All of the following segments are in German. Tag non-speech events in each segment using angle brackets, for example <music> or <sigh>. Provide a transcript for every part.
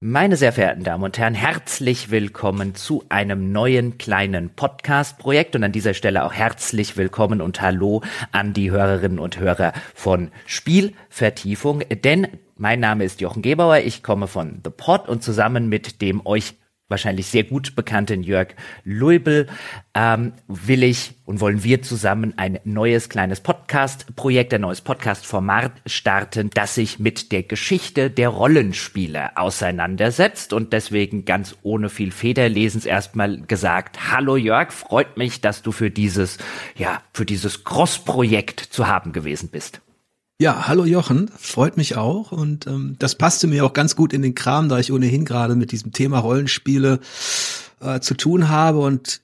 Meine sehr verehrten Damen und Herren, herzlich willkommen zu einem neuen kleinen Podcast-Projekt und an dieser Stelle auch herzlich willkommen und Hallo an die Hörerinnen und Hörer von Spielvertiefung, denn mein Name ist Jochen Gebauer, ich komme von The Pod und zusammen mit dem euch wahrscheinlich sehr gut bekannten Jörg Luibel ähm, will ich und wollen wir zusammen ein neues kleines Podcast-Projekt, ein neues Podcast-Format starten, das sich mit der Geschichte der Rollenspiele auseinandersetzt und deswegen ganz ohne viel Federlesens erstmal gesagt, hallo Jörg, freut mich, dass du für dieses, ja, für dieses Cross-Projekt zu haben gewesen bist. Ja, hallo Jochen, freut mich auch und ähm, das passte mir auch ganz gut in den Kram, da ich ohnehin gerade mit diesem Thema Rollenspiele äh, zu tun habe und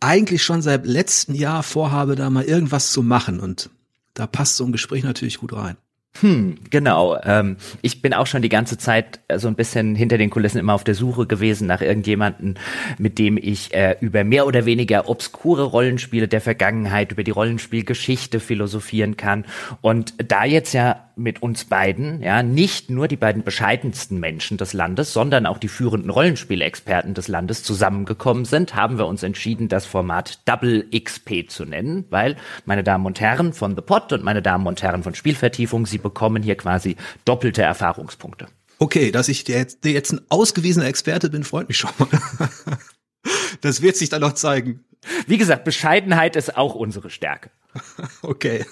eigentlich schon seit letztem Jahr vorhabe, da mal irgendwas zu machen und da passt so ein Gespräch natürlich gut rein. Hm, genau. Ähm, ich bin auch schon die ganze Zeit äh, so ein bisschen hinter den Kulissen immer auf der Suche gewesen nach irgendjemanden, mit dem ich äh, über mehr oder weniger obskure Rollenspiele der Vergangenheit, über die Rollenspielgeschichte philosophieren kann. Und da jetzt ja mit uns beiden, ja, nicht nur die beiden bescheidensten Menschen des Landes, sondern auch die führenden Rollenspielexperten des Landes zusammengekommen sind, haben wir uns entschieden, das Format Double XP zu nennen, weil, meine Damen und Herren von The Pot und meine Damen und Herren von Spielvertiefung, Sie bekommen hier quasi doppelte Erfahrungspunkte. Okay, dass ich jetzt, jetzt ein ausgewiesener Experte bin, freut mich schon mal. <laughs> Das wird sich dann noch zeigen. Wie gesagt, Bescheidenheit ist auch unsere Stärke. <laughs> Okay.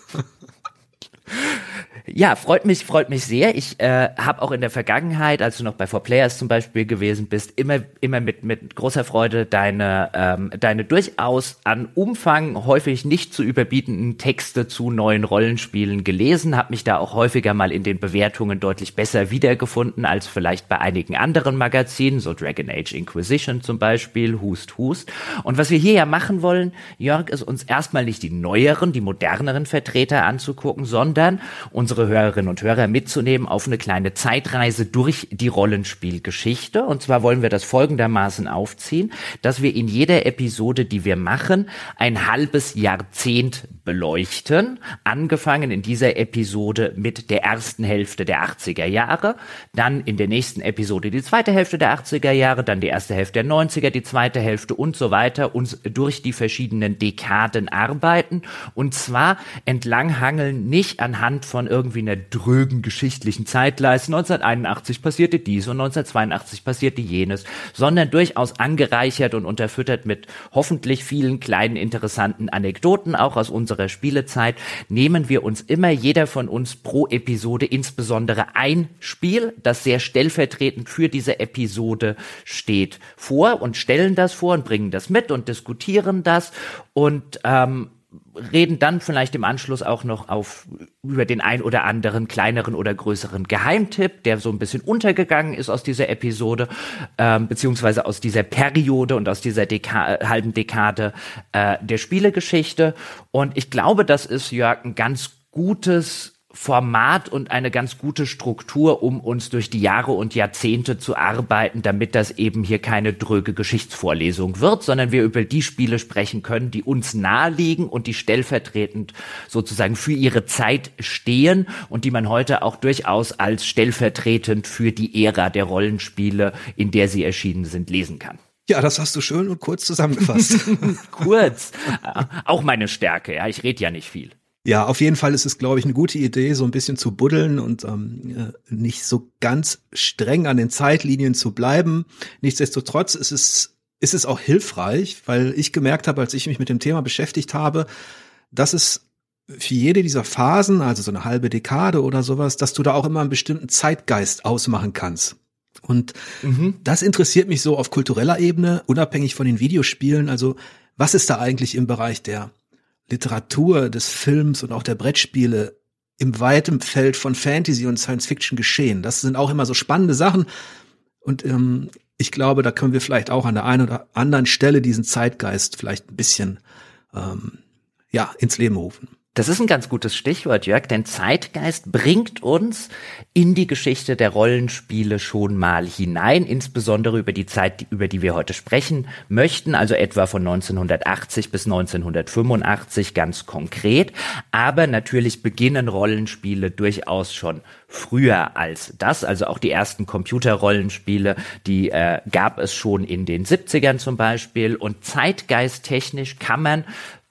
Ja, freut mich, freut mich sehr. Ich äh, habe auch in der Vergangenheit, als du noch bei 4Players zum Beispiel gewesen bist, immer, immer mit, mit großer Freude deine, ähm, deine durchaus an Umfang häufig nicht zu überbietenden Texte zu neuen Rollenspielen gelesen, habe mich da auch häufiger mal in den Bewertungen deutlich besser wiedergefunden als vielleicht bei einigen anderen Magazinen, so Dragon Age Inquisition zum Beispiel, Hust Hust. Und was wir hier ja machen wollen, Jörg, ist uns erstmal nicht die neueren, die moderneren Vertreter anzugucken, sondern unsere unsere Hörerinnen und Hörer mitzunehmen auf eine kleine Zeitreise durch die Rollenspielgeschichte. Und zwar wollen wir das folgendermaßen aufziehen, dass wir in jeder Episode, die wir machen, ein halbes Jahrzehnt beleuchten. Angefangen in dieser Episode mit der ersten Hälfte der 80er Jahre, dann in der nächsten Episode die zweite Hälfte der 80er Jahre, dann die erste Hälfte der 90er, die zweite Hälfte und so weiter, uns durch die verschiedenen Dekaden arbeiten und zwar entlanghangeln nicht anhand von irgendwie einer drögen geschichtlichen Zeitleiste. 1981 passierte dies und 1982 passierte jenes, sondern durchaus angereichert und unterfüttert mit hoffentlich vielen kleinen interessanten Anekdoten auch aus unserer unserer Spielezeit nehmen wir uns immer jeder von uns pro Episode insbesondere ein Spiel, das sehr stellvertretend für diese Episode steht, vor und stellen das vor und bringen das mit und diskutieren das. Und ähm, reden dann vielleicht im Anschluss auch noch auf über den ein oder anderen kleineren oder größeren Geheimtipp, der so ein bisschen untergegangen ist aus dieser Episode, ähm, beziehungsweise aus dieser Periode und aus dieser Deka halben Dekade äh, der Spielegeschichte. Und ich glaube, das ist Jörg ein ganz gutes Format und eine ganz gute Struktur, um uns durch die Jahre und Jahrzehnte zu arbeiten, damit das eben hier keine dröge Geschichtsvorlesung wird, sondern wir über die Spiele sprechen können, die uns naheliegen und die stellvertretend sozusagen für ihre Zeit stehen und die man heute auch durchaus als stellvertretend für die Ära der Rollenspiele, in der sie erschienen sind, lesen kann. Ja, das hast du schön und kurz zusammengefasst. <laughs> kurz. Auch meine Stärke, ja. Ich rede ja nicht viel. Ja, auf jeden Fall ist es, glaube ich, eine gute Idee, so ein bisschen zu buddeln und ähm, äh, nicht so ganz streng an den Zeitlinien zu bleiben. Nichtsdestotrotz ist es, ist es auch hilfreich, weil ich gemerkt habe, als ich mich mit dem Thema beschäftigt habe, dass es für jede dieser Phasen, also so eine halbe Dekade oder sowas, dass du da auch immer einen bestimmten Zeitgeist ausmachen kannst. Und mhm. das interessiert mich so auf kultureller Ebene, unabhängig von den Videospielen. Also was ist da eigentlich im Bereich der Literatur, des Films und auch der Brettspiele im weiten Feld von Fantasy und Science Fiction geschehen. Das sind auch immer so spannende Sachen. Und ähm, ich glaube, da können wir vielleicht auch an der einen oder anderen Stelle diesen Zeitgeist vielleicht ein bisschen ähm, ja ins Leben rufen. Das ist ein ganz gutes Stichwort, Jörg, denn Zeitgeist bringt uns in die Geschichte der Rollenspiele schon mal hinein, insbesondere über die Zeit, über die wir heute sprechen möchten, also etwa von 1980 bis 1985 ganz konkret. Aber natürlich beginnen Rollenspiele durchaus schon früher als das. Also auch die ersten Computerrollenspiele, die äh, gab es schon in den 70ern zum Beispiel. Und zeitgeisttechnisch kann man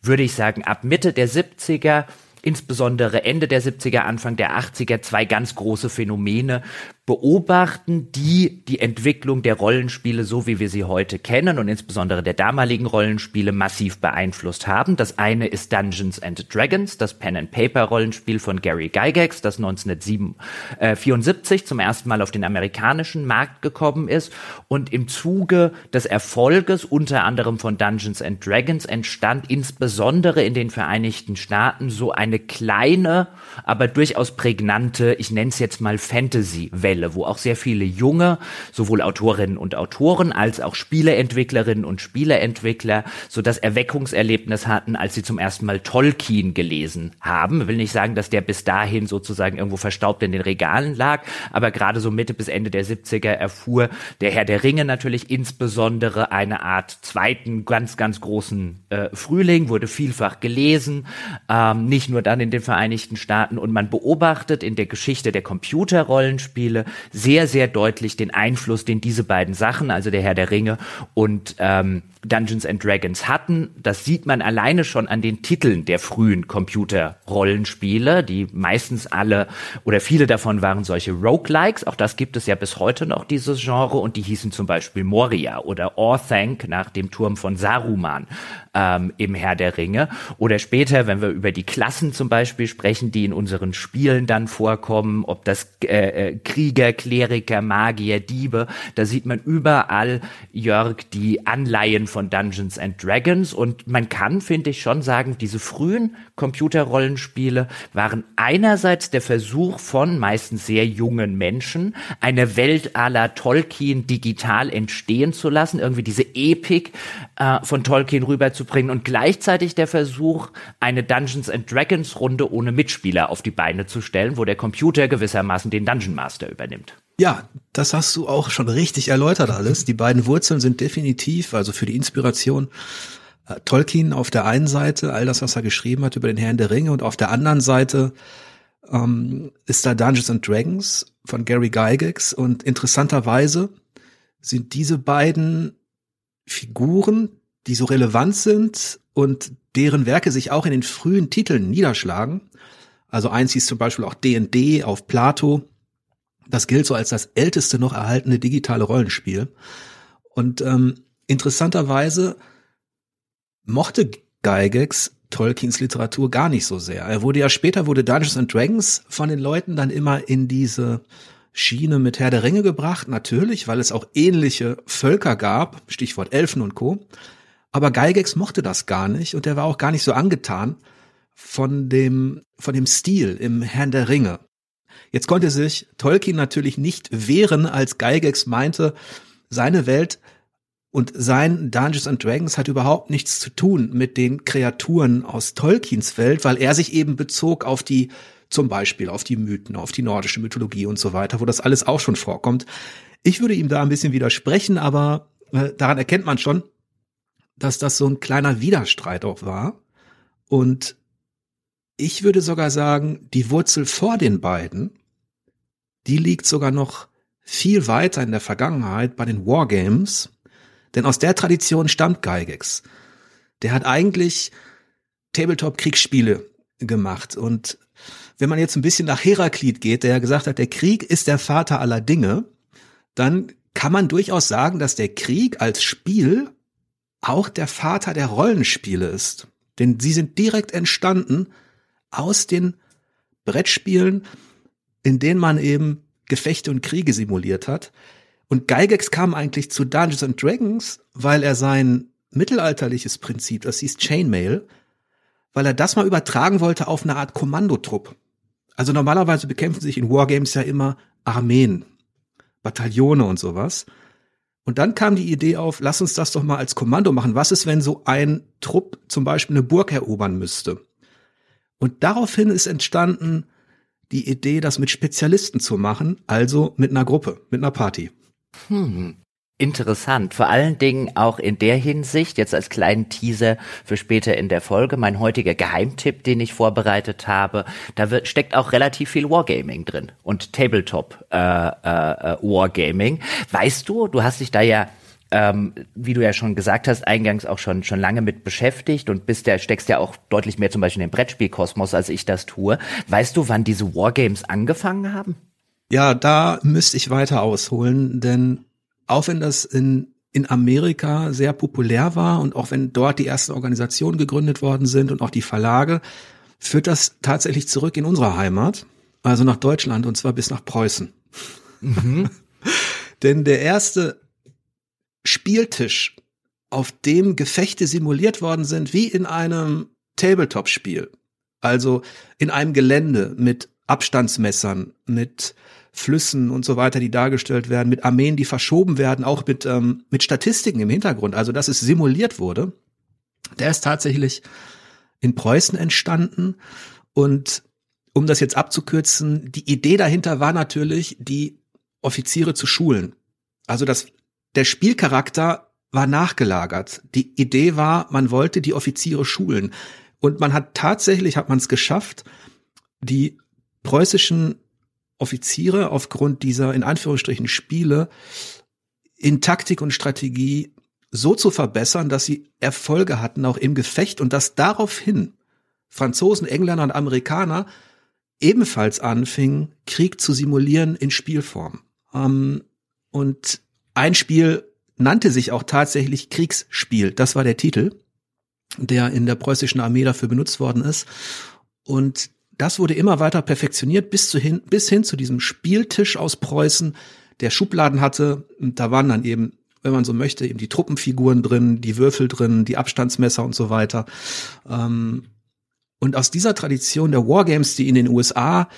würde ich sagen, ab Mitte der 70er insbesondere Ende der 70er, Anfang der 80er zwei ganz große Phänomene beobachten, die die Entwicklung der Rollenspiele, so wie wir sie heute kennen und insbesondere der damaligen Rollenspiele massiv beeinflusst haben. Das eine ist Dungeons and Dragons, das Pen-and-Paper-Rollenspiel von Gary Gygax, das 1974 zum ersten Mal auf den amerikanischen Markt gekommen ist und im Zuge des Erfolges unter anderem von Dungeons and Dragons entstand insbesondere in den Vereinigten Staaten so eine kleine, aber durchaus prägnante, ich nenne es jetzt mal Fantasy-Welt Quelle, wo auch sehr viele junge, sowohl Autorinnen und Autoren als auch Spieleentwicklerinnen und Spieleentwickler so das Erweckungserlebnis hatten, als sie zum ersten Mal Tolkien gelesen haben. Ich will nicht sagen, dass der bis dahin sozusagen irgendwo verstaubt in den Regalen lag, aber gerade so Mitte bis Ende der 70er erfuhr der Herr der Ringe natürlich insbesondere eine Art zweiten ganz, ganz großen äh, Frühling, wurde vielfach gelesen, ähm, nicht nur dann in den Vereinigten Staaten und man beobachtet in der Geschichte der Computerrollenspiele sehr, sehr deutlich den Einfluss, den diese beiden Sachen, also der Herr der Ringe und ähm, Dungeons and Dragons hatten. Das sieht man alleine schon an den Titeln der frühen Computer-Rollenspiele, die meistens alle oder viele davon waren solche Roguelikes. Auch das gibt es ja bis heute noch, dieses Genre, und die hießen zum Beispiel Moria oder Orthanc nach dem Turm von Saruman ähm, im Herr der Ringe. Oder später, wenn wir über die Klassen zum Beispiel sprechen, die in unseren Spielen dann vorkommen, ob das äh, äh, Krieger, Kleriker, Magier, Diebe, da sieht man überall, Jörg, die Anleihen von Dungeons and Dragons und man kann, finde ich, schon sagen, diese frühen Computerrollenspiele waren einerseits der Versuch von meistens sehr jungen Menschen, eine Welt aller Tolkien digital entstehen zu lassen, irgendwie diese Epik äh, von Tolkien rüberzubringen und gleichzeitig der Versuch, eine Dungeons and Dragons Runde ohne Mitspieler auf die Beine zu stellen, wo der Computer gewissermaßen den Dungeon Master übernimmt. Ja, das hast du auch schon richtig erläutert alles. Die beiden Wurzeln sind definitiv, also für die Inspiration, äh, Tolkien auf der einen Seite, all das, was er geschrieben hat über den Herrn der Ringe, und auf der anderen Seite ähm, ist da Dungeons and Dragons von Gary Gygax. Und interessanterweise sind diese beiden Figuren, die so relevant sind und deren Werke sich auch in den frühen Titeln niederschlagen. Also eins hieß zum Beispiel auch D&D auf Plato das gilt so als das älteste noch erhaltene digitale Rollenspiel. Und ähm, interessanterweise mochte Gygax Tolkiens Literatur gar nicht so sehr. Er wurde ja später, wurde Dungeons and Dragons von den Leuten dann immer in diese Schiene mit Herr der Ringe gebracht, natürlich, weil es auch ähnliche Völker gab, Stichwort Elfen und Co. Aber Gygax mochte das gar nicht und er war auch gar nicht so angetan von dem, von dem Stil im Herrn der Ringe. Jetzt konnte sich Tolkien natürlich nicht wehren, als Gygax meinte, seine Welt und sein Dungeons and Dragons hat überhaupt nichts zu tun mit den Kreaturen aus Tolkiens Welt, weil er sich eben bezog auf die, zum Beispiel auf die Mythen, auf die nordische Mythologie und so weiter, wo das alles auch schon vorkommt. Ich würde ihm da ein bisschen widersprechen, aber äh, daran erkennt man schon, dass das so ein kleiner Widerstreit auch war. Und ich würde sogar sagen, die Wurzel vor den beiden die liegt sogar noch viel weiter in der Vergangenheit bei den Wargames, denn aus der Tradition stammt Gygax. Der hat eigentlich Tabletop-Kriegsspiele gemacht und wenn man jetzt ein bisschen nach Heraklit geht, der ja gesagt hat, der Krieg ist der Vater aller Dinge, dann kann man durchaus sagen, dass der Krieg als Spiel auch der Vater der Rollenspiele ist. Denn sie sind direkt entstanden aus den Brettspielen, in denen man eben Gefechte und Kriege simuliert hat. Und Gygax kam eigentlich zu Dungeons and Dragons, weil er sein mittelalterliches Prinzip, das hieß Chainmail, weil er das mal übertragen wollte auf eine Art Kommandotrupp. Also normalerweise bekämpfen sich in Wargames ja immer Armeen, Bataillone und sowas. Und dann kam die Idee auf, lass uns das doch mal als Kommando machen. Was ist, wenn so ein Trupp zum Beispiel eine Burg erobern müsste? Und daraufhin ist entstanden die Idee, das mit Spezialisten zu machen, also mit einer Gruppe, mit einer Party. Hm. Interessant, vor allen Dingen auch in der Hinsicht, jetzt als kleinen Teaser für später in der Folge, mein heutiger Geheimtipp, den ich vorbereitet habe, da wird, steckt auch relativ viel Wargaming drin und Tabletop äh, äh, äh Wargaming. Weißt du, du hast dich da ja ähm, wie du ja schon gesagt hast, eingangs auch schon schon lange mit beschäftigt und bist ja steckst ja auch deutlich mehr zum Beispiel in den Brettspielkosmos, als ich das tue. Weißt du, wann diese Wargames angefangen haben? Ja, da müsste ich weiter ausholen, denn auch wenn das in in Amerika sehr populär war und auch wenn dort die ersten Organisationen gegründet worden sind und auch die Verlage, führt das tatsächlich zurück in unsere Heimat, also nach Deutschland und zwar bis nach Preußen. Mhm. <laughs> Denn der erste Spieltisch, auf dem Gefechte simuliert worden sind, wie in einem Tabletop-Spiel. Also in einem Gelände mit Abstandsmessern, mit Flüssen und so weiter, die dargestellt werden, mit Armeen, die verschoben werden, auch mit, ähm, mit Statistiken im Hintergrund, also dass es simuliert wurde. Der ist tatsächlich in Preußen entstanden und um das jetzt abzukürzen, die Idee dahinter war natürlich, die Offiziere zu schulen. Also das der Spielcharakter war nachgelagert. Die Idee war, man wollte die Offiziere schulen. Und man hat tatsächlich, hat man es geschafft, die preußischen Offiziere aufgrund dieser in Anführungsstrichen Spiele in Taktik und Strategie so zu verbessern, dass sie Erfolge hatten, auch im Gefecht und dass daraufhin Franzosen, Engländer und Amerikaner ebenfalls anfingen, Krieg zu simulieren in Spielform. Ähm, und ein Spiel nannte sich auch tatsächlich Kriegsspiel. Das war der Titel, der in der preußischen Armee dafür benutzt worden ist. Und das wurde immer weiter perfektioniert bis, zu hin, bis hin zu diesem Spieltisch aus Preußen, der Schubladen hatte. Und da waren dann eben, wenn man so möchte, eben die Truppenfiguren drin, die Würfel drin, die Abstandsmesser und so weiter. Ähm, und aus dieser Tradition der Wargames, die in den USA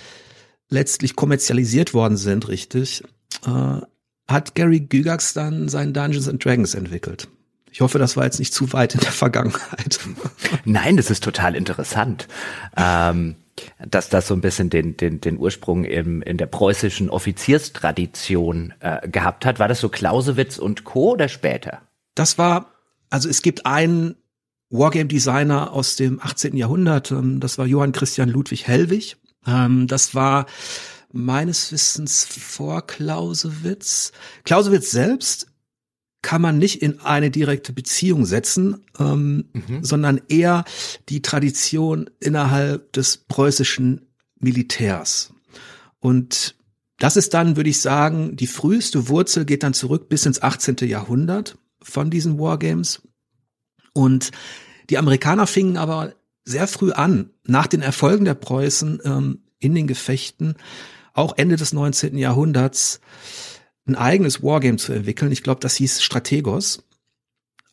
letztlich kommerzialisiert worden sind, richtig, äh, hat Gary Gygax dann sein Dungeons and Dragons entwickelt. Ich hoffe, das war jetzt nicht zu weit in der Vergangenheit. <laughs> Nein, das ist total interessant. Ähm, dass das so ein bisschen den, den, den Ursprung im, in der preußischen Offizierstradition äh, gehabt hat. War das so Clausewitz und Co. oder später? Das war, also es gibt einen Wargame-Designer aus dem 18. Jahrhundert, ähm, das war Johann Christian Ludwig Hellwig. Ähm, das war meines Wissens vor Clausewitz. Clausewitz selbst kann man nicht in eine direkte Beziehung setzen, ähm, mhm. sondern eher die Tradition innerhalb des preußischen Militärs. Und das ist dann, würde ich sagen, die früheste Wurzel geht dann zurück bis ins 18. Jahrhundert von diesen Wargames. Und die Amerikaner fingen aber sehr früh an, nach den Erfolgen der Preußen ähm, in den Gefechten, auch Ende des 19. Jahrhunderts ein eigenes Wargame zu entwickeln. Ich glaube, das hieß Strategos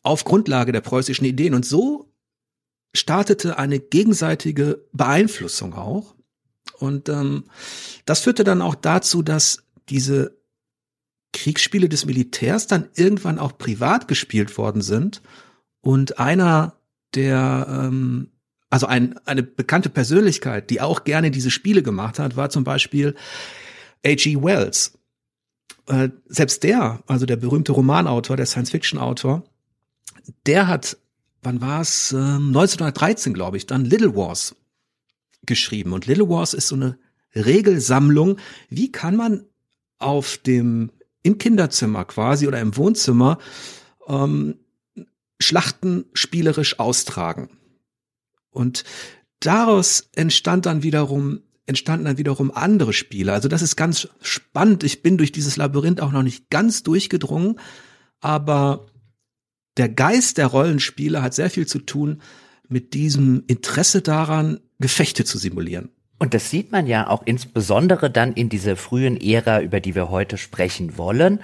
auf Grundlage der preußischen Ideen. Und so startete eine gegenseitige Beeinflussung auch. Und ähm, das führte dann auch dazu, dass diese Kriegsspiele des Militärs dann irgendwann auch privat gespielt worden sind. Und einer der ähm, also ein, eine bekannte Persönlichkeit, die auch gerne diese Spiele gemacht hat, war zum Beispiel H.G. Wells. Äh, selbst der, also der berühmte Romanautor, der Science-Fiction-Autor, der hat, wann war es, äh, 1913, glaube ich, dann Little Wars geschrieben. Und Little Wars ist so eine Regelsammlung. Wie kann man auf dem, im Kinderzimmer quasi oder im Wohnzimmer ähm, Schlachten spielerisch austragen? Und daraus entstand dann wiederum entstanden dann wiederum andere Spiele. Also das ist ganz spannend. Ich bin durch dieses Labyrinth auch noch nicht ganz durchgedrungen, aber der Geist der Rollenspiele hat sehr viel zu tun mit diesem Interesse daran, Gefechte zu simulieren. Und das sieht man ja auch insbesondere dann in dieser frühen Ära, über die wir heute sprechen wollen.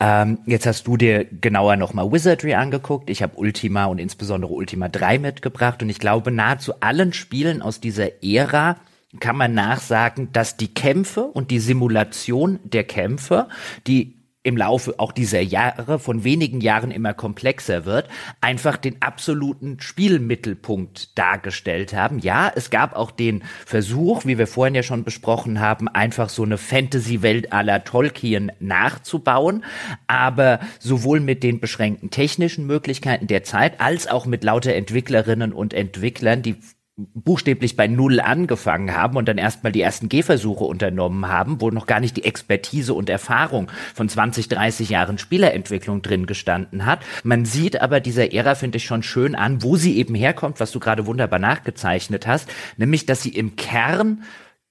Ähm, jetzt hast du dir genauer nochmal Wizardry angeguckt. Ich habe Ultima und insbesondere Ultima 3 mitgebracht. Und ich glaube, nahezu allen Spielen aus dieser Ära kann man nachsagen, dass die Kämpfe und die Simulation der Kämpfe, die im Laufe auch dieser Jahre von wenigen Jahren immer komplexer wird, einfach den absoluten Spielmittelpunkt dargestellt haben. Ja, es gab auch den Versuch, wie wir vorhin ja schon besprochen haben, einfach so eine Fantasy-Welt aller Tolkien nachzubauen, aber sowohl mit den beschränkten technischen Möglichkeiten der Zeit als auch mit lauter Entwicklerinnen und Entwicklern, die buchstäblich bei Null angefangen haben und dann erstmal die ersten Gehversuche unternommen haben, wo noch gar nicht die Expertise und Erfahrung von 20, 30 Jahren Spielerentwicklung drin gestanden hat. Man sieht aber dieser Ära, finde ich, schon schön an, wo sie eben herkommt, was du gerade wunderbar nachgezeichnet hast, nämlich, dass sie im Kern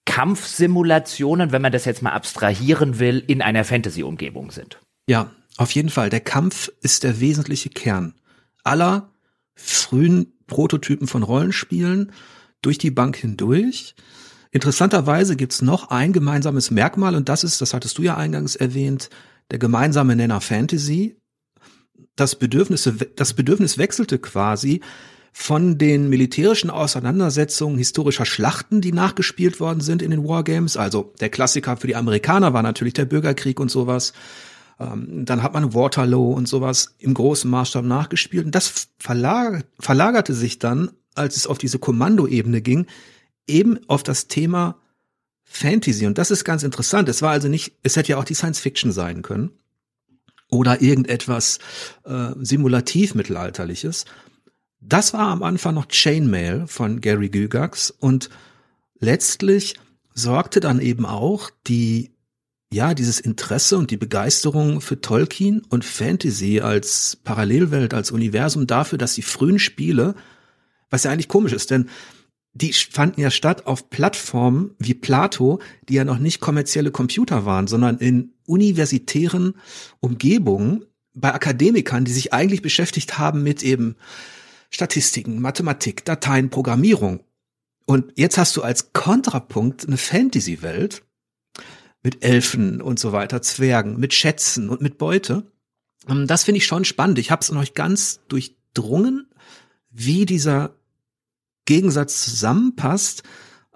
Kampfsimulationen, wenn man das jetzt mal abstrahieren will, in einer Fantasy-Umgebung sind. Ja, auf jeden Fall. Der Kampf ist der wesentliche Kern aller frühen Prototypen von Rollenspielen durch die Bank hindurch. Interessanterweise gibt's noch ein gemeinsames Merkmal und das ist, das hattest du ja eingangs erwähnt, der gemeinsame Nenner Fantasy. Das Bedürfnis, das Bedürfnis wechselte quasi von den militärischen Auseinandersetzungen historischer Schlachten, die nachgespielt worden sind in den Wargames. Also der Klassiker für die Amerikaner war natürlich der Bürgerkrieg und sowas. Ähm, dann hat man Waterloo und sowas im großen Maßstab nachgespielt. Und das verlag verlagerte sich dann, als es auf diese Kommandoebene ging, eben auf das Thema Fantasy. Und das ist ganz interessant. Es war also nicht, es hätte ja auch die Science Fiction sein können. Oder irgendetwas äh, simulativ mittelalterliches. Das war am Anfang noch Chainmail von Gary Gygax und letztlich sorgte dann eben auch die ja, dieses Interesse und die Begeisterung für Tolkien und Fantasy als Parallelwelt, als Universum dafür, dass die frühen Spiele, was ja eigentlich komisch ist, denn die fanden ja statt auf Plattformen wie Plato, die ja noch nicht kommerzielle Computer waren, sondern in universitären Umgebungen bei Akademikern, die sich eigentlich beschäftigt haben mit eben Statistiken, Mathematik, Dateien, Programmierung. Und jetzt hast du als Kontrapunkt eine Fantasy-Welt, mit Elfen und so weiter, Zwergen, mit Schätzen und mit Beute. Ähm, das finde ich schon spannend. Ich habe es noch ganz durchdrungen, wie dieser Gegensatz zusammenpasst.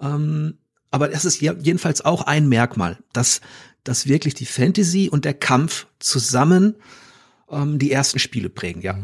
Ähm, aber das ist jedenfalls auch ein Merkmal, dass, dass wirklich die Fantasy und der Kampf zusammen ähm, die ersten Spiele prägen, ja.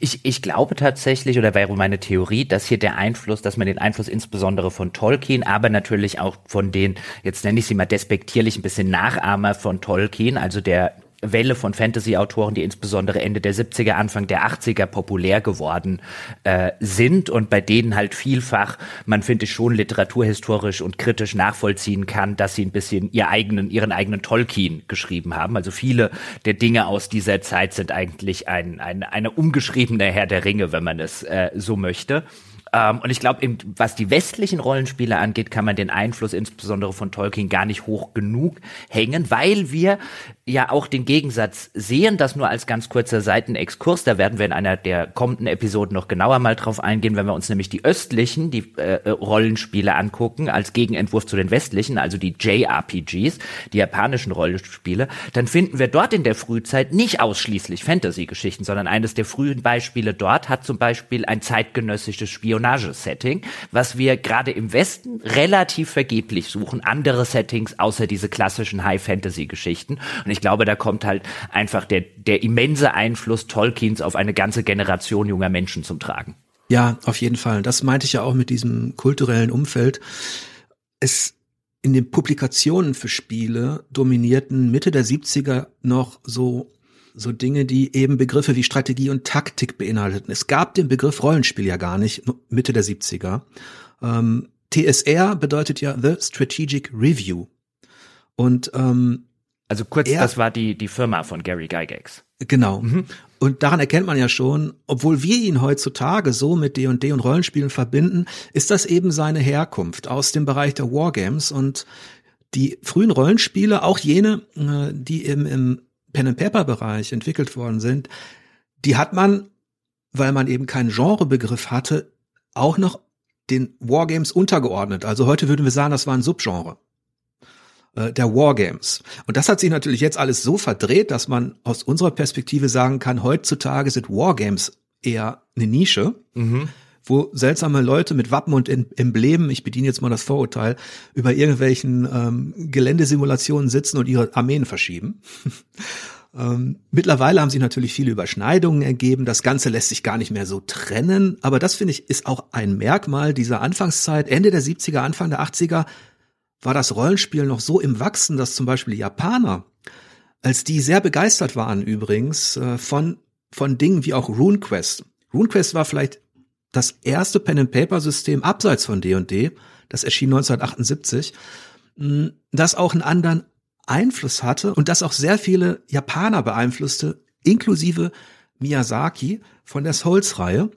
Ich, ich glaube tatsächlich, oder wäre meine Theorie, dass hier der Einfluss, dass man den Einfluss insbesondere von Tolkien, aber natürlich auch von den, jetzt nenne ich sie mal despektierlich, ein bisschen Nachahmer von Tolkien, also der Welle von Fantasy-Autoren, die insbesondere Ende der 70er, Anfang der 80er populär geworden äh, sind und bei denen halt vielfach man finde ich schon literaturhistorisch und kritisch nachvollziehen kann, dass sie ein bisschen ihr eigenen, ihren eigenen Tolkien geschrieben haben. Also viele der Dinge aus dieser Zeit sind eigentlich ein, ein, eine umgeschriebene Herr der Ringe, wenn man es äh, so möchte. Ähm, und ich glaube, was die westlichen Rollenspiele angeht, kann man den Einfluss insbesondere von Tolkien gar nicht hoch genug hängen, weil wir ja auch den Gegensatz sehen, das nur als ganz kurzer Seitenexkurs, da werden wir in einer der kommenden Episoden noch genauer mal drauf eingehen, wenn wir uns nämlich die östlichen, die äh, Rollenspiele angucken, als Gegenentwurf zu den westlichen, also die JRPGs, die japanischen Rollenspiele, dann finden wir dort in der Frühzeit nicht ausschließlich Fantasy-Geschichten, sondern eines der frühen Beispiele dort hat zum Beispiel ein zeitgenössisches Spionagesetting, was wir gerade im Westen relativ vergeblich suchen, andere Settings außer diese klassischen High-Fantasy-Geschichten. Und ich glaube, da kommt halt einfach der, der immense Einfluss Tolkiens auf eine ganze Generation junger Menschen zum Tragen. Ja, auf jeden Fall. Das meinte ich ja auch mit diesem kulturellen Umfeld. Es in den Publikationen für Spiele dominierten Mitte der 70er noch so so Dinge, die eben Begriffe wie Strategie und Taktik beinhalteten. Es gab den Begriff Rollenspiel ja gar nicht, Mitte der 70er. Ähm, TSR bedeutet ja The Strategic Review. Und ähm, also kurz, er, das war die, die Firma von Gary Gygax. Genau. Mhm. Und daran erkennt man ja schon, obwohl wir ihn heutzutage so mit D&D &D und Rollenspielen verbinden, ist das eben seine Herkunft aus dem Bereich der Wargames und die frühen Rollenspiele, auch jene, äh, die im, im Pen-and-Paper-Bereich entwickelt worden sind, die hat man, weil man eben keinen Genrebegriff hatte, auch noch den Wargames untergeordnet. Also heute würden wir sagen, das war ein Subgenre. Äh, der Wargames. Und das hat sich natürlich jetzt alles so verdreht, dass man aus unserer Perspektive sagen kann, heutzutage sind Wargames eher eine Nische, mhm. Wo seltsame Leute mit Wappen und Emblemen, ich bediene jetzt mal das Vorurteil, über irgendwelchen ähm, Geländesimulationen sitzen und ihre Armeen verschieben. <laughs> Ähm, mittlerweile haben sich natürlich viele Überschneidungen ergeben. Das Ganze lässt sich gar nicht mehr so trennen. Aber das finde ich ist auch ein Merkmal dieser Anfangszeit. Ende der 70er, Anfang der 80er war das Rollenspiel noch so im Wachsen, dass zum Beispiel die Japaner, als die sehr begeistert waren übrigens äh, von, von Dingen wie auch RuneQuest. RuneQuest war vielleicht das erste Pen-and-Paper-System abseits von D&D. Das erschien 1978 das auch einen anderen Einfluss hatte und das auch sehr viele Japaner beeinflusste, inklusive Miyazaki von der Souls-Reihe.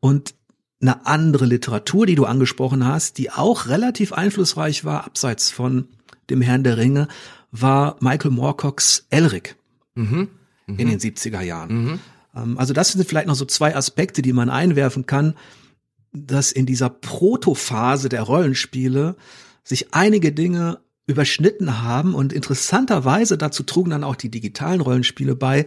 Und eine andere Literatur, die du angesprochen hast, die auch relativ einflussreich war, abseits von dem Herrn der Ringe, war Michael Moorcocks Elric mhm. Mhm. in den 70er Jahren. Mhm. Ähm, also das sind vielleicht noch so zwei Aspekte, die man einwerfen kann, dass in dieser Protophase der Rollenspiele sich einige Dinge überschnitten haben und interessanterweise dazu trugen dann auch die digitalen Rollenspiele bei,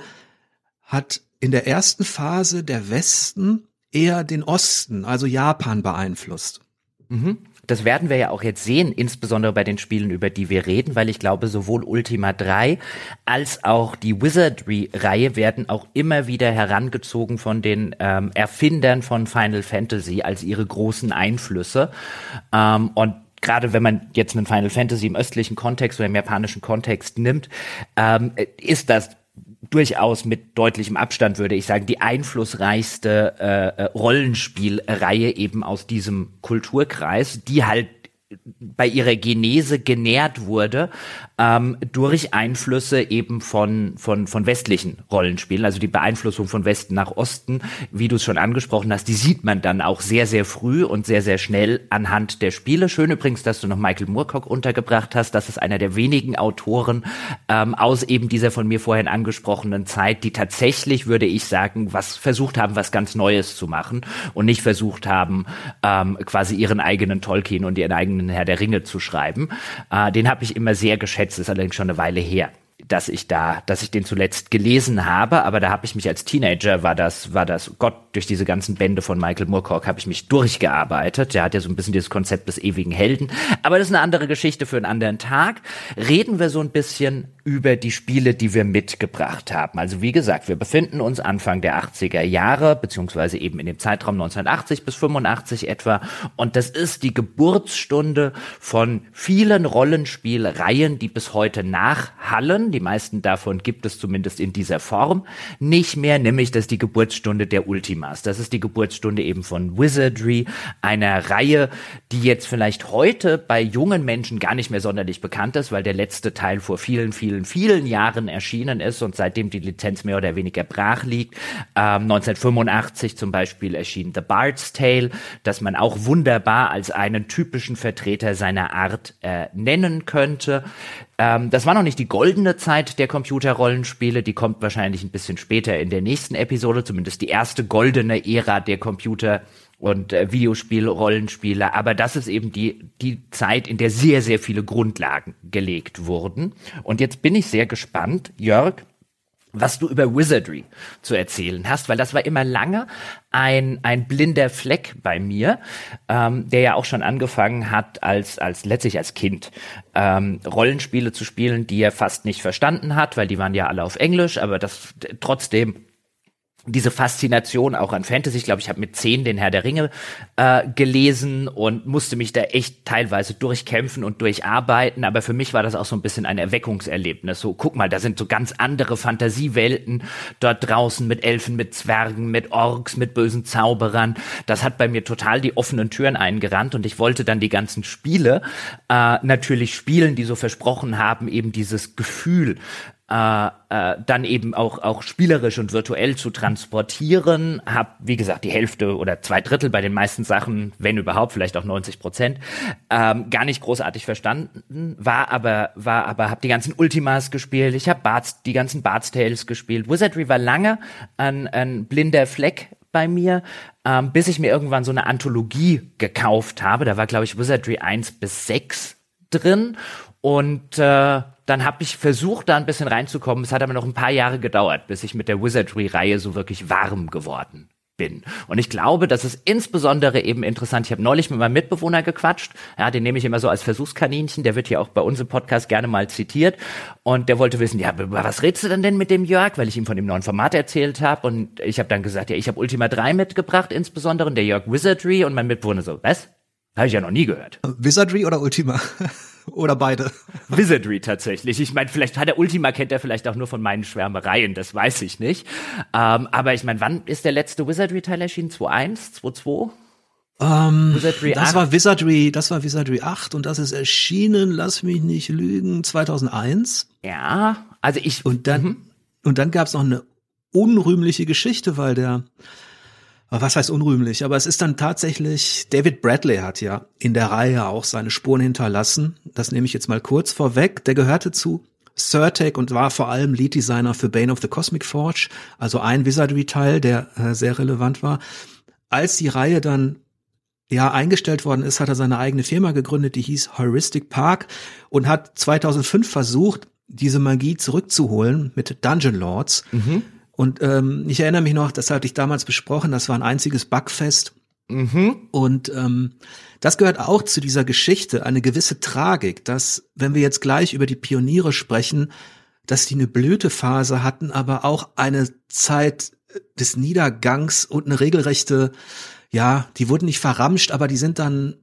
hat in der ersten Phase der Westen eher den Osten, also Japan beeinflusst. Mhm. Das werden wir ja auch jetzt sehen, insbesondere bei den Spielen, über die wir reden, weil ich glaube, sowohl Ultima 3 als auch die Wizardry-Reihe werden auch immer wieder herangezogen von den ähm, Erfindern von Final Fantasy als ihre großen Einflüsse. Ähm, und gerade wenn man jetzt einen Final Fantasy im östlichen Kontext oder im japanischen Kontext nimmt, ähm, ist das durchaus mit deutlichem Abstand, würde ich sagen, die einflussreichste äh, äh Rollenspielreihe eben aus diesem Kulturkreis, die halt bei ihrer Genese genährt wurde ähm, durch Einflüsse eben von, von, von westlichen Rollenspielen, also die Beeinflussung von Westen nach Osten, wie du es schon angesprochen hast, die sieht man dann auch sehr, sehr früh und sehr, sehr schnell anhand der Spiele. Schön übrigens, dass du noch Michael Moorcock untergebracht hast. Das ist einer der wenigen Autoren ähm, aus eben dieser von mir vorhin angesprochenen Zeit, die tatsächlich, würde ich sagen, was versucht haben, was ganz Neues zu machen und nicht versucht haben, ähm, quasi ihren eigenen Tolkien und ihren eigenen eigenen Herr der Ringe zu schreiben. Äh, den habe ich immer sehr geschätzt, ist allerdings schon eine Weile her dass ich da, dass ich den zuletzt gelesen habe, aber da habe ich mich als Teenager war das, war das Gott durch diese ganzen Bände von Michael Moorcock habe ich mich durchgearbeitet. Der hat ja so ein bisschen dieses Konzept des ewigen Helden, aber das ist eine andere Geschichte für einen anderen Tag. Reden wir so ein bisschen über die Spiele, die wir mitgebracht haben. Also wie gesagt, wir befinden uns Anfang der 80er Jahre, beziehungsweise eben in dem Zeitraum 1980 bis 85 etwa. Und das ist die Geburtsstunde von vielen Rollenspielreihen, die bis heute nachhallen. Die meisten davon gibt es zumindest in dieser Form nicht mehr, nämlich das ist die Geburtsstunde der Ultimas. Das ist die Geburtsstunde eben von Wizardry, einer Reihe, die jetzt vielleicht heute bei jungen Menschen gar nicht mehr sonderlich bekannt ist, weil der letzte Teil vor vielen, vielen vielen, vielen Jahren erschienen ist und seitdem die Lizenz mehr oder weniger brach liegt. Ähm, 1985 zum Beispiel erschien The Bard's Tale, das man auch wunderbar als einen typischen Vertreter seiner Art äh, nennen könnte. Ähm, das war noch nicht die goldene Zeit der Computerrollenspiele, die kommt wahrscheinlich ein bisschen später in der nächsten Episode, zumindest die erste goldene Ära der Computer und äh, Videospiele, Rollenspiele, aber das ist eben die, die Zeit, in der sehr, sehr viele Grundlagen gelegt wurden. Und jetzt bin ich sehr gespannt, Jörg, was du über Wizardry zu erzählen hast, weil das war immer lange ein, ein blinder Fleck bei mir, ähm, der ja auch schon angefangen hat, als, als letztlich als Kind ähm, Rollenspiele zu spielen, die er fast nicht verstanden hat, weil die waren ja alle auf Englisch, aber das trotzdem diese Faszination auch an Fantasy. Ich glaube, ich habe mit zehn den Herr der Ringe äh, gelesen und musste mich da echt teilweise durchkämpfen und durcharbeiten. Aber für mich war das auch so ein bisschen ein Erweckungserlebnis. So, guck mal, da sind so ganz andere Fantasiewelten dort draußen mit Elfen, mit Zwergen, mit Orks, mit bösen Zauberern. Das hat bei mir total die offenen Türen eingerannt und ich wollte dann die ganzen Spiele äh, natürlich spielen, die so versprochen haben, eben dieses Gefühl äh, äh, dann eben auch auch spielerisch und virtuell zu transportieren. Hab wie gesagt die Hälfte oder zwei Drittel bei den meisten Sachen, wenn überhaupt, vielleicht auch 90 Prozent, ähm, gar nicht großartig verstanden. War aber war aber hab die ganzen Ultimas gespielt. Ich habe Barts die ganzen Bart's Tales gespielt. Wizardry war lange ein, ein blinder Fleck bei mir, ähm, bis ich mir irgendwann so eine Anthologie gekauft habe. Da war glaube ich Wizardry 1 bis 6 drin und äh, dann habe ich versucht, da ein bisschen reinzukommen. Es hat aber noch ein paar Jahre gedauert, bis ich mit der Wizardry-Reihe so wirklich warm geworden bin. Und ich glaube, das ist insbesondere eben interessant. Ich habe neulich mit meinem Mitbewohner gequatscht. Ja, den nehme ich immer so als Versuchskaninchen. Der wird hier auch bei uns im Podcast gerne mal zitiert. Und der wollte wissen, ja, was redest du denn denn mit dem Jörg? Weil ich ihm von dem neuen Format erzählt habe. Und ich habe dann gesagt, ja, ich habe Ultima 3 mitgebracht, insbesondere und der Jörg Wizardry. Und mein Mitbewohner so, was? Habe ich ja noch nie gehört. Wizardry oder Ultima? <laughs> Oder beide? <laughs> Wizardry tatsächlich. Ich meine, vielleicht hat der Ultima kennt er vielleicht auch nur von meinen Schwärmereien, das weiß ich nicht. Ähm, aber ich meine, wann ist der letzte Wizardry-Teil erschienen? 2.1? 2.2? Um, Wizardry das 8? war Wizardry, das war Wizardry 8 und das ist erschienen, lass mich nicht lügen, 2001. Ja, also ich. Und dann, mhm. und dann gab's noch eine unrühmliche Geschichte, weil der, was heißt unrühmlich, aber es ist dann tatsächlich, David Bradley hat ja in der Reihe auch seine Spuren hinterlassen. Das nehme ich jetzt mal kurz vorweg. Der gehörte zu Surtech und war vor allem Lead Designer für Bane of the Cosmic Forge, also ein Wizardry-Teil, der äh, sehr relevant war. Als die Reihe dann ja eingestellt worden ist, hat er seine eigene Firma gegründet, die hieß Heuristic Park und hat 2005 versucht, diese Magie zurückzuholen mit Dungeon Lords. Mhm. Und ähm, ich erinnere mich noch, das hatte ich damals besprochen, das war ein einziges Bugfest. Mhm. Und ähm, das gehört auch zu dieser Geschichte, eine gewisse Tragik, dass, wenn wir jetzt gleich über die Pioniere sprechen, dass die eine Blütephase hatten, aber auch eine Zeit des Niedergangs und eine regelrechte, ja, die wurden nicht verramscht, aber die sind dann,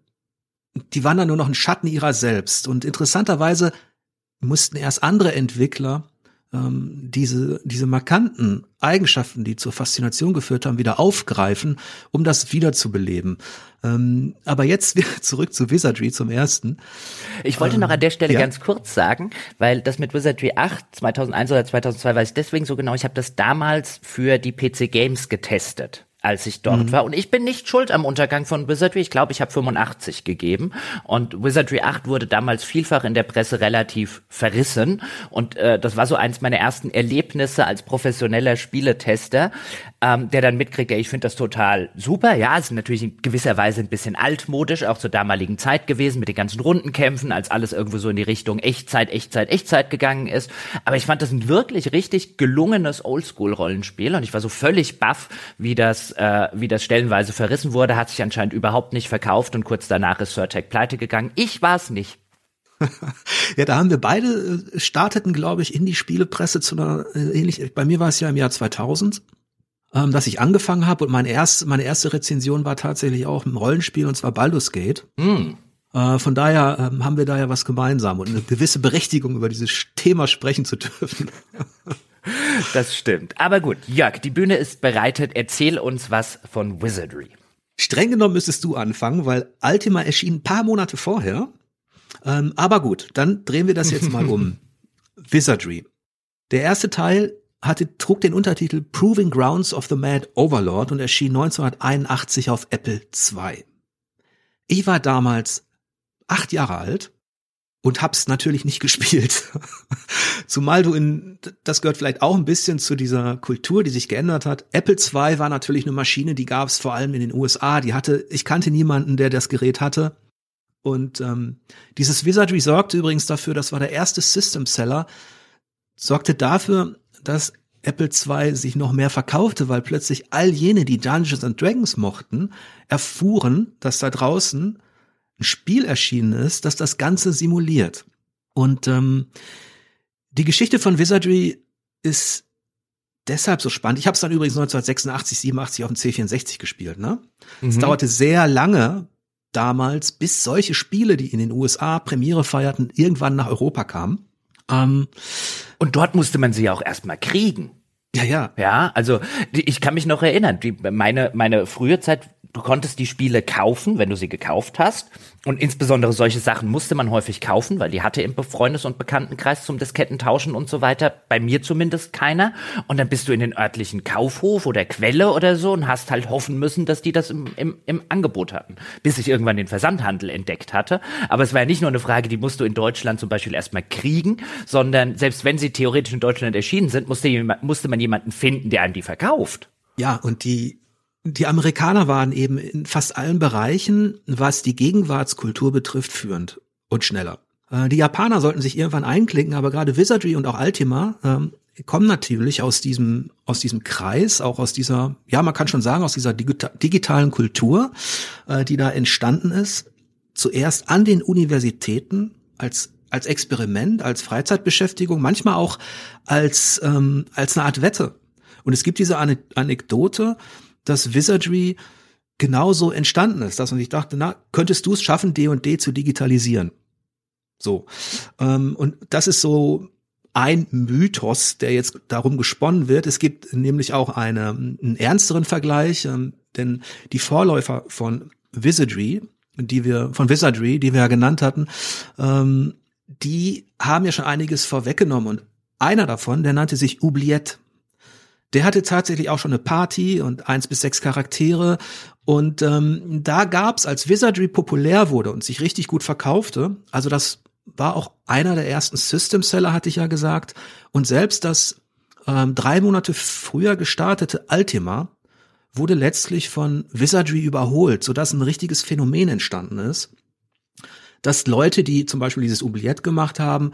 die waren dann nur noch ein Schatten ihrer selbst. Und interessanterweise mussten erst andere Entwickler ähm, diese, diese markanten Eigenschaften, die zur Faszination geführt haben, wieder aufgreifen, um das wiederzubeleben. Ähm, aber jetzt <laughs> zurück zu Wizardry zum ersten. Ich wollte ähm, noch an der Stelle ja. ganz kurz sagen, weil das mit Wizardry 8 2001 oder 2002 weiß ich deswegen so genau. Ich habe das damals für die PC Games getestet als ich dort mhm. war. Und ich bin nicht schuld am Untergang von Wizardry. Ich glaube, ich habe 85 gegeben. Und Wizardry 8 wurde damals vielfach in der Presse relativ verrissen. Und äh, das war so eins meiner ersten Erlebnisse als professioneller Spieletester, ähm, der dann mitkriegt, ja, ich finde das total super. Ja, es ist natürlich in gewisser Weise ein bisschen altmodisch, auch zur damaligen Zeit gewesen, mit den ganzen Rundenkämpfen, als alles irgendwo so in die Richtung Echtzeit, Echtzeit, Echtzeit gegangen ist. Aber ich fand das ein wirklich richtig gelungenes Oldschool-Rollenspiel. Und ich war so völlig baff, wie das äh, wie das stellenweise verrissen wurde, hat sich anscheinend überhaupt nicht verkauft und kurz danach ist Surtech pleite gegangen. Ich war es nicht. <laughs> ja, da haben wir beide äh, starteten, glaube ich, in die Spielepresse zu einer äh, ähnlich. Bei mir war es ja im Jahr 2000, ähm, dass ich angefangen habe und meine erste, meine erste Rezension war tatsächlich auch ein Rollenspiel und zwar Baldur's Gate. Mm. Äh, von daher ähm, haben wir da ja was gemeinsam und eine gewisse Berechtigung über dieses Thema sprechen zu dürfen. <laughs> Das stimmt. Aber gut, Jörg, die Bühne ist bereitet. Erzähl uns was von Wizardry. Streng genommen müsstest du anfangen, weil Ultima erschien ein paar Monate vorher. Ähm, aber gut, dann drehen wir das jetzt mal um. <laughs> Wizardry. Der erste Teil hatte, trug den Untertitel Proving Grounds of the Mad Overlord und erschien 1981 auf Apple II. Ich war damals acht Jahre alt und hab's natürlich nicht <laughs> gespielt. Zumal du in, das gehört vielleicht auch ein bisschen zu dieser Kultur, die sich geändert hat. Apple II war natürlich eine Maschine, die gab's vor allem in den USA. Die hatte, ich kannte niemanden, der das Gerät hatte. Und ähm, dieses Wizardry sorgte übrigens dafür, das war der erste System Seller, sorgte dafür, dass Apple II sich noch mehr verkaufte, weil plötzlich all jene, die Dungeons and Dragons mochten, erfuhren, dass da draußen ein Spiel erschienen ist, das das Ganze simuliert. Und ähm, die Geschichte von Wizardry ist deshalb so spannend. Ich habe es dann übrigens 1986, 87 auf dem C64 gespielt. Ne? Mhm. Es dauerte sehr lange damals, bis solche Spiele, die in den USA Premiere feierten, irgendwann nach Europa kamen. Ähm, Und dort musste man sie ja auch erstmal kriegen. Ja, ja. Ja, also ich kann mich noch erinnern, die, meine, meine frühe Zeit du konntest die Spiele kaufen, wenn du sie gekauft hast. Und insbesondere solche Sachen musste man häufig kaufen, weil die hatte im Freundes- und Bekanntenkreis zum Diskettentauschen und so weiter. Bei mir zumindest keiner. Und dann bist du in den örtlichen Kaufhof oder Quelle oder so und hast halt hoffen müssen, dass die das im, im, im Angebot hatten. Bis ich irgendwann den Versandhandel entdeckt hatte. Aber es war ja nicht nur eine Frage, die musst du in Deutschland zum Beispiel erstmal kriegen, sondern selbst wenn sie theoretisch in Deutschland erschienen sind, musste, musste man jemanden finden, der einem die verkauft. Ja, und die die Amerikaner waren eben in fast allen Bereichen, was die Gegenwartskultur betrifft, führend und schneller. Äh, die Japaner sollten sich irgendwann einklinken, aber gerade Wizardry und auch Ultima ähm, kommen natürlich aus diesem, aus diesem Kreis, auch aus dieser, ja, man kann schon sagen, aus dieser digita digitalen Kultur, äh, die da entstanden ist. Zuerst an den Universitäten als als Experiment, als Freizeitbeschäftigung, manchmal auch als ähm, als eine Art Wette. Und es gibt diese Ane Anekdote, dass Wizardry genauso entstanden ist, dass man sich dachte, na, könntest du es schaffen, D und D zu digitalisieren? So. Ähm, und das ist so ein Mythos, der jetzt darum gesponnen wird. Es gibt nämlich auch eine, einen ernsteren Vergleich, ähm, denn die Vorläufer von Wizardry, die wir, von Wizardry, die wir ja genannt hatten, ähm, die haben ja schon einiges vorweggenommen und einer davon, der nannte sich Oubliette. Der hatte tatsächlich auch schon eine Party und eins bis sechs Charaktere. Und ähm, da gab's, als Wizardry populär wurde und sich richtig gut verkaufte, also das war auch einer der ersten System-Seller, hatte ich ja gesagt. Und selbst das ähm, drei Monate früher gestartete Ultima wurde letztlich von Wizardry überholt, sodass ein richtiges Phänomen entstanden ist, dass Leute, die zum Beispiel dieses Oubliette gemacht haben,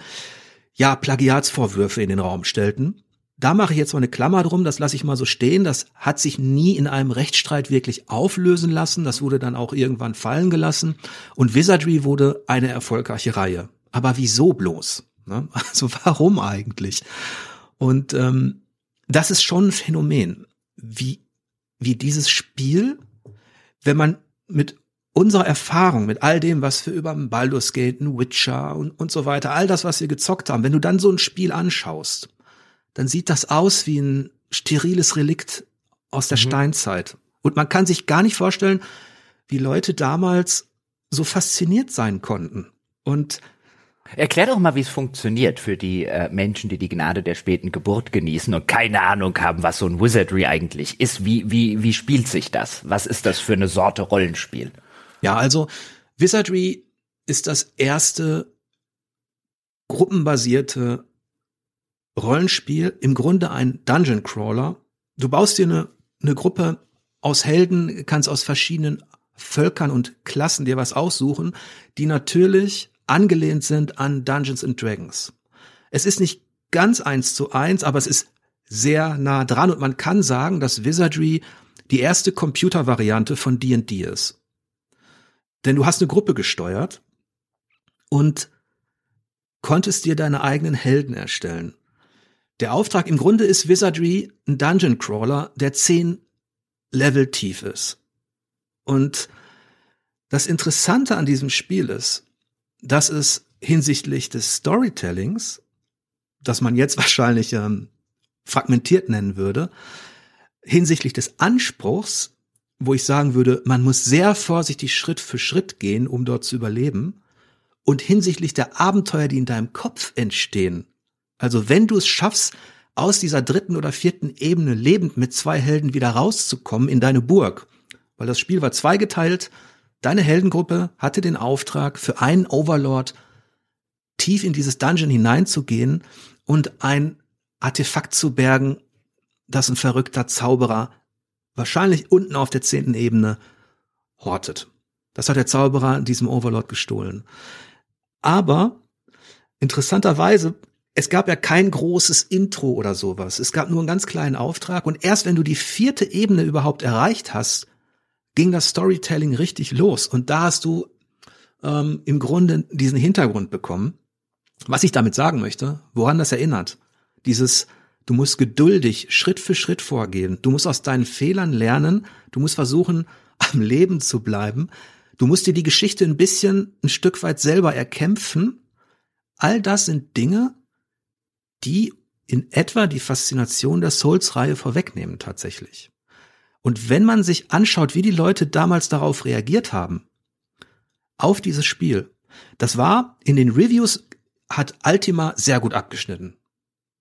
ja, Plagiatsvorwürfe in den Raum stellten. Da mache ich jetzt mal eine Klammer drum, das lasse ich mal so stehen. Das hat sich nie in einem Rechtsstreit wirklich auflösen lassen. Das wurde dann auch irgendwann fallen gelassen. Und Wizardry wurde eine erfolgreiche Reihe. Aber wieso bloß? Ne? <laughs> Also warum eigentlich? Und ähm, das ist schon ein Phänomen, wie, wie dieses Spiel, wenn man mit unserer Erfahrung, mit all dem, was wir über Baldur's Gate, Witcher und, und so weiter, all das, was wir gezockt haben, wenn du dann so ein Spiel anschaust, dann sieht das aus wie ein steriles Relikt aus der mhm. Steinzeit. Und man kann sich gar nicht vorstellen, wie Leute damals so fasziniert sein konnten. Und Erklär doch mal, wie es funktioniert für die äh, Menschen, die die Gnade der späten Geburt genießen und keine Ahnung haben, was so ein Wizardry eigentlich ist. Wie, wie, wie spielt sich das? Was ist das für eine Sorte Rollenspiel? Ja, also Wizardry ist das erste gruppenbasierte Rollenspiel, im Grunde ein Dungeon Crawler. Du baust dir eine, eine Gruppe aus Helden, kannst aus verschiedenen Völkern und Klassen dir was aussuchen, die natürlich angelehnt sind an Dungeons and Dragons. Es ist nicht ganz eins zu eins, aber es ist sehr nah dran und man kann sagen, dass Wizardry die erste Computervariante von D&D ist. Denn du hast eine Gruppe gesteuert und konntest dir deine eigenen Helden erstellen. Der Auftrag im Grunde ist Wizardry ein Dungeon Crawler, der zehn Level tief ist. Und das Interessante an diesem Spiel ist, dass es hinsichtlich des Storytellings, das man jetzt <laughs> wahrscheinlich ähm, fragmentiert nennen würde, hinsichtlich des Anspruchs, wo ich sagen würde, man muss sehr vorsichtig Schritt für Schritt gehen, um dort zu überleben, und hinsichtlich der Abenteuer, die in deinem Kopf entstehen. Also wenn du es schaffst, aus dieser dritten oder vierten Ebene lebend mit zwei Helden wieder rauszukommen in deine Burg, weil das Spiel war zweigeteilt, Deine Heldengruppe hatte den Auftrag, für einen Overlord tief in dieses Dungeon hineinzugehen und ein Artefakt zu bergen, das ein verrückter Zauberer wahrscheinlich unten auf der zehnten Ebene hortet. Das hat der Zauberer diesem Overlord gestohlen. Aber interessanterweise, es gab ja kein großes Intro oder sowas. Es gab nur einen ganz kleinen Auftrag und erst wenn du die vierte Ebene überhaupt erreicht hast, ging das Storytelling richtig los. Und da hast du ähm, im Grunde diesen Hintergrund bekommen. Was ich damit sagen möchte, woran das erinnert, dieses, du musst geduldig Schritt für Schritt vorgehen. Du musst aus deinen Fehlern lernen. Du musst versuchen, am Leben zu bleiben. Du musst dir die Geschichte ein bisschen, ein Stück weit selber erkämpfen. All das sind Dinge, die in etwa die Faszination der Souls-Reihe vorwegnehmen tatsächlich. Und wenn man sich anschaut, wie die Leute damals darauf reagiert haben, auf dieses Spiel, das war in den Reviews hat Ultima sehr gut abgeschnitten.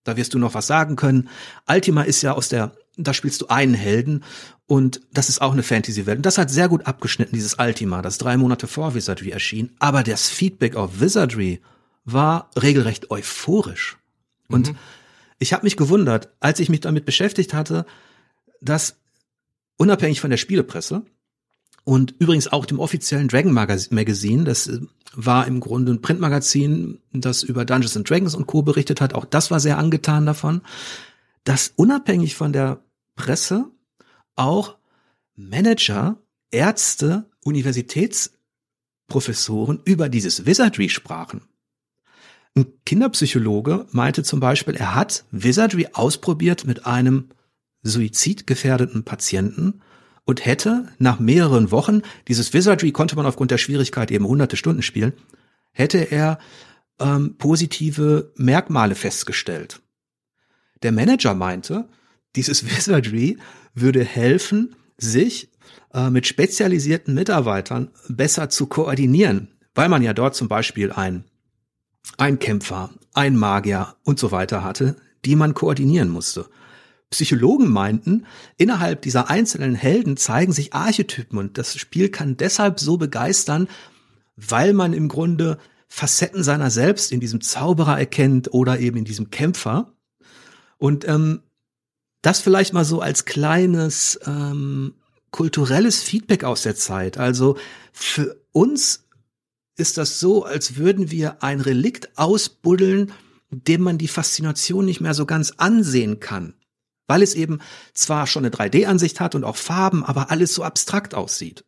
Da wirst du noch was sagen können. Ultima ist ja aus der, da spielst du einen Helden und das ist auch eine Fantasy-Welt. Und das hat sehr gut abgeschnitten, dieses Ultima, das drei Monate vor Wizardry erschien. Aber das Feedback auf Wizardry war regelrecht euphorisch. Und mhm. ich habe mich gewundert, als ich mich damit beschäftigt hatte, dass unabhängig von der Spielepresse, und übrigens auch dem offiziellen Dragon Magazine. Das äh, war im Grunde ein Printmagazin, das über Dungeons and Dragons und Co. berichtet hat. Auch das war sehr angetan davon, dass unabhängig von der Presse auch Manager, Ärzte, Universitätsprofessoren über dieses Wizardry sprachen. Ein Kinderpsychologe meinte zum Beispiel, er hat Wizardry ausprobiert mit einem suizidgefährdeten Patienten und hätte nach mehreren Wochen, dieses Wizardry konnte man aufgrund der Schwierigkeit eben hunderte Stunden spielen, hätte er ähm, positive Merkmale festgestellt. Der Manager meinte, dieses <laughs> Wizardry würde helfen, sich äh, mit spezialisierten Mitarbeitern besser zu koordinieren, weil man ja dort zum Beispiel ein, ein Kämpfer, ein Magier und so weiter hatte, die man koordinieren musste. Psychologen meinten, innerhalb dieser einzelnen Helden zeigen sich Archetypen und das Spiel kann deshalb so begeistern, weil man im Grunde Facetten seiner selbst in diesem Zauberer erkennt oder eben in diesem Kämpfer. Und ähm, das vielleicht mal so als kleines ähm, kulturelles Feedback aus der Zeit. Also für uns ist das so, als würden wir ein Relikt ausbuddeln, dem man die Faszination nicht mehr so ganz ansehen kann weil es eben zwar schon eine 3D-Ansicht hat und auch Farben, aber alles so abstrakt aussieht.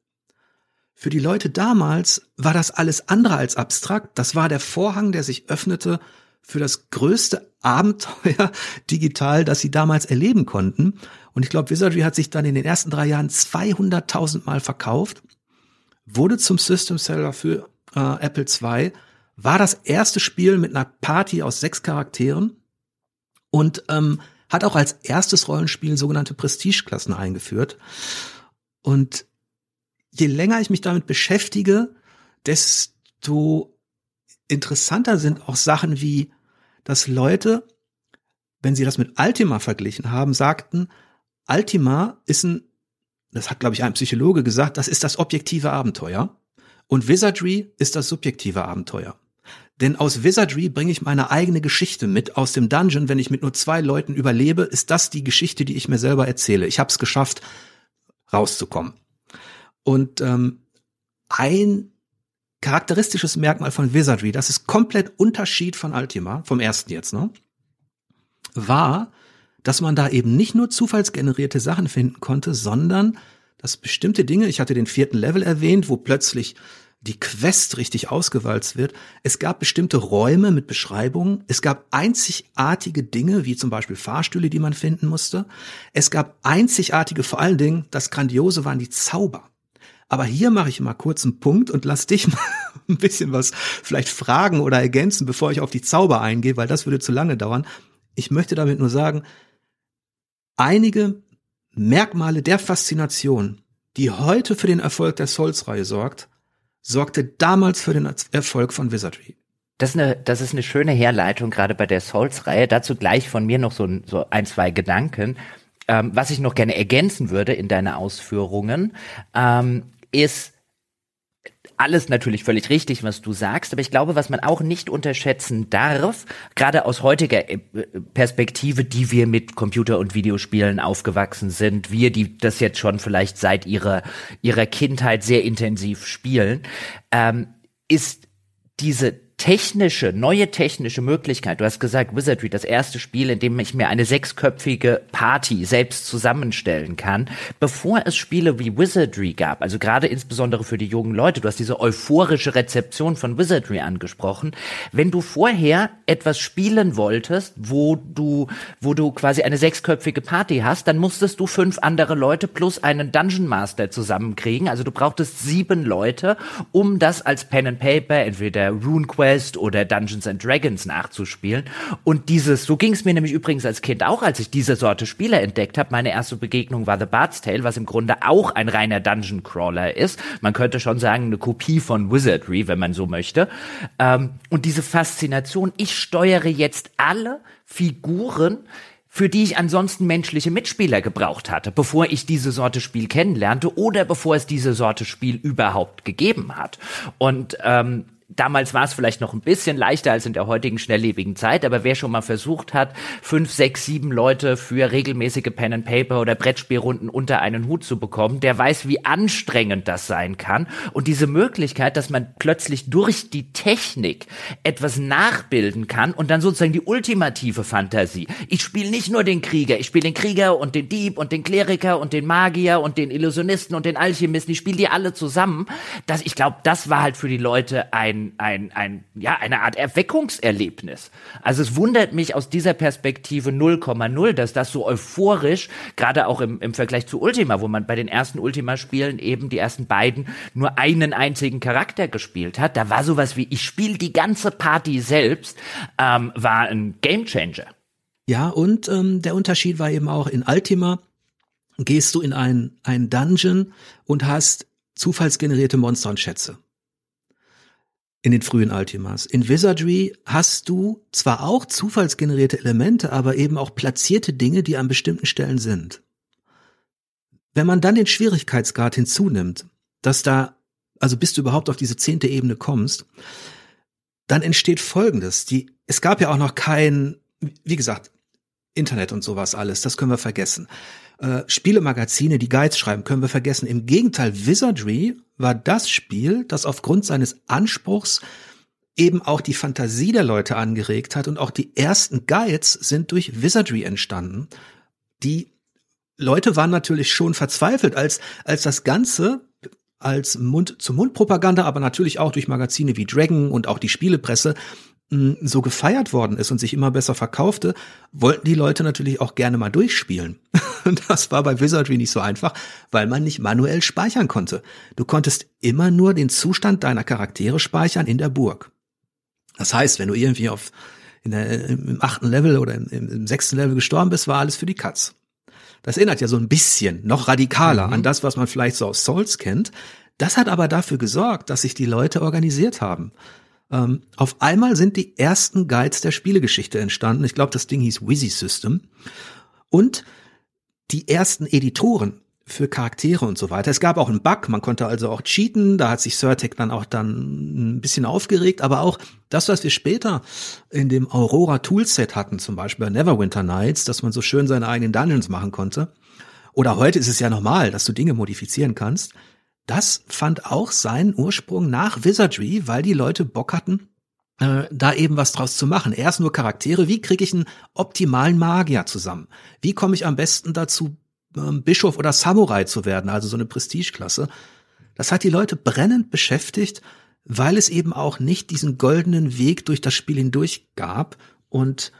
Für die Leute damals war das alles andere als abstrakt. Das war der Vorhang, der sich öffnete für das größte Abenteuer <laughs> digital, das sie damals erleben konnten. Und ich glaube, Wizardry hat sich dann in den ersten drei Jahren 200.000 Mal verkauft, wurde zum System Seller für äh, Apple II, war das erste Spiel mit einer Party aus sechs Charakteren und ähm, hat auch als erstes Rollenspiel sogenannte Prestigeklassen eingeführt. Und je länger ich mich damit beschäftige, desto interessanter sind auch Sachen wie, dass Leute, wenn sie das mit Ultima verglichen haben, sagten, Ultima ist ein, das hat glaube ich ein Psychologe gesagt, das ist das objektive Abenteuer und Wizardry ist das subjektive Abenteuer. Denn aus Wizardry bringe ich meine eigene Geschichte mit aus dem Dungeon. Wenn ich mit nur zwei Leuten überlebe, ist das die Geschichte, die ich mir selber erzähle. Ich habe es geschafft, rauszukommen. Und ähm, ein charakteristisches Merkmal von Wizardry, das ist komplett Unterschied von Ultima, vom ersten jetzt, ne? War, dass man da eben nicht nur zufallsgenerierte Sachen finden konnte, sondern dass bestimmte Dinge, ich hatte den vierten Level erwähnt, wo plötzlich die Quest richtig ausgewalzt wird. Es gab bestimmte Räume mit Beschreibungen. Es gab einzigartige Dinge, wie zum Beispiel Fahrstühle, die man finden musste. Es gab einzigartige, vor allen Dingen, das Grandiose waren die Zauber. Aber hier mache ich mal kurz einen Punkt und lass dich <laughs> mal ein bisschen was vielleicht fragen oder ergänzen, bevor ich auf die Zauber eingehe, weil das würde zu lange dauern. Ich möchte damit nur sagen, einige Merkmale der Faszination, die heute für den Erfolg der Souls-Reihe sorgt, sorgte damals für den Erfolg von Wizardry. Das ist eine, das ist eine schöne Herleitung, gerade bei der Souls-Reihe. Dazu gleich von mir noch so, so ein, zwei Gedanken. Ähm, was ich noch gerne ergänzen würde in deine Ausführungen, ähm, ist, alles natürlich völlig richtig, was du sagst, aber ich glaube, was man auch nicht unterschätzen darf, gerade aus heutiger äh, Perspektive, die wir mit Computer- und Videospielen aufgewachsen sind, wir, die das jetzt schon vielleicht seit ihrer, ihrer Kindheit sehr intensiv spielen, ähm, ist diese technische, neue technische Möglichkeit. Du hast gesagt, Wizardry, das erste Spiel, in dem ich mir eine sechsköpfige Party selbst zusammenstellen kann, bevor es Spiele wie Wizardry gab, also gerade insbesondere für die jungen Leute, du hast diese euphorische Rezeption von Wizardry angesprochen. Wenn du vorher etwas spielen wolltest, wo du, wo du quasi eine sechsköpfige Party hast, dann musstest du fünf andere Leute plus einen Dungeon Master zusammenkriegen. Also du brauchtest sieben Leute, um das als Pen and Paper, entweder RuneQuest Quest oder Dungeons and Dragons nachzuspielen. Und dieses, so ging es mir nämlich übrigens als Kind auch, als ich diese Sorte Spiele entdeckt habe. Meine erste Begegnung war The Bard's Tale, was im Grunde auch ein reiner Dungeon Crawler ist. Man könnte schon sagen, eine Kopie von Wizardry, wenn man so möchte. Ähm, und diese Faszination, ich steuere jetzt alle Figuren, für die ich ansonsten menschliche Mitspieler gebraucht hatte, bevor ich diese Sorte Spiel kennenlernte oder bevor es diese Sorte Spiel überhaupt gegeben hat. Und ähm, Damals war es vielleicht noch ein bisschen leichter als in der heutigen schnelllebigen Zeit, aber wer schon mal versucht hat, fünf, sechs, sieben Leute für regelmäßige Pen and Paper oder Brettspielrunden unter einen Hut zu bekommen, der weiß, wie anstrengend das sein kann. Und diese Möglichkeit, dass man plötzlich durch die Technik etwas nachbilden kann und dann sozusagen die ultimative Fantasie. Ich spiele nicht nur den Krieger, ich spiele den Krieger und den Dieb und den Kleriker und den Magier und den Illusionisten und den Alchemisten, ich spiele die alle zusammen. Das, ich glaube, das war halt für die Leute ein, ein, ein, ja, eine Art Erweckungserlebnis. Also es wundert mich aus dieser Perspektive 0,0, dass das so euphorisch, gerade auch im, im Vergleich zu Ultima, wo man bei den ersten Ultima-Spielen eben die ersten beiden nur einen einzigen Charakter gespielt hat, da war sowas wie, ich spiele die ganze Party selbst, ähm, war ein Gamechanger. Ja, und ähm, der Unterschied war eben auch in Ultima gehst du in ein, ein Dungeon und hast zufallsgenerierte Monster und Schätze. In den frühen Ultimas. In Wizardry hast du zwar auch zufallsgenerierte Elemente, aber eben auch platzierte Dinge, die an bestimmten Stellen sind. Wenn man dann den Schwierigkeitsgrad hinzunimmt, dass da, also bis du überhaupt auf diese zehnte Ebene kommst, dann entsteht Folgendes. Die, es gab ja auch noch kein, wie gesagt, Internet und sowas alles, das können wir vergessen. Äh, Spielemagazine, die Guides schreiben, können wir vergessen. Im Gegenteil, Wizardry war das Spiel, das aufgrund seines Anspruchs eben auch die Fantasie der Leute angeregt hat und auch die ersten Guides sind durch Wizardry entstanden. Die Leute waren natürlich schon verzweifelt, als, als das Ganze als Mund-zu-Mund-Propaganda, aber natürlich auch durch Magazine wie Dragon und auch die Spielepresse so gefeiert worden ist und sich immer besser verkaufte, wollten die Leute natürlich auch gerne mal durchspielen. <laughs> Und <laughs> das war bei Wizardry nicht so einfach, weil man nicht manuell speichern konnte. Du konntest immer nur den Zustand deiner Charaktere speichern in der Burg. Das heißt, wenn du irgendwie auf in der, im achten Level oder im, im, sechsten Level gestorben bist, war alles für die Katz. Das erinnert ja so ein bisschen, noch radikaler mhm. an das, was man vielleicht so aus Souls kennt. Das hat aber dafür gesorgt, dass sich die Leute organisiert haben. Ähm, auf einmal sind die ersten Guides der Spielegeschichte entstanden. Ich glaube, das Ding hieß Wizzy System. Und die ersten Editoren für Charaktere und so weiter. Es gab auch einen Bug, man konnte also auch cheaten, da hat sich Surtec dann auch dann ein bisschen aufgeregt, aber auch das, was wir später in dem Aurora Toolset hatten, zum Beispiel bei Neverwinter Nights, dass man so schön seine eigenen Dungeons machen konnte. Oder heute ist es ja normal, dass du Dinge modifizieren kannst. Das fand auch seinen Ursprung nach Wizardry, weil die Leute Bock hatten, äh, da eben was draus zu machen. Erst nur Charaktere. Wie kriege ich einen optimalen Magier zusammen? Wie komme ich am besten dazu, ähm, Bischof oder Samurai zu werden, also so eine Prestigeklasse? Das hat die Leute brennend beschäftigt, weil es eben auch nicht diesen goldenen Weg durch das Spiel hindurch gab. Und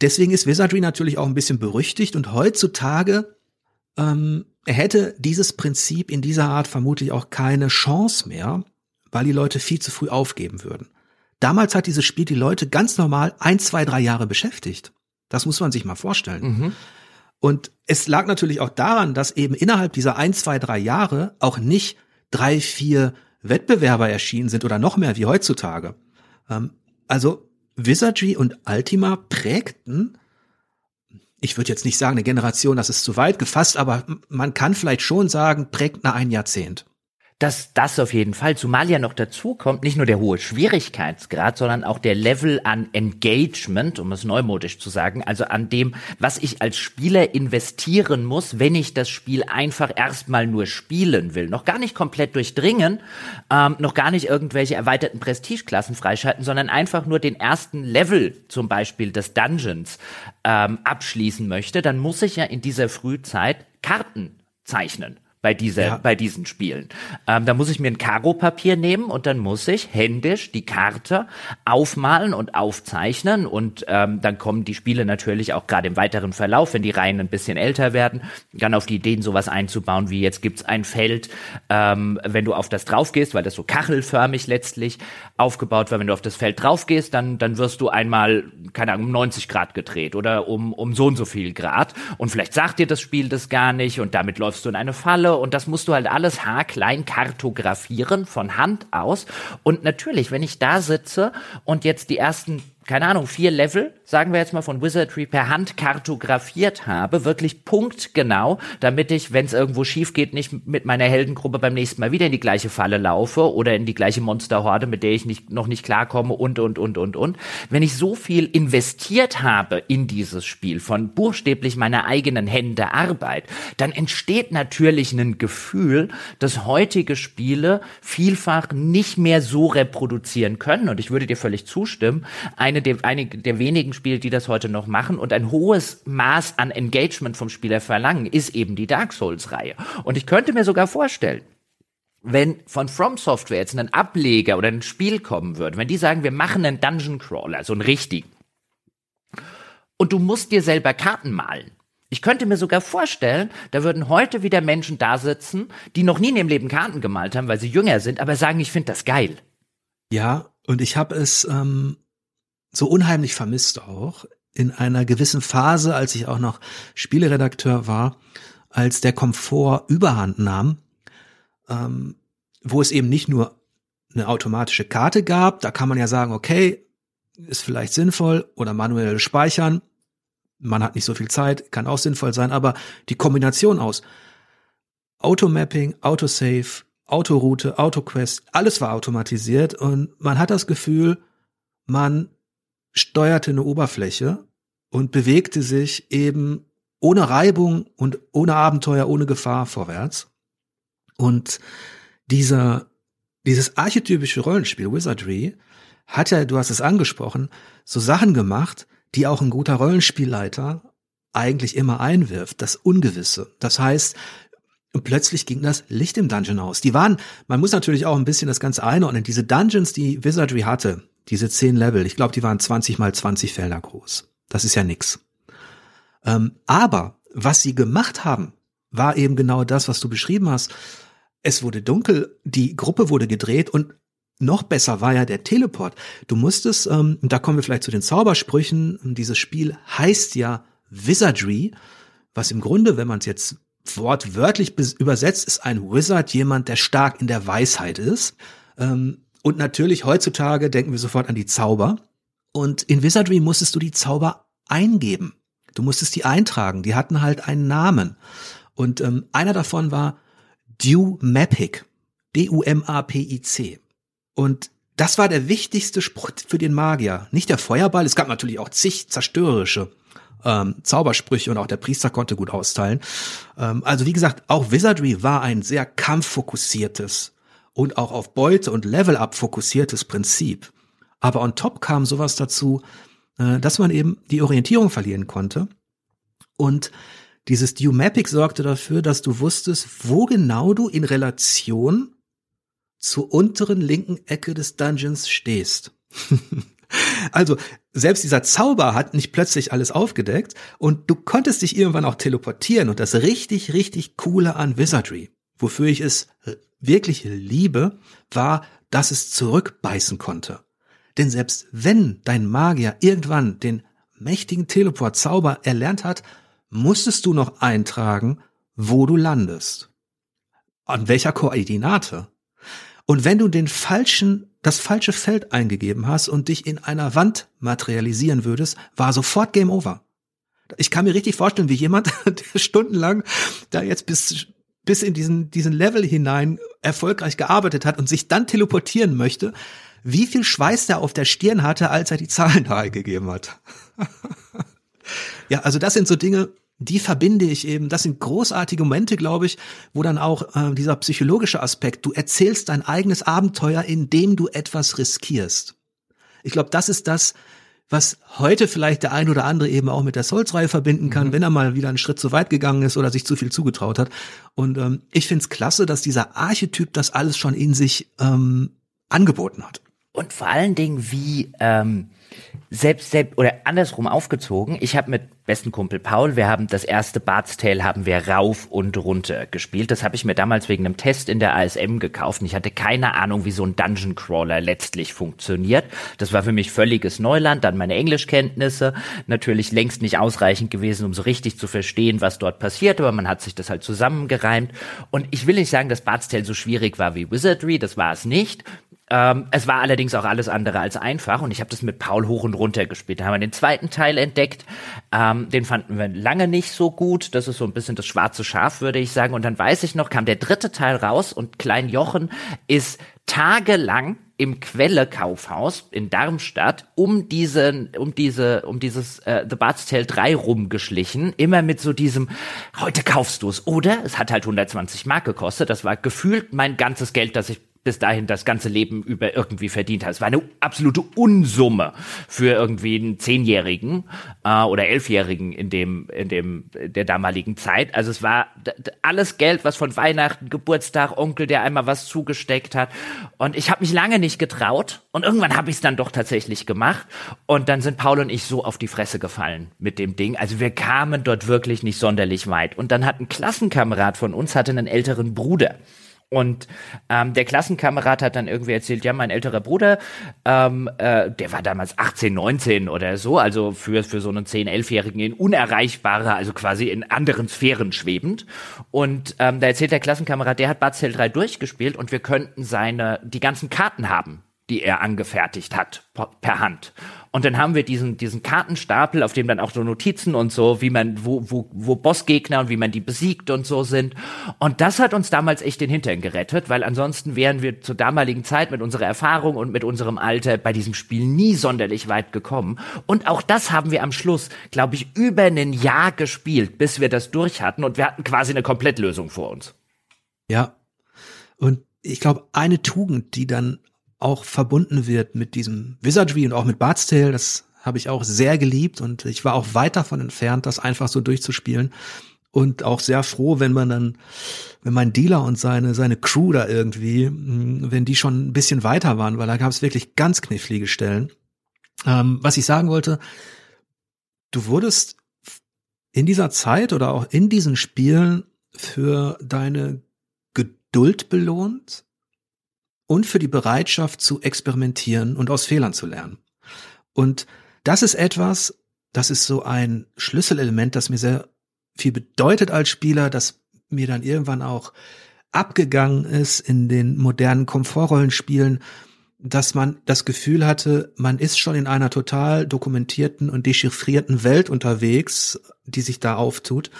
deswegen ist Wizardry natürlich auch ein bisschen berüchtigt und heutzutage ähm, hätte dieses Prinzip in dieser Art vermutlich auch keine Chance mehr, weil die Leute viel zu früh aufgeben würden. Damals hat dieses Spiel die Leute ganz normal ein, zwei, drei Jahre beschäftigt. Das muss man sich mal vorstellen. Mhm. Und es lag natürlich auch daran, dass eben innerhalb dieser ein, zwei, drei Jahre auch nicht drei, vier Wettbewerber erschienen sind oder noch mehr wie heutzutage. Ähm, also Wizardry und Ultima prägten ich würde jetzt nicht sagen, eine Generation, das ist zu weit gefasst, aber man kann vielleicht schon sagen, prägt nach ein Jahrzehnt. Das, das auf jeden Fall. Zumal ja noch dazu kommt, nicht nur der hohe Schwierigkeitsgrad, sondern auch der Level an Engagement, um es neumodisch zu sagen, also an dem, was ich als Spieler investieren muss, wenn ich das Spiel einfach erstmal nur spielen will. Noch gar nicht komplett durchdringen, ähm, noch gar nicht irgendwelche erweiterten Prestigeklassen freischalten, sondern einfach nur den ersten Level zum Beispiel des Dungeons ähm, abschließen möchte, dann muss ich ja in dieser Frühzeit Karten zeichnen bei dieser, ja. bei diesen Spielen. Ähm, da muss ich mir ein Karo-Papier nehmen und dann muss ich händisch die Karte aufmalen und aufzeichnen und ähm, dann kommen die Spiele natürlich auch gerade im weiteren Verlauf, wenn die Reihen ein bisschen älter werden, dann auf die Ideen sowas einzubauen, wie jetzt gibt's ein Feld, ähm, wenn du auf das drauf gehst, weil das so kachelförmig letztlich aufgebaut war, wenn du auf das Feld drauf gehst, dann, dann wirst du einmal, keine Ahnung, um 90 Grad gedreht oder um, um so und so viel Grad und vielleicht sagt dir das Spiel das gar nicht und damit läufst du in eine Falle und das musst du halt alles haarklein kartografieren von Hand aus. Und natürlich, wenn ich da sitze und jetzt die ersten keine Ahnung, vier Level, sagen wir jetzt mal von Wizardry per Hand kartografiert habe, wirklich punktgenau, damit ich, wenn es irgendwo schief geht, nicht mit meiner Heldengruppe beim nächsten Mal wieder in die gleiche Falle laufe oder in die gleiche Monsterhorde, mit der ich nicht, noch nicht klarkomme und, und, und, und, und. Wenn ich so viel investiert habe in dieses Spiel, von buchstäblich meiner eigenen Hände Arbeit, dann entsteht natürlich ein Gefühl, dass heutige Spiele vielfach nicht mehr so reproduzieren können. Und ich würde dir völlig zustimmen. Eine der, einige der wenigen Spiele, die das heute noch machen und ein hohes Maß an Engagement vom Spieler verlangen, ist eben die Dark Souls-Reihe. Und ich könnte mir sogar vorstellen, wenn von From Software jetzt ein Ableger oder ein Spiel kommen würde, wenn die sagen, wir machen einen Dungeon Crawler, so einen richtigen, und du musst dir selber Karten malen. Ich könnte mir sogar vorstellen, da würden heute wieder Menschen da sitzen, die noch nie in ihrem Leben Karten gemalt haben, weil sie jünger sind, aber sagen, ich finde das geil. Ja, und ich habe es ähm, so unheimlich vermisst auch in einer gewissen Phase, als ich auch noch Spieleredakteur war, als der Komfort überhand nahm, ähm, wo es eben nicht nur eine automatische Karte gab, da kann man ja sagen, okay, ist vielleicht sinnvoll oder manuell speichern, man hat nicht so viel Zeit, kann auch sinnvoll sein, aber die Kombination aus Automapping, Autosave, Autoroute, Autoquest, alles war automatisiert und man hat das Gefühl, man steuerte eine Oberfläche und bewegte sich eben ohne Reibung und ohne Abenteuer, ohne Gefahr vorwärts. Und dieser, dieses archetypische Rollenspiel Wizardry hat ja, du hast es angesprochen, so Sachen gemacht, die auch ein guter Rollenspielleiter eigentlich immer einwirft, das Ungewisse. Das heißt, plötzlich ging das Licht im Dungeon aus. Die waren, man muss natürlich auch ein bisschen das Ganze einordnen. Diese Dungeons, die Wizardry hatte, diese zehn Level, ich glaube, die waren 20 mal 20 Felder groß. Das ist ja nix. Ähm, aber was sie gemacht haben, war eben genau das, was du beschrieben hast. Es wurde dunkel, die Gruppe wurde gedreht und noch besser war ja der Teleport. Du musstest, ähm, da kommen wir vielleicht zu den Zaubersprüchen, dieses Spiel heißt ja Wizardry, was im Grunde, wenn man es jetzt wortwörtlich übersetzt, ist ein Wizard jemand, der stark in der Weisheit ist. Ähm, und natürlich heutzutage denken wir sofort an die Zauber. Und in Wizardry musstest du die Zauber eingeben. Du musstest die eintragen. Die hatten halt einen Namen. Und ähm, einer davon war Dumapic. D-U-M-A-P-I-C. Und das war der wichtigste Spruch für den Magier. Nicht der Feuerball. Es gab natürlich auch zig zerstörerische ähm, Zaubersprüche und auch der Priester konnte gut austeilen. Ähm, also wie gesagt, auch Wizardry war ein sehr kampffokussiertes und auch auf Beute und Level-up fokussiertes Prinzip. Aber on top kam sowas dazu, äh, dass man eben die Orientierung verlieren konnte. Und dieses Dewmapic sorgte dafür, dass du wusstest, wo genau du in Relation zur unteren linken Ecke des Dungeons stehst. <laughs> also, selbst dieser Zauber hat nicht plötzlich alles aufgedeckt und du konntest dich irgendwann auch teleportieren und das richtig, richtig coole an Wizardry, wofür ich es wirklich liebe, war, dass es zurückbeißen konnte. Denn selbst wenn dein Magier irgendwann den mächtigen Teleport-Zauber erlernt hat, musstest du noch eintragen, wo du landest. An welcher Koordinate. Und wenn du den falschen, das falsche Feld eingegeben hast und dich in einer Wand materialisieren würdest, war sofort Game Over. Ich kann mir richtig vorstellen, wie jemand, <laughs> der stundenlang da jetzt bis bis in diesen, diesen Level hinein erfolgreich gearbeitet hat und sich dann teleportieren möchte, wie viel Schweiß der auf der Stirn hatte, als er die Zahlen <laughs> da eingegeben hat. ja, also das sind so Dinge, die verbinde ich eben. Das sind großartige Momente, glaube ich, wo dann auch äh, dieser psychologische Aspekt, du erzählst dein eigenes Abenteuer, indem du etwas riskierst. Ich glaube, das ist das, was heute vielleicht der ein oder andere eben auch mit der Souls-Reihe verbinden kann, mhm. wenn er mal wieder einen Schritt zu weit gegangen ist oder sich zu viel zugetraut hat. Und ähm, ich finde es klasse, dass dieser Archetyp das alles schon in sich ähm, angeboten hat. Und vor allen Dingen, wie ähm, selbst, selbst oder andersrum aufgezogen. Ich habe mit besten Kumpel Paul, wir haben das erste Bart's Tale haben wir rauf und runter gespielt. Das habe ich mir damals wegen einem Test in der ASM gekauft und ich hatte keine Ahnung, wie so ein Dungeon Crawler letztlich funktioniert. Das war für mich völliges Neuland, dann meine Englischkenntnisse natürlich längst nicht ausreichend gewesen, um so richtig zu verstehen, was dort passiert, aber man hat sich das halt zusammengereimt und ich will nicht sagen, dass Bart's Tale so schwierig war wie Wizardry, das war es nicht. Ähm, es war allerdings auch alles andere als einfach und ich habe das mit Paul hoch und runter gespielt. Da haben wir den zweiten Teil entdeckt. Ähm, den fanden wir lange nicht so gut. Das ist so ein bisschen das schwarze Schaf, würde ich sagen. Und dann weiß ich noch, kam der dritte Teil raus und Klein Jochen ist tagelang im Quelle Kaufhaus in Darmstadt um diesen um diese um dieses äh, The Bard's Tale 3 rumgeschlichen, immer mit so diesem heute kaufst du es oder es hat halt 120 Mark gekostet, das war gefühlt mein ganzes Geld, das ich bis dahin das ganze Leben über irgendwie verdient hat. Es war eine absolute Unsumme für irgendwie einen Zehnjährigen äh, oder Elfjährigen in dem, in dem, der damaligen Zeit. Also es war alles Geld, was von Weihnachten, Geburtstag, Onkel, der einmal was zugesteckt hat. Und ich habe mich lange nicht getraut. Und irgendwann habe ich es dann doch tatsächlich gemacht. Und dann sind Paul und ich so auf die Fresse gefallen mit dem Ding. Also wir kamen dort wirklich nicht sonderlich weit. Und dann hat ein Klassenkamerad von uns hatte einen älteren Bruder. Und ähm, der Klassenkamerad hat dann irgendwie erzählt, ja, mein älterer Bruder, ähm, äh, der war damals 18, 19 oder so, also für, für so einen 10, 11-Jährigen in unerreichbarer, also quasi in anderen Sphären schwebend. Und ähm, da erzählt der Klassenkamerad, der hat Bad 3 durchgespielt und wir könnten seine, die ganzen Karten haben, die er angefertigt hat, per Hand. Und dann haben wir diesen, diesen Kartenstapel, auf dem dann auch so Notizen und so, wie man, wo, wo, wo Bossgegner und wie man die besiegt und so sind. Und das hat uns damals echt den Hintern gerettet, weil ansonsten wären wir zur damaligen Zeit mit unserer Erfahrung und mit unserem Alter bei diesem Spiel nie sonderlich weit gekommen. Und auch das haben wir am Schluss, glaube ich, über ein Jahr gespielt, bis wir das durch hatten und wir hatten quasi eine Komplettlösung vor uns. Ja. Und ich glaube, eine Tugend, die dann auch verbunden wird mit diesem Wizardry und auch mit Bard's Tale. Das habe ich auch sehr geliebt und ich war auch weit davon entfernt, das einfach so durchzuspielen. Und auch sehr froh, wenn man dann, wenn mein Dealer und seine, seine Crew da irgendwie, hm, wenn die schon ein bisschen weiter waren, weil da gab es wirklich ganz knifflige Stellen. Ähm, was ich sagen wollte, du wurdest in dieser Zeit oder auch in diesen Spielen für deine Geduld belohnt, und für die Bereitschaft zu experimentieren und aus Fehlern zu lernen. Und das ist etwas, das ist so ein Schlüsselelement, das mir sehr viel bedeutet als Spieler, das mir dann irgendwann auch abgegangen ist in den modernen Komfortrollenspielen, dass man das Gefühl hatte, man ist schon in einer total dokumentierten und dechiffrierten Welt unterwegs, die sich da auftut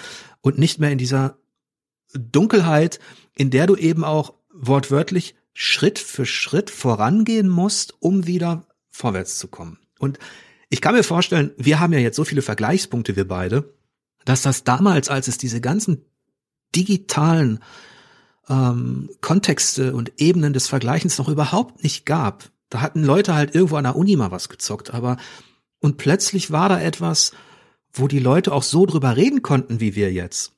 und nicht mehr in dieser Dunkelheit, in der du eben auch wortwörtlich Schritt für Schritt vorangehen musst, um wieder vorwärts zu kommen. Und ich kann mir vorstellen, wir haben ja jetzt so viele Vergleichspunkte, wir beide, dass das damals, als es diese ganzen digitalen ähm, Kontexte und Ebenen des Vergleichens noch überhaupt nicht gab. Da hatten Leute halt irgendwo an der Uni mal was gezockt, aber und plötzlich war da etwas, wo die Leute auch so drüber reden konnten, wie wir jetzt.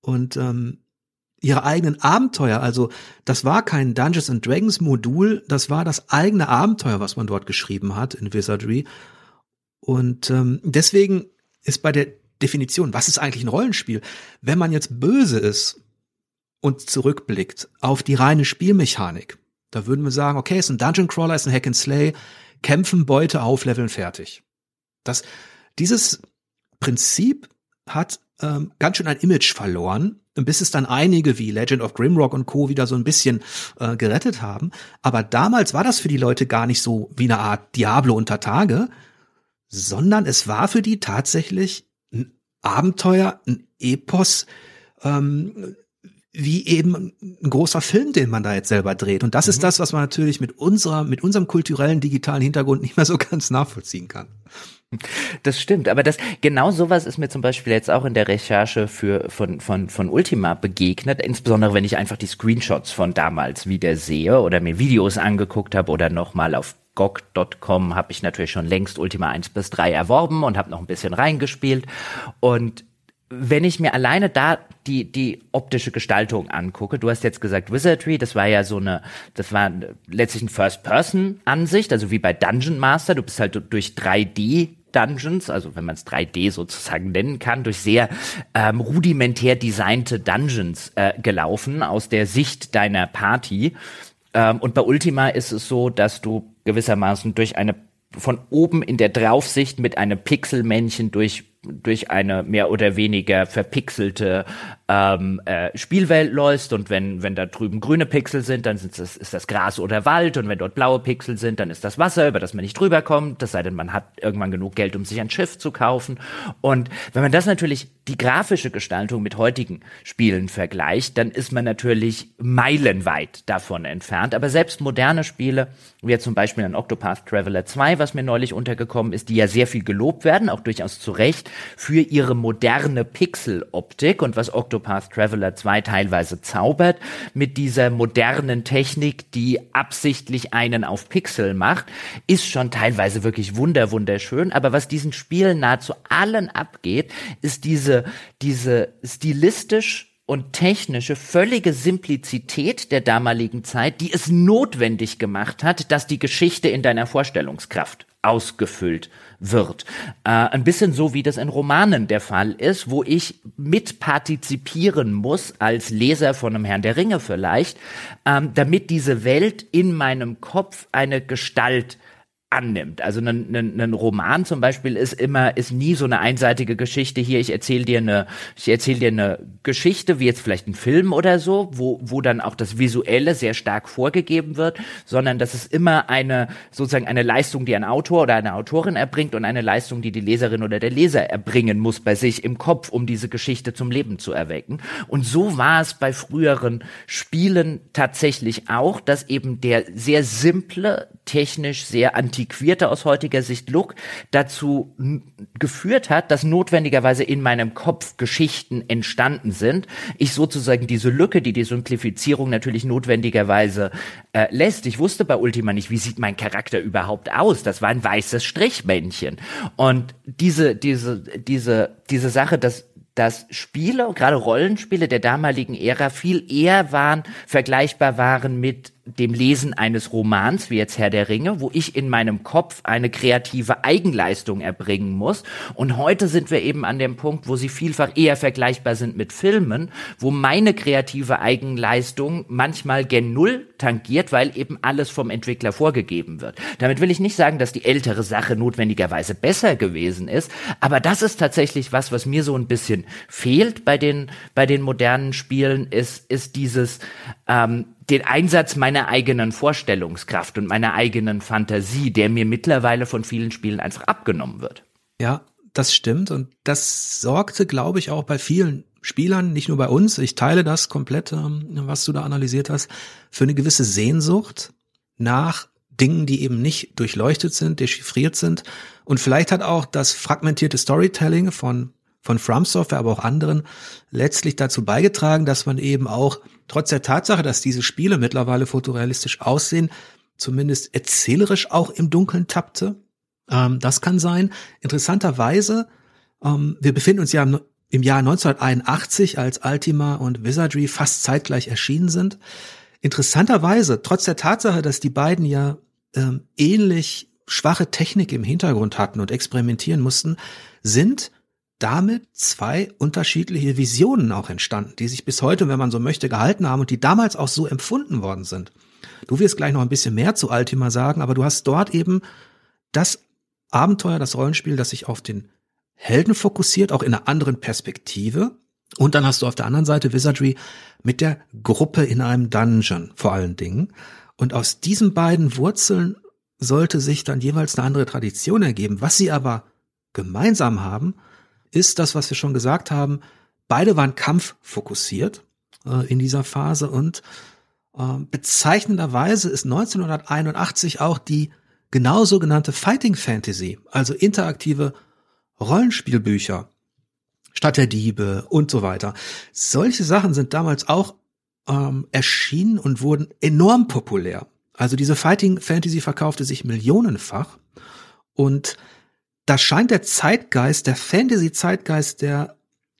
Und ähm, ihre eigenen Abenteuer. Also das war kein Dungeons and Dragons Modul, das war das eigene Abenteuer, was man dort geschrieben hat in Wizardry. Und ähm, deswegen ist bei der Definition, was ist eigentlich ein Rollenspiel? Wenn man jetzt böse ist und zurückblickt auf die reine Spielmechanik, da würden wir sagen, okay, es ist ein Dungeon Crawler, ist ein Hack and Slay, kämpfen, Beute aufleveln, fertig. Das, dieses Prinzip hat ähm, ganz schön ein Image verloren bis es dann einige wie Legend of Grimrock und Co. wieder so ein bisschen äh, gerettet haben. Aber damals war das für die Leute gar nicht so wie eine Art Diablo unter Tage, sondern es war für die tatsächlich ein Abenteuer, ein Epos, ähm, wie eben ein großer Film, den man da jetzt selber dreht. Und das mhm. ist das, was man natürlich mit unserer, mit unserem kulturellen digitalen Hintergrund nicht mehr so <laughs> ganz nachvollziehen kann. Das stimmt, aber das genau sowas ist mir zum Beispiel jetzt auch in der Recherche für von von von Ultima begegnet, insbesondere wenn ich einfach die Screenshots von damals wieder sehe oder mir Videos angeguckt habe oder nochmal auf GOG.com habe ich natürlich schon längst Ultima 1 bis 3 erworben und habe noch ein bisschen reingespielt und wenn ich mir alleine da die, die optische Gestaltung angucke, du hast jetzt gesagt Wizardry, das war ja so eine, das war letztlich eine First-Person-Ansicht, also wie bei Dungeon Master, du bist halt durch 3D Dungeons, also wenn man es 3D sozusagen nennen kann, durch sehr ähm, rudimentär designte Dungeons äh, gelaufen aus der Sicht deiner Party. Ähm, und bei Ultima ist es so, dass du gewissermaßen durch eine von oben in der Draufsicht mit einem Pixelmännchen durch durch eine mehr oder weniger verpixelte ähm, äh, Spielwelt läufst und wenn, wenn da drüben grüne Pixel sind, dann ist das, ist das Gras oder Wald und wenn dort blaue Pixel sind, dann ist das Wasser, über das man nicht drüber kommt, das sei denn, man hat irgendwann genug Geld, um sich ein Schiff zu kaufen. Und wenn man das natürlich die grafische Gestaltung mit heutigen Spielen vergleicht, dann ist man natürlich meilenweit davon entfernt. Aber selbst moderne Spiele, wie zum Beispiel ein Octopath Traveler 2, was mir neulich untergekommen ist, die ja sehr viel gelobt werden, auch durchaus zu Recht, für ihre moderne Pixeloptik und was Octopath Traveler 2 teilweise zaubert, mit dieser modernen Technik, die absichtlich einen auf Pixel macht, ist schon teilweise wirklich wunder, wunderschön. Aber was diesen Spielen nahezu allen abgeht, ist diese, diese stilistisch und technische völlige Simplizität der damaligen Zeit, die es notwendig gemacht hat, dass die Geschichte in deiner Vorstellungskraft ausgefüllt wird. Äh, ein bisschen so, wie das in Romanen der Fall ist, wo ich mitpartizipieren muss, als Leser von einem Herrn der Ringe vielleicht, ähm, damit diese Welt in meinem Kopf eine Gestalt annimmt. Also ein, Roman zum Beispiel ist immer, ist nie so eine einseitige Geschichte. Hier, ich erzähle dir eine, ich erzähle dir eine Geschichte, wie jetzt vielleicht ein Film oder so, wo, wo dann auch das Visuelle sehr stark vorgegeben wird, sondern das ist immer eine, sozusagen eine Leistung, die ein Autor oder eine Autorin erbringt und eine Leistung, die die Leserin oder der Leser erbringen muss bei sich im Kopf, um diese Geschichte zum Leben zu erwecken. Und so war es bei früheren Spielen tatsächlich auch, dass eben der sehr simple, technisch sehr antiquierte aus heutiger Sicht Look dazu geführt hat, dass notwendigerweise in meinem Kopf Geschichten entstanden sind. Ich sozusagen diese Lücke, die die Simplifizierung natürlich notwendigerweise äh, lässt. Ich wusste bei Ultima nicht, wie sieht mein Charakter überhaupt aus. Das war ein weißes Strichmännchen. Und diese, diese, diese, diese Sache, dass dass Spiele, gerade Rollenspiele der damaligen Ära viel eher waren, vergleichbar waren mit dem Lesen eines Romans, wie jetzt Herr der Ringe, wo ich in meinem Kopf eine kreative Eigenleistung erbringen muss. Und heute sind wir eben an dem Punkt, wo sie vielfach eher vergleichbar sind mit Filmen, wo meine kreative Eigenleistung manchmal gen Null tangiert, weil eben alles vom Entwickler vorgegeben wird. Damit will ich nicht sagen, dass die ältere Sache notwendigerweise besser gewesen ist, aber das ist tatsächlich was, was mir so ein bisschen fehlt bei den, bei den modernen Spielen, ist, ist dieses, ähm, den Einsatz meiner eigenen Vorstellungskraft und meiner eigenen Fantasie, der mir mittlerweile von vielen Spielen einfach abgenommen wird. Ja, das stimmt und das sorgte, glaube ich, auch bei vielen Spielern, nicht nur bei uns, ich teile das komplett, ähm, was du da analysiert hast, für eine gewisse Sehnsucht nach Dingen, die eben nicht durchleuchtet sind, dechiffriert sind. Und vielleicht hat auch das fragmentierte Storytelling von, von From Software, aber auch anderen letztlich dazu beigetragen, dass man eben auch Trotz der Tatsache, dass diese Spiele mittlerweile fotorealistisch aussehen, zumindest erzählerisch auch im Dunkeln tappte. Ähm, das kann sein. Interessanterweise, ähm, wir befinden uns ja im Jahr 1981, als Ultima und Wizardry fast zeitgleich erschienen sind. Interessanterweise, trotz der Tatsache, dass die beiden ja ähm, ähnlich schwache Technik im Hintergrund hatten und experimentieren mussten, sind damit zwei unterschiedliche Visionen auch entstanden, die sich bis heute, wenn man so möchte, gehalten haben und die damals auch so empfunden worden sind. Du wirst gleich noch ein bisschen mehr zu Ultima sagen, aber du hast dort eben das Abenteuer, das Rollenspiel, das sich auf den Helden fokussiert, auch in einer anderen Perspektive. Und dann hast du auf der anderen Seite Wizardry mit der Gruppe in einem Dungeon vor allen Dingen. Und aus diesen beiden Wurzeln sollte sich dann jeweils eine andere Tradition ergeben. Was sie aber gemeinsam haben, ist das, was wir schon gesagt haben. Beide waren kampffokussiert äh, in dieser Phase und äh, bezeichnenderweise ist 1981 auch die genau sogenannte Fighting Fantasy, also interaktive Rollenspielbücher, Stadt der Diebe und so weiter. Solche Sachen sind damals auch ähm, erschienen und wurden enorm populär. Also diese Fighting Fantasy verkaufte sich millionenfach und da scheint der Zeitgeist, der Fantasy-Zeitgeist der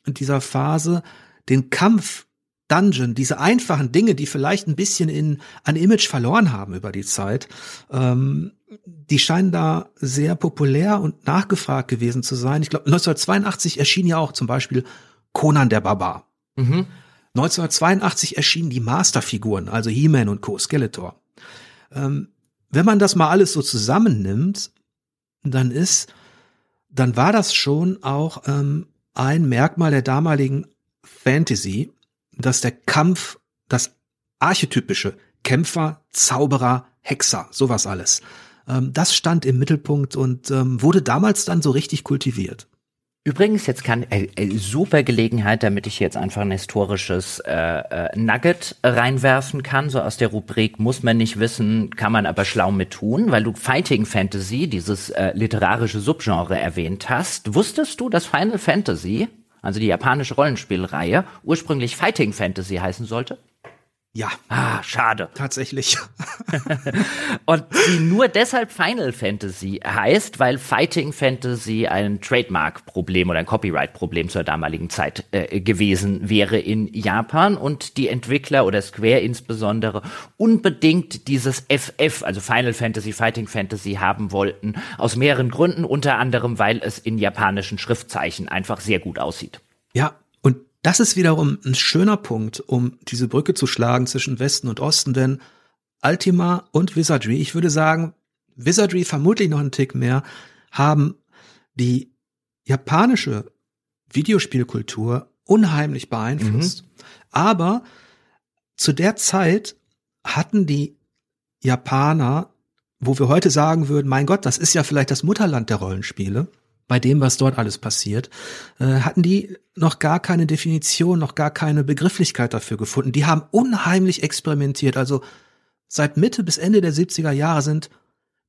in dieser Phase, den Kampf, Dungeon, diese einfachen Dinge, die vielleicht ein bisschen in an Image verloren haben über die Zeit, ähm, die scheinen da sehr populär und nachgefragt gewesen zu sein. Ich glaube, 1982 erschien ja auch zum Beispiel Conan der Barbar. Mhm. 1982 erschienen die Masterfiguren, also He-Man und Co. Skeletor. Ähm, wenn man das mal alles so zusammennimmt, dann ist dann war das schon auch ähm, ein Merkmal der damaligen Fantasy, dass der Kampf, das archetypische Kämpfer, Zauberer, Hexer, sowas alles, ähm, das stand im Mittelpunkt und ähm, wurde damals dann so richtig kultiviert. Übrigens, jetzt kann äh, äh, super Gelegenheit, damit ich jetzt einfach ein historisches äh, äh, Nugget reinwerfen kann, so aus der Rubrik muss man nicht wissen, kann man aber schlau mit tun, weil du Fighting Fantasy, dieses äh, literarische Subgenre erwähnt hast. Wusstest du, dass Final Fantasy, also die japanische Rollenspielreihe, ursprünglich Fighting Fantasy heißen sollte? Ja. Ah, schade. Tatsächlich. <laughs> <laughs> und die nur deshalb Final Fantasy heißt, weil Fighting Fantasy ein Trademark-Problem oder ein Copyright-Problem zur damaligen Zeit äh, gewesen wäre in Japan und die Entwickler oder Square insbesondere unbedingt dieses FF, also Final Fantasy, Fighting Fantasy haben wollten, aus mehreren Gründen, unter anderem, weil es in japanischen Schriftzeichen einfach sehr gut aussieht. Ja, das ist wiederum ein schöner Punkt, um diese Brücke zu schlagen zwischen Westen und Osten, denn Ultima und Wizardry, ich würde sagen, Wizardry vermutlich noch einen Tick mehr, haben die japanische Videospielkultur unheimlich beeinflusst. Mhm. Aber zu der Zeit hatten die Japaner, wo wir heute sagen würden, mein Gott, das ist ja vielleicht das Mutterland der Rollenspiele, bei dem, was dort alles passiert, äh, hatten die noch gar keine Definition, noch gar keine Begrifflichkeit dafür gefunden. Die haben unheimlich experimentiert. Also seit Mitte bis Ende der 70er Jahre sind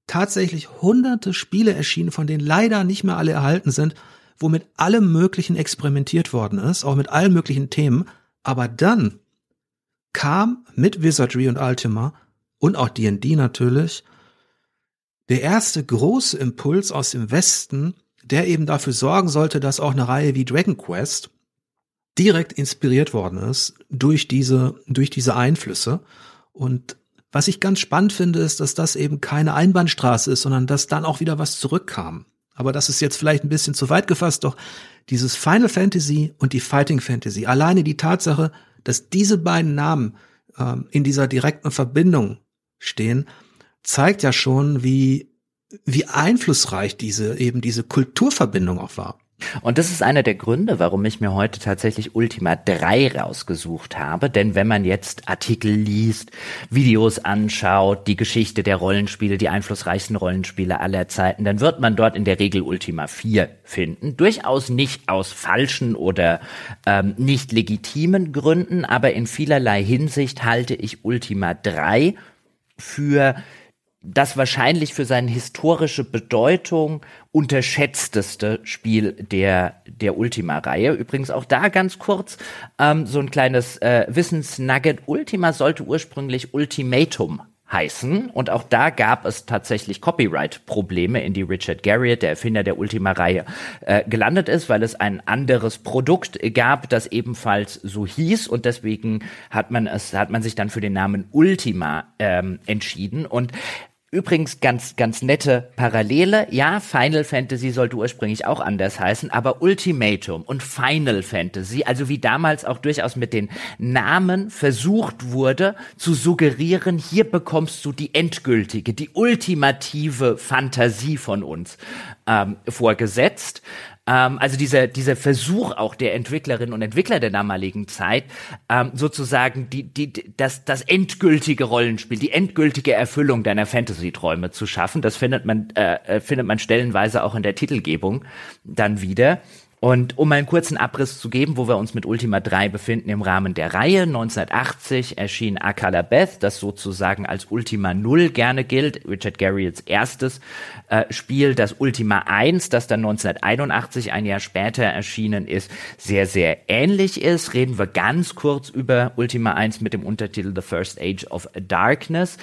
tatsächlich hunderte Spiele erschienen, von denen leider nicht mehr alle erhalten sind, wo mit allem Möglichen experimentiert worden ist, auch mit allen möglichen Themen. Aber dann kam mit Wizardry und Ultima und auch D&D natürlich der erste große Impuls aus dem Westen, der eben dafür sorgen sollte, dass auch eine Reihe wie Dragon Quest direkt inspiriert worden ist durch diese, durch diese Einflüsse. Und was ich ganz spannend finde, ist, dass das eben keine Einbahnstraße ist, sondern dass dann auch wieder was zurückkam. Aber das ist jetzt vielleicht ein bisschen zu weit gefasst, doch dieses Final Fantasy und die Fighting Fantasy, alleine die Tatsache, dass diese beiden Namen ähm, in dieser direkten Verbindung stehen, zeigt ja schon, wie wie einflussreich diese eben diese Kulturverbindung auch war. Und das ist einer der Gründe, warum ich mir heute tatsächlich Ultima 3 rausgesucht habe. Denn wenn man jetzt Artikel liest, Videos anschaut, die Geschichte der Rollenspiele, die einflussreichsten Rollenspiele aller Zeiten, dann wird man dort in der Regel Ultima 4 finden. Durchaus nicht aus falschen oder ähm, nicht legitimen Gründen, aber in vielerlei Hinsicht halte ich Ultima 3 für das wahrscheinlich für seine historische Bedeutung unterschätzteste Spiel der, der Ultima-Reihe. Übrigens auch da ganz kurz ähm, so ein kleines äh, Wissensnugget. Ultima sollte ursprünglich Ultimatum heißen. Und auch da gab es tatsächlich Copyright-Probleme, in die Richard Garriott, der Erfinder der Ultima-Reihe, äh, gelandet ist, weil es ein anderes Produkt gab, das ebenfalls so hieß. Und deswegen hat man es, hat man sich dann für den Namen Ultima ähm, entschieden. Und Übrigens ganz, ganz nette Parallele. Ja, Final Fantasy sollte ursprünglich auch anders heißen, aber Ultimatum und Final Fantasy, also wie damals auch durchaus mit den Namen versucht wurde zu suggerieren, hier bekommst du die endgültige, die ultimative Fantasie von uns ähm, vorgesetzt. Ähm, also dieser, dieser Versuch auch der Entwicklerinnen und Entwickler der damaligen Zeit, ähm, sozusagen die, die, das, das endgültige Rollenspiel, die endgültige Erfüllung deiner Fantasy-Träume zu schaffen. Das findet man, äh, äh findet man stellenweise auch in der Titelgebung dann wieder. Und um einen kurzen Abriss zu geben, wo wir uns mit Ultima 3 befinden im Rahmen der Reihe, 1980 erschien Akala Beth, das sozusagen als Ultima 0 gerne gilt, Richard Garriotts erstes äh, Spiel, das Ultima 1, das dann 1981, ein Jahr später erschienen ist, sehr, sehr ähnlich ist. Reden wir ganz kurz über Ultima 1 mit dem Untertitel The First Age of Darkness.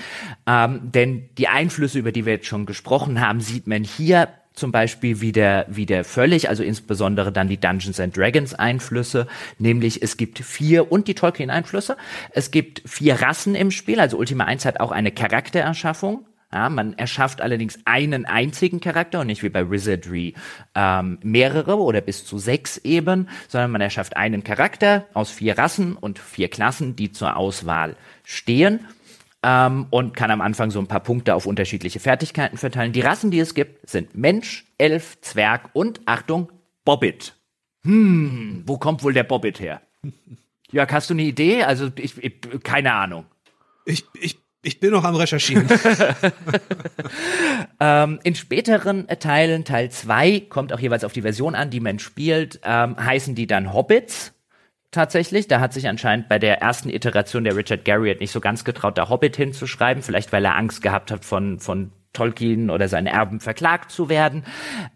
Ähm, denn die Einflüsse, über die wir jetzt schon gesprochen haben, sieht man hier zum Beispiel wieder, wieder völlig, also insbesondere dann die Dungeons and Dragons Einflüsse, nämlich es gibt vier und die Tolkien Einflüsse. Es gibt vier Rassen im Spiel, also Ultima 1 hat auch eine Charaktererschaffung. Ja, man erschafft allerdings einen einzigen Charakter und nicht wie bei Wizardry ähm, mehrere oder bis zu sechs eben, sondern man erschafft einen Charakter aus vier Rassen und vier Klassen, die zur Auswahl stehen ähm, und kann am Anfang so ein paar Punkte auf unterschiedliche Fertigkeiten verteilen. Die Rassen, die es gibt, sind Mensch, Elf, Zwerg und Achtung, Bobbit. Hm, wo kommt wohl der Bobbit her? <laughs> Jörg, hast du eine Idee? Also ich, ich keine Ahnung. Ich, ich, ich bin noch am Recherchieren. <laughs> <laughs> ähm, in späteren Teilen, Teil 2, kommt auch jeweils auf die Version an, die man spielt, ähm, heißen die dann Hobbits tatsächlich. Da hat sich anscheinend bei der ersten Iteration der Richard Garriott nicht so ganz getraut, da Hobbit hinzuschreiben, vielleicht weil er Angst gehabt hat von, von Tolkien oder seinen Erben verklagt zu werden.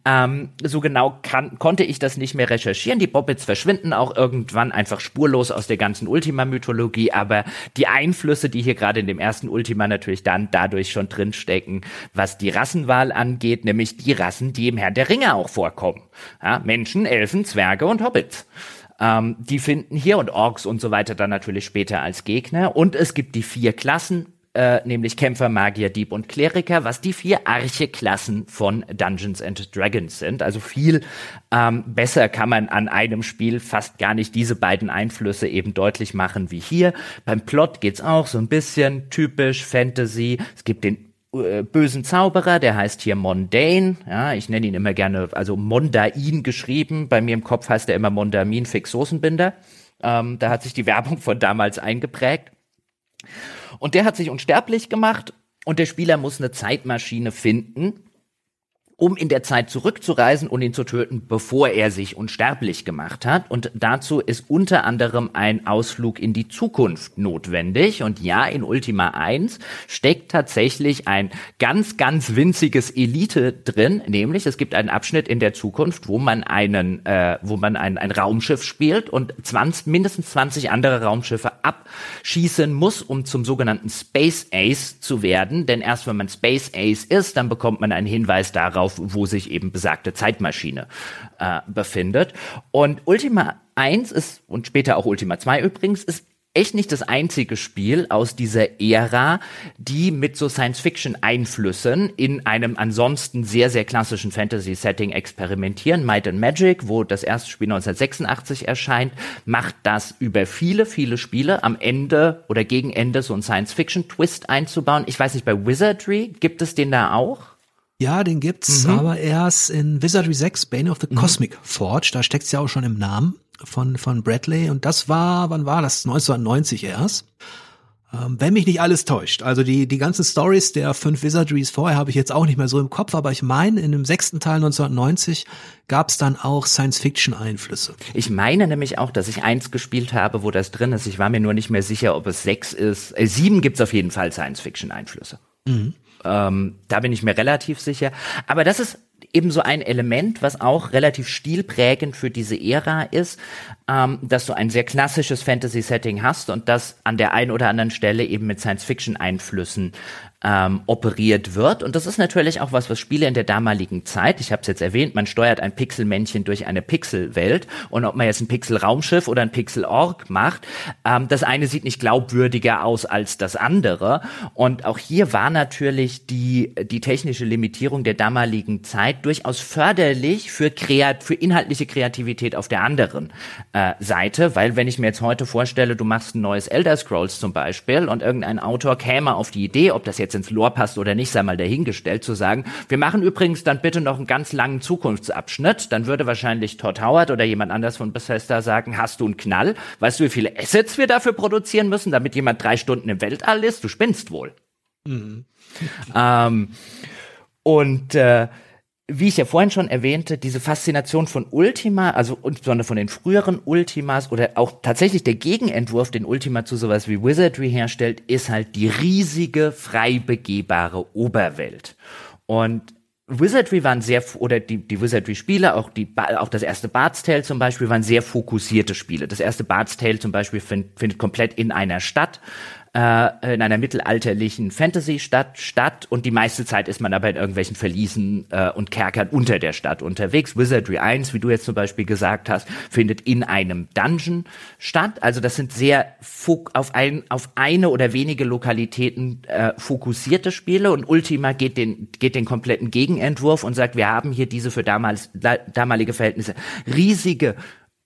Ähm, so genau kann, konnte ich das nicht mehr recherchieren. Die Bobbits verschwinden auch irgendwann einfach spurlos aus der ganzen Ultima-Mythologie, aber die Einflüsse, die hier gerade in dem ersten Ultima natürlich dann dadurch schon drinstecken, was die Rassenwahl angeht, nämlich die Rassen, die im Herrn der Ringe auch vorkommen. Ja, Menschen, Elfen, Zwerge und Hobbits. Ähm, die finden hier und Orks und so weiter dann natürlich später als Gegner. Und es gibt die vier Klassen, äh, nämlich Kämpfer, Magier, Dieb und Kleriker, was die vier Archeklassen von Dungeons and Dragons sind. Also viel ähm, besser kann man an einem Spiel fast gar nicht diese beiden Einflüsse eben deutlich machen wie hier. Beim Plot geht's auch so ein bisschen typisch Fantasy. Es gibt den bösen Zauberer, der heißt hier Mondane, ja, ich nenne ihn immer gerne, also Mondain geschrieben, bei mir im Kopf heißt er immer Mondamin Fix Soßenbinder, ähm, da hat sich die Werbung von damals eingeprägt. Und der hat sich unsterblich gemacht und der Spieler muss eine Zeitmaschine finden, um in der Zeit zurückzureisen und ihn zu töten, bevor er sich unsterblich gemacht hat. Und dazu ist unter anderem ein Ausflug in die Zukunft notwendig. Und ja, in Ultima 1 steckt tatsächlich ein ganz, ganz winziges Elite drin, nämlich es gibt einen Abschnitt in der Zukunft, wo man einen, äh, wo man ein, ein Raumschiff spielt und 20, mindestens 20 andere Raumschiffe abschießen muss, um zum sogenannten Space Ace zu werden. Denn erst wenn man Space Ace ist, dann bekommt man einen Hinweis darauf, auf, wo sich eben besagte Zeitmaschine äh, befindet. Und Ultima 1 ist, und später auch Ultima 2 übrigens, ist echt nicht das einzige Spiel aus dieser Ära, die mit so Science-Fiction-Einflüssen in einem ansonsten sehr, sehr klassischen Fantasy-Setting experimentieren. Might and Magic, wo das erste Spiel 1986 erscheint, macht das über viele, viele Spiele am Ende oder gegen Ende so einen Science-Fiction-Twist einzubauen. Ich weiß nicht, bei Wizardry gibt es den da auch? Ja, den gibt's, mhm. aber erst in Wizardry 6, Bane of the mhm. Cosmic Forge. Da steckt's ja auch schon im Namen von, von Bradley. Und das war, wann war das? 1990 erst. Ähm, wenn mich nicht alles täuscht. Also die, die ganzen Stories der fünf Wizardries vorher habe ich jetzt auch nicht mehr so im Kopf, aber ich meine, in dem sechsten Teil 1990 gab's dann auch Science-Fiction-Einflüsse. Ich meine nämlich auch, dass ich eins gespielt habe, wo das drin ist. Ich war mir nur nicht mehr sicher, ob es sechs ist. Äh, sieben gibt's auf jeden Fall Science-Fiction-Einflüsse. Mhm. Ähm, da bin ich mir relativ sicher. Aber das ist eben so ein Element, was auch relativ stilprägend für diese Ära ist, ähm, dass du ein sehr klassisches Fantasy-Setting hast und das an der einen oder anderen Stelle eben mit Science-Fiction-Einflüssen ähm, operiert wird. Und das ist natürlich auch was, was Spiele in der damaligen Zeit, ich habe es jetzt erwähnt, man steuert ein Pixelmännchen durch eine Pixelwelt und ob man jetzt ein Pixel-Raumschiff oder ein Pixel-Org macht, ähm, das eine sieht nicht glaubwürdiger aus als das andere. Und auch hier war natürlich die, die technische Limitierung der damaligen Zeit durchaus förderlich für, kreat für inhaltliche Kreativität auf der anderen äh, Seite, weil wenn ich mir jetzt heute vorstelle, du machst ein neues Elder Scrolls zum Beispiel und irgendein Autor käme auf die Idee, ob das jetzt jetzt ins Lore passt oder nicht, sei mal dahingestellt, zu sagen, wir machen übrigens dann bitte noch einen ganz langen Zukunftsabschnitt, dann würde wahrscheinlich Todd Howard oder jemand anders von Bethesda sagen, hast du einen Knall? Weißt du, wie viele Assets wir dafür produzieren müssen, damit jemand drei Stunden im Weltall ist? Du spinnst wohl. Mhm. ähm, und äh, wie ich ja vorhin schon erwähnte, diese Faszination von Ultima, also insbesondere von den früheren Ultimas oder auch tatsächlich der Gegenentwurf, den Ultima zu sowas wie Wizardry herstellt, ist halt die riesige, frei begehbare Oberwelt. Und Wizardry waren sehr, oder die, die Wizardry-Spiele, auch, auch das erste Bard's Tale zum Beispiel, waren sehr fokussierte Spiele. Das erste Bard's Tale zum Beispiel find, findet komplett in einer Stadt äh, in einer mittelalterlichen Fantasy-Stadt statt und die meiste Zeit ist man aber in irgendwelchen Verliesen äh, und Kerkern unter der Stadt unterwegs. Wizardry 1, wie du jetzt zum Beispiel gesagt hast, findet in einem Dungeon statt. Also das sind sehr auf, ein, auf eine oder wenige Lokalitäten äh, fokussierte Spiele und Ultima geht den, geht den kompletten Gegenentwurf und sagt, wir haben hier diese für damals, damalige Verhältnisse riesige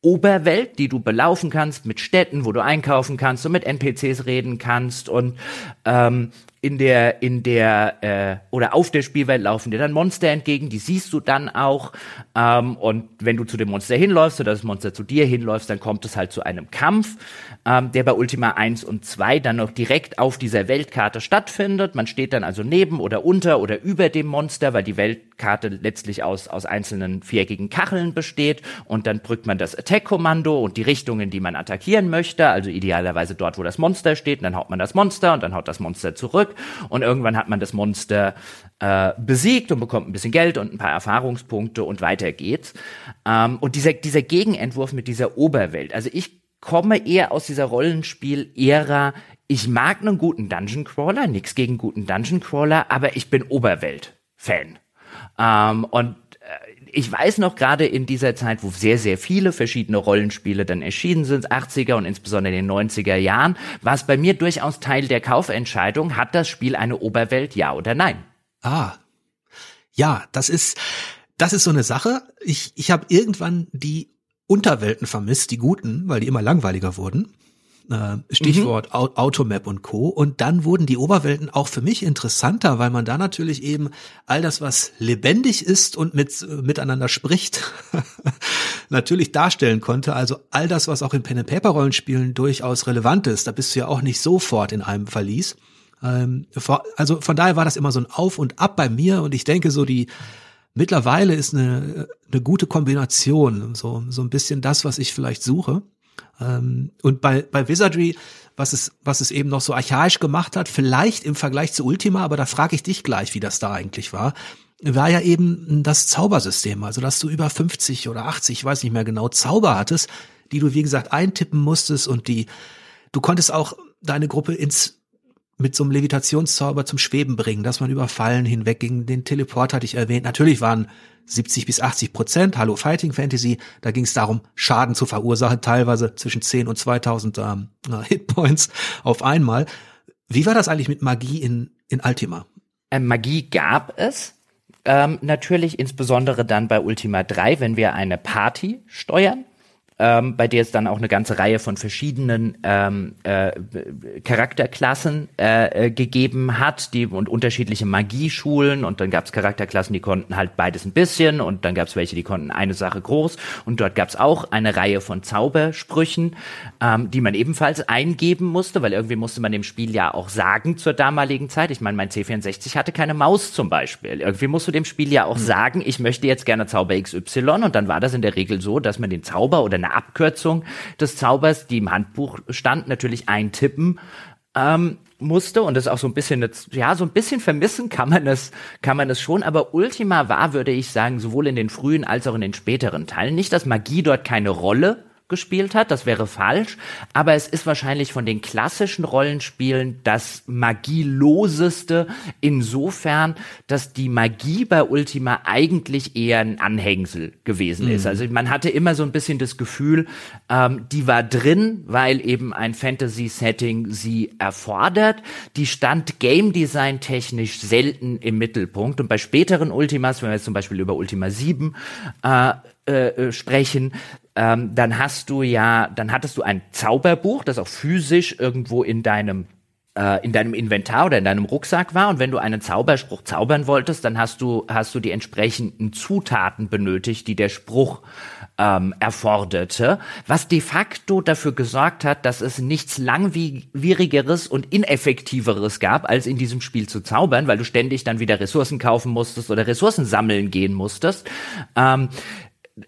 Oberwelt, die du belaufen kannst mit Städten, wo du einkaufen kannst und mit NPCs reden kannst und ähm, in der, in der, äh, oder auf der Spielwelt laufen dir dann Monster entgegen, die siehst du dann auch. Ähm, und wenn du zu dem Monster hinläufst oder das Monster zu dir hinläufst, dann kommt es halt zu einem Kampf, ähm, der bei Ultima 1 und 2 dann noch direkt auf dieser Weltkarte stattfindet. Man steht dann also neben oder unter oder über dem Monster, weil die Weltkarte letztlich aus, aus einzelnen viereckigen Kacheln besteht. Und dann drückt man das Attack-Kommando und die Richtung, in die man attackieren möchte, also idealerweise dort, wo das Monster steht, und dann haut man das Monster und dann haut das Monster zurück und irgendwann hat man das Monster äh, besiegt und bekommt ein bisschen Geld und ein paar Erfahrungspunkte und weiter geht's. Ähm, und dieser, dieser Gegenentwurf mit dieser Oberwelt, also ich komme eher aus dieser Rollenspiel-Ära. Ich mag einen guten Dungeon Crawler, nix gegen guten Dungeon Crawler, aber ich bin Oberwelt-Fan. Ähm, und ich weiß noch gerade in dieser Zeit, wo sehr, sehr viele verschiedene Rollenspiele dann erschienen sind, 80er und insbesondere in den 90er Jahren, war es bei mir durchaus Teil der Kaufentscheidung, hat das Spiel eine Oberwelt, ja oder nein? Ah. Ja, das ist, das ist so eine Sache. Ich, ich habe irgendwann die Unterwelten vermisst, die guten, weil die immer langweiliger wurden. Äh, Stichwort mhm. Automap und Co. Und dann wurden die Oberwelten auch für mich interessanter, weil man da natürlich eben all das, was lebendig ist und mit, miteinander spricht, <laughs> natürlich darstellen konnte. Also all das, was auch in Pen and Paper Rollenspielen durchaus relevant ist. Da bist du ja auch nicht sofort in einem Verlies. Ähm, also von daher war das immer so ein Auf und Ab bei mir und ich denke so die mittlerweile ist eine, eine gute Kombination, so, so ein bisschen das, was ich vielleicht suche. Ähm, und bei, bei Wizardry, was es, was es eben noch so archaisch gemacht hat, vielleicht im Vergleich zu Ultima, aber da frage ich dich gleich, wie das da eigentlich war, war ja eben das Zaubersystem, also dass du über 50 oder 80, ich weiß nicht mehr genau, Zauber hattest, die du, wie gesagt, eintippen musstest und die, du konntest auch deine Gruppe ins mit so einem Levitationszauber zum Schweben bringen, dass man über Fallen hinwegging. Den Teleport hatte ich erwähnt. Natürlich waren 70 bis 80 Prozent, Hallo Fighting Fantasy, da ging es darum, Schaden zu verursachen, teilweise zwischen 10 und 2000 ähm, <laughs> Hitpoints auf einmal. Wie war das eigentlich mit Magie in, in Ultima? Ähm, Magie gab es. Ähm, natürlich insbesondere dann bei Ultima 3, wenn wir eine Party steuern ähm, bei der es dann auch eine ganze Reihe von verschiedenen ähm, äh, Charakterklassen äh, äh, gegeben hat, die und unterschiedliche Magieschulen und dann gab es Charakterklassen, die konnten halt beides ein bisschen und dann gab es welche, die konnten eine Sache groß und dort gab es auch eine Reihe von Zaubersprüchen, ähm, die man ebenfalls eingeben musste, weil irgendwie musste man dem Spiel ja auch sagen zur damaligen Zeit. Ich meine, mein C64 hatte keine Maus zum Beispiel. Irgendwie musst du dem Spiel ja auch hm. sagen, ich möchte jetzt gerne Zauber XY und dann war das in der Regel so, dass man den Zauber oder eine Abkürzung des Zaubers, die im Handbuch stand, natürlich eintippen ähm, musste. Und das auch so ein bisschen ja so ein bisschen vermissen kann man es kann man es schon. Aber Ultima war würde ich sagen sowohl in den frühen als auch in den späteren Teilen. Nicht dass Magie dort keine Rolle gespielt hat. Das wäre falsch. Aber es ist wahrscheinlich von den klassischen Rollenspielen das magieloseste insofern, dass die Magie bei Ultima eigentlich eher ein Anhängsel gewesen mhm. ist. Also man hatte immer so ein bisschen das Gefühl, ähm, die war drin, weil eben ein Fantasy-Setting sie erfordert. Die stand Game Design technisch selten im Mittelpunkt. Und bei späteren Ultimas, wenn wir jetzt zum Beispiel über Ultima 7 äh, äh, sprechen, ähm, dann hast du ja, dann hattest du ein Zauberbuch, das auch physisch irgendwo in deinem äh, in deinem Inventar oder in deinem Rucksack war und wenn du einen Zauberspruch zaubern wolltest, dann hast du hast du die entsprechenden Zutaten benötigt, die der Spruch ähm, erforderte, was de facto dafür gesorgt hat, dass es nichts langwierigeres und ineffektiveres gab, als in diesem Spiel zu zaubern, weil du ständig dann wieder Ressourcen kaufen musstest oder Ressourcen sammeln gehen musstest. Ähm,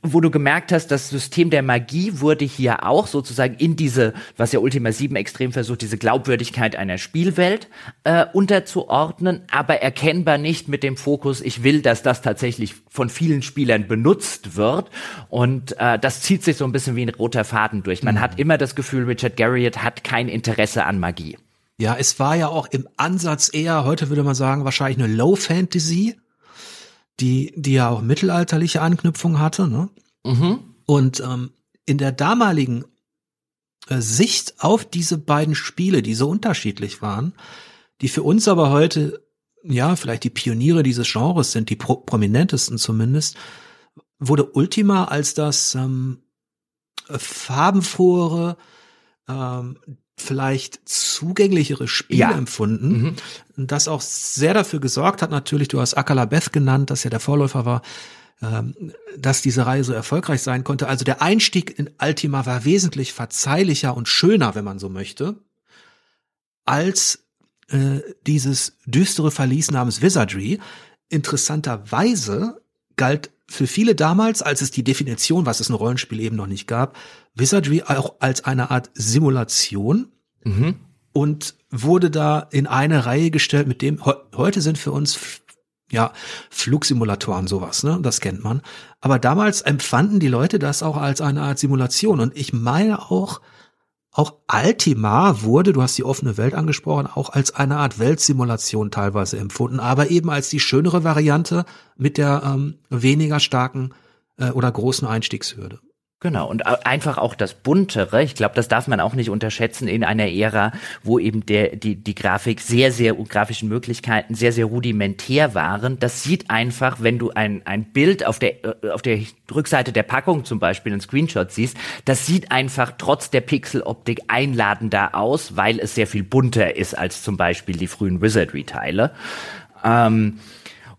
wo du gemerkt hast, das System der Magie wurde hier auch sozusagen in diese, was ja Ultima 7 extrem versucht, diese Glaubwürdigkeit einer Spielwelt äh, unterzuordnen, aber erkennbar nicht mit dem Fokus, ich will, dass das tatsächlich von vielen Spielern benutzt wird. Und äh, das zieht sich so ein bisschen wie ein roter Faden durch. Man mhm. hat immer das Gefühl, Richard Garriott hat kein Interesse an Magie. Ja, es war ja auch im Ansatz eher, heute würde man sagen, wahrscheinlich eine Low Fantasy die, die ja auch mittelalterliche Anknüpfung hatte. Ne? Mhm. Und ähm, in der damaligen äh, Sicht auf diese beiden Spiele, die so unterschiedlich waren, die für uns aber heute, ja, vielleicht die Pioniere dieses Genres sind, die pro prominentesten zumindest, wurde Ultima als das ähm, farbenfrohe, ähm, vielleicht zugänglichere Spiele ja. empfunden, mhm. das auch sehr dafür gesorgt hat, natürlich, du hast Akala Beth genannt, das ja der Vorläufer war, ähm, dass diese Reihe so erfolgreich sein konnte. Also der Einstieg in Ultima war wesentlich verzeihlicher und schöner, wenn man so möchte, als äh, dieses düstere Verlies namens Wizardry. Interessanterweise galt für viele damals, als es die Definition, was es ein Rollenspiel eben noch nicht gab, Wizardry auch als eine Art Simulation mhm. und wurde da in eine Reihe gestellt, mit dem heute sind für uns ja Flugsimulatoren sowas, ne? Das kennt man. Aber damals empfanden die Leute das auch als eine Art Simulation und ich meine auch auch Altima wurde, du hast die offene Welt angesprochen, auch als eine Art Weltsimulation teilweise empfunden, aber eben als die schönere Variante mit der ähm, weniger starken äh, oder großen Einstiegshürde. Genau, und einfach auch das Buntere, ich glaube, das darf man auch nicht unterschätzen in einer Ära, wo eben der, die, die Grafik sehr, sehr, grafischen Möglichkeiten sehr, sehr rudimentär waren. Das sieht einfach, wenn du ein, ein Bild auf der, äh, auf der Rückseite der Packung zum Beispiel, einen Screenshot siehst, das sieht einfach trotz der Pixeloptik einladender aus, weil es sehr viel bunter ist als zum Beispiel die frühen Wizardry-Teile. Ähm,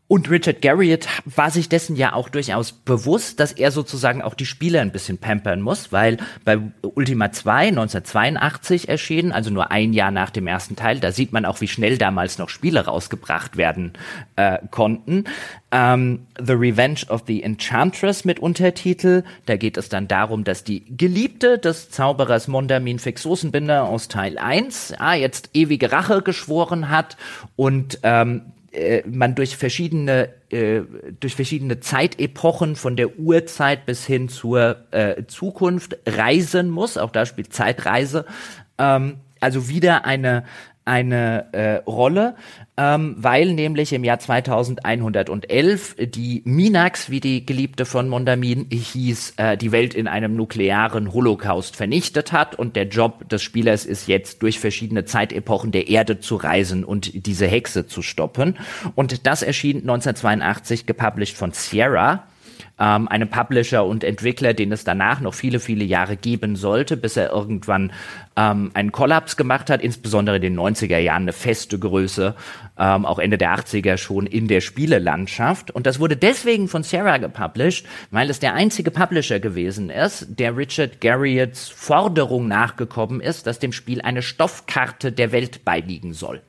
und Richard Garriott war sich dessen ja auch durchaus bewusst, dass er sozusagen auch die Spieler ein bisschen pampern muss, weil bei Ultima 2 1982 erschienen, also nur ein Jahr nach dem ersten Teil, da sieht man auch, wie schnell damals noch Spiele rausgebracht werden äh, konnten. Ähm, the Revenge of the Enchantress mit Untertitel. Da geht es dann darum, dass die Geliebte des Zauberers Mondamin Fixosenbinder aus Teil 1 ah, jetzt ewige Rache geschworen hat und ähm, äh, man durch verschiedene äh, durch verschiedene Zeitepochen von der Urzeit bis hin zur äh, Zukunft reisen muss. Auch da spielt Zeitreise ähm, also wieder eine eine äh, Rolle, ähm, weil nämlich im Jahr 2111 die Minax, wie die Geliebte von Mondamin hieß, äh, die Welt in einem nuklearen Holocaust vernichtet hat und der Job des Spielers ist jetzt durch verschiedene Zeitepochen der Erde zu reisen und diese Hexe zu stoppen. Und das erschien 1982 gepublished von Sierra ähm, einem Publisher und Entwickler, den es danach noch viele, viele Jahre geben sollte, bis er irgendwann ähm, einen Kollaps gemacht hat, insbesondere in den 90er Jahren eine feste Größe, ähm, auch Ende der 80er schon in der Spielelandschaft. Und das wurde deswegen von Sierra gepublished, weil es der einzige Publisher gewesen ist, der Richard Garriotts Forderung nachgekommen ist, dass dem Spiel eine Stoffkarte der Welt beiliegen soll.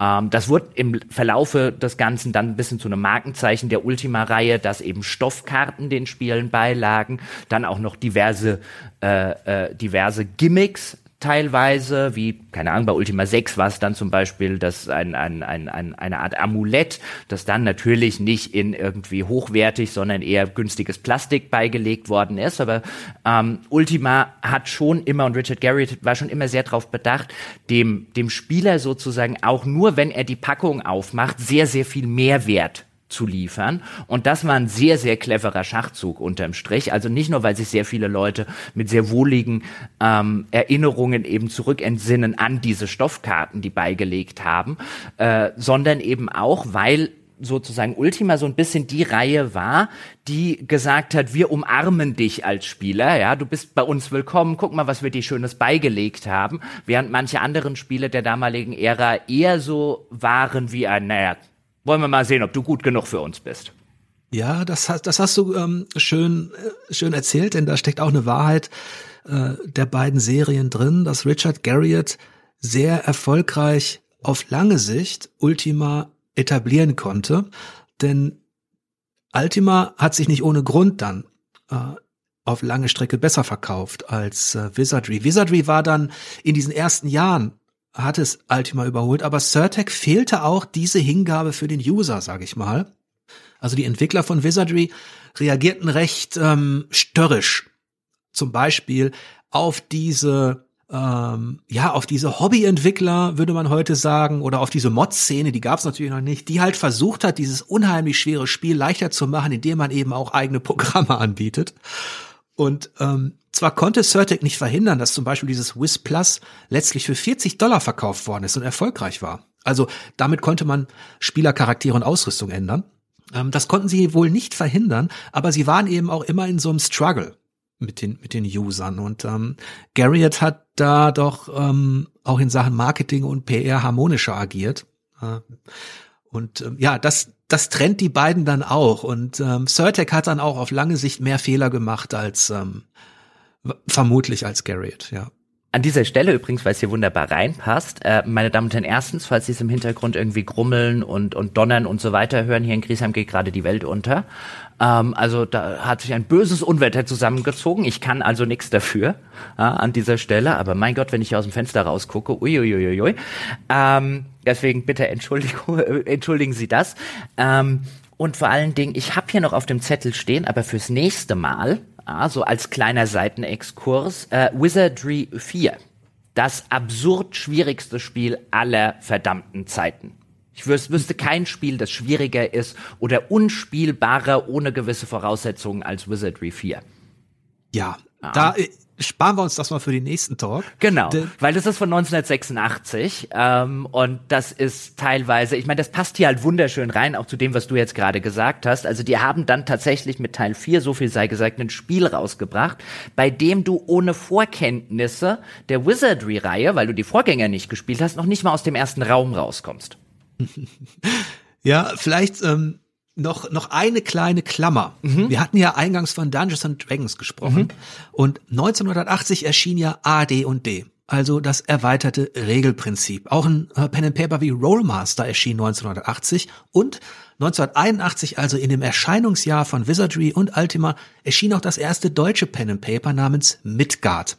Ähm, das wurde im Verlaufe des Ganzen dann ein bisschen zu einem Markenzeichen der Ultima-Reihe, dass eben Stoffkarten den Spielen beilagen, dann auch noch diverse, äh, äh, diverse Gimmicks teilweise, wie, keine Ahnung, bei Ultima 6 war es dann zum Beispiel das ein, ein, ein, ein, eine Art Amulett, das dann natürlich nicht in irgendwie hochwertig, sondern eher günstiges Plastik beigelegt worden ist. Aber ähm, Ultima hat schon immer, und Richard Garriott war schon immer sehr darauf bedacht, dem, dem Spieler sozusagen auch nur, wenn er die Packung aufmacht, sehr, sehr viel Mehrwert zu liefern. Und das war ein sehr, sehr cleverer Schachzug unterm Strich. Also nicht nur, weil sich sehr viele Leute mit sehr wohligen ähm, Erinnerungen eben zurückentsinnen an diese Stoffkarten, die beigelegt haben, äh, sondern eben auch, weil sozusagen Ultima so ein bisschen die Reihe war, die gesagt hat, wir umarmen dich als Spieler, ja, du bist bei uns willkommen, guck mal, was wir dir Schönes beigelegt haben, während manche anderen Spiele der damaligen Ära eher so waren wie ein, naja, wollen wir mal sehen, ob du gut genug für uns bist. Ja, das, hast, das hast du ähm, schön, äh, schön erzählt, denn da steckt auch eine Wahrheit äh, der beiden Serien drin, dass Richard Garriott sehr erfolgreich auf lange Sicht Ultima etablieren konnte. Denn Ultima hat sich nicht ohne Grund dann äh, auf lange Strecke besser verkauft als äh, Wizardry. Wizardry war dann in diesen ersten Jahren hat es Ultima überholt, aber Certec fehlte auch diese Hingabe für den User, sage ich mal. Also die Entwickler von Wizardry reagierten recht ähm, störrisch, zum Beispiel auf diese ähm, ja auf diese Hobbyentwickler würde man heute sagen oder auf diese Mod-Szene, die gab es natürlich noch nicht, die halt versucht hat, dieses unheimlich schwere Spiel leichter zu machen, indem man eben auch eigene Programme <laughs> anbietet. Und ähm, zwar konnte Certec nicht verhindern, dass zum Beispiel dieses Wiz Plus letztlich für 40 Dollar verkauft worden ist und erfolgreich war. Also damit konnte man Spielercharaktere und Ausrüstung ändern. Ähm, das konnten sie wohl nicht verhindern, aber sie waren eben auch immer in so einem Struggle mit den, mit den Usern. Und ähm, Garriott hat da doch ähm, auch in Sachen Marketing und PR harmonischer agiert. Äh, und ähm, ja, das, das trennt die beiden dann auch. Und ähm, Surtec hat dann auch auf lange Sicht mehr Fehler gemacht als ähm, vermutlich als Garriott, ja. An dieser Stelle übrigens, weil es hier wunderbar reinpasst, äh, meine Damen und Herren, erstens, falls Sie es im Hintergrund irgendwie grummeln und, und donnern und so weiter hören, hier in Griesheim geht gerade die Welt unter. Ähm, also da hat sich ein böses Unwetter zusammengezogen. Ich kann also nichts dafür äh, an dieser Stelle. Aber mein Gott, wenn ich hier aus dem Fenster rausgucke, uiuiuiui. Ähm, deswegen bitte Entschuldigung, <laughs> entschuldigen Sie das. Ähm, und vor allen Dingen, ich habe hier noch auf dem Zettel stehen, aber fürs nächste Mal, also als kleiner Seitenexkurs, äh, Wizardry 4. Das absurd schwierigste Spiel aller verdammten Zeiten. Ich wüsste <laughs> kein Spiel, das schwieriger ist oder unspielbarer ohne gewisse Voraussetzungen als Wizardry 4. Ja, ja. da sparen wir uns das mal für den nächsten Talk. Genau, De weil das ist von 1986 ähm, und das ist teilweise, ich meine, das passt hier halt wunderschön rein, auch zu dem, was du jetzt gerade gesagt hast. Also die haben dann tatsächlich mit Teil 4, so viel sei gesagt, ein Spiel rausgebracht, bei dem du ohne Vorkenntnisse der Wizardry-Reihe, weil du die Vorgänger nicht gespielt hast, noch nicht mal aus dem ersten Raum rauskommst. <laughs> ja, vielleicht ähm, noch, noch eine kleine Klammer. Mhm. Wir hatten ja eingangs von Dungeons and Dragons gesprochen. Mhm. Und 1980 erschien ja AD und D. Also das erweiterte Regelprinzip. Auch ein äh, Pen and Paper wie Rollmaster erschien 1980 und 1981, also in dem Erscheinungsjahr von Wizardry und Ultima, erschien auch das erste deutsche Pen and Paper namens Midgard.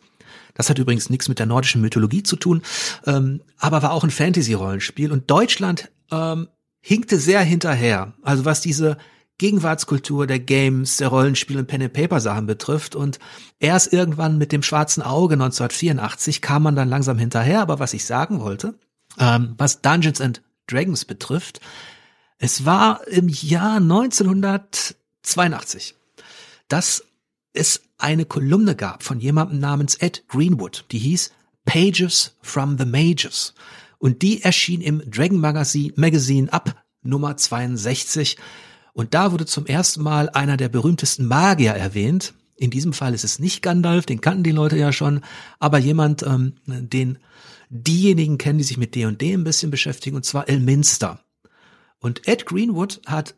Das hat übrigens nichts mit der nordischen Mythologie zu tun, ähm, aber war auch ein Fantasy-Rollenspiel. Und Deutschland ähm, hinkte sehr hinterher. Also was diese Gegenwartskultur der Games, der Rollenspiele und Pen-and-Paper-Sachen betrifft. Und erst irgendwann mit dem schwarzen Auge 1984 kam man dann langsam hinterher. Aber was ich sagen wollte, ähm, was Dungeons and Dragons betrifft, es war im Jahr 1982, dass es eine Kolumne gab von jemandem namens Ed Greenwood, die hieß Pages from the Mages. Und die erschien im Dragon Magazine, Magazine ab Nummer 62. Und da wurde zum ersten Mal einer der berühmtesten Magier erwähnt. In diesem Fall ist es nicht Gandalf, den kannten die Leute ja schon, aber jemand, ähm, den diejenigen kennen, die sich mit D&D &D ein bisschen beschäftigen, und zwar Elminster. Und Ed Greenwood hat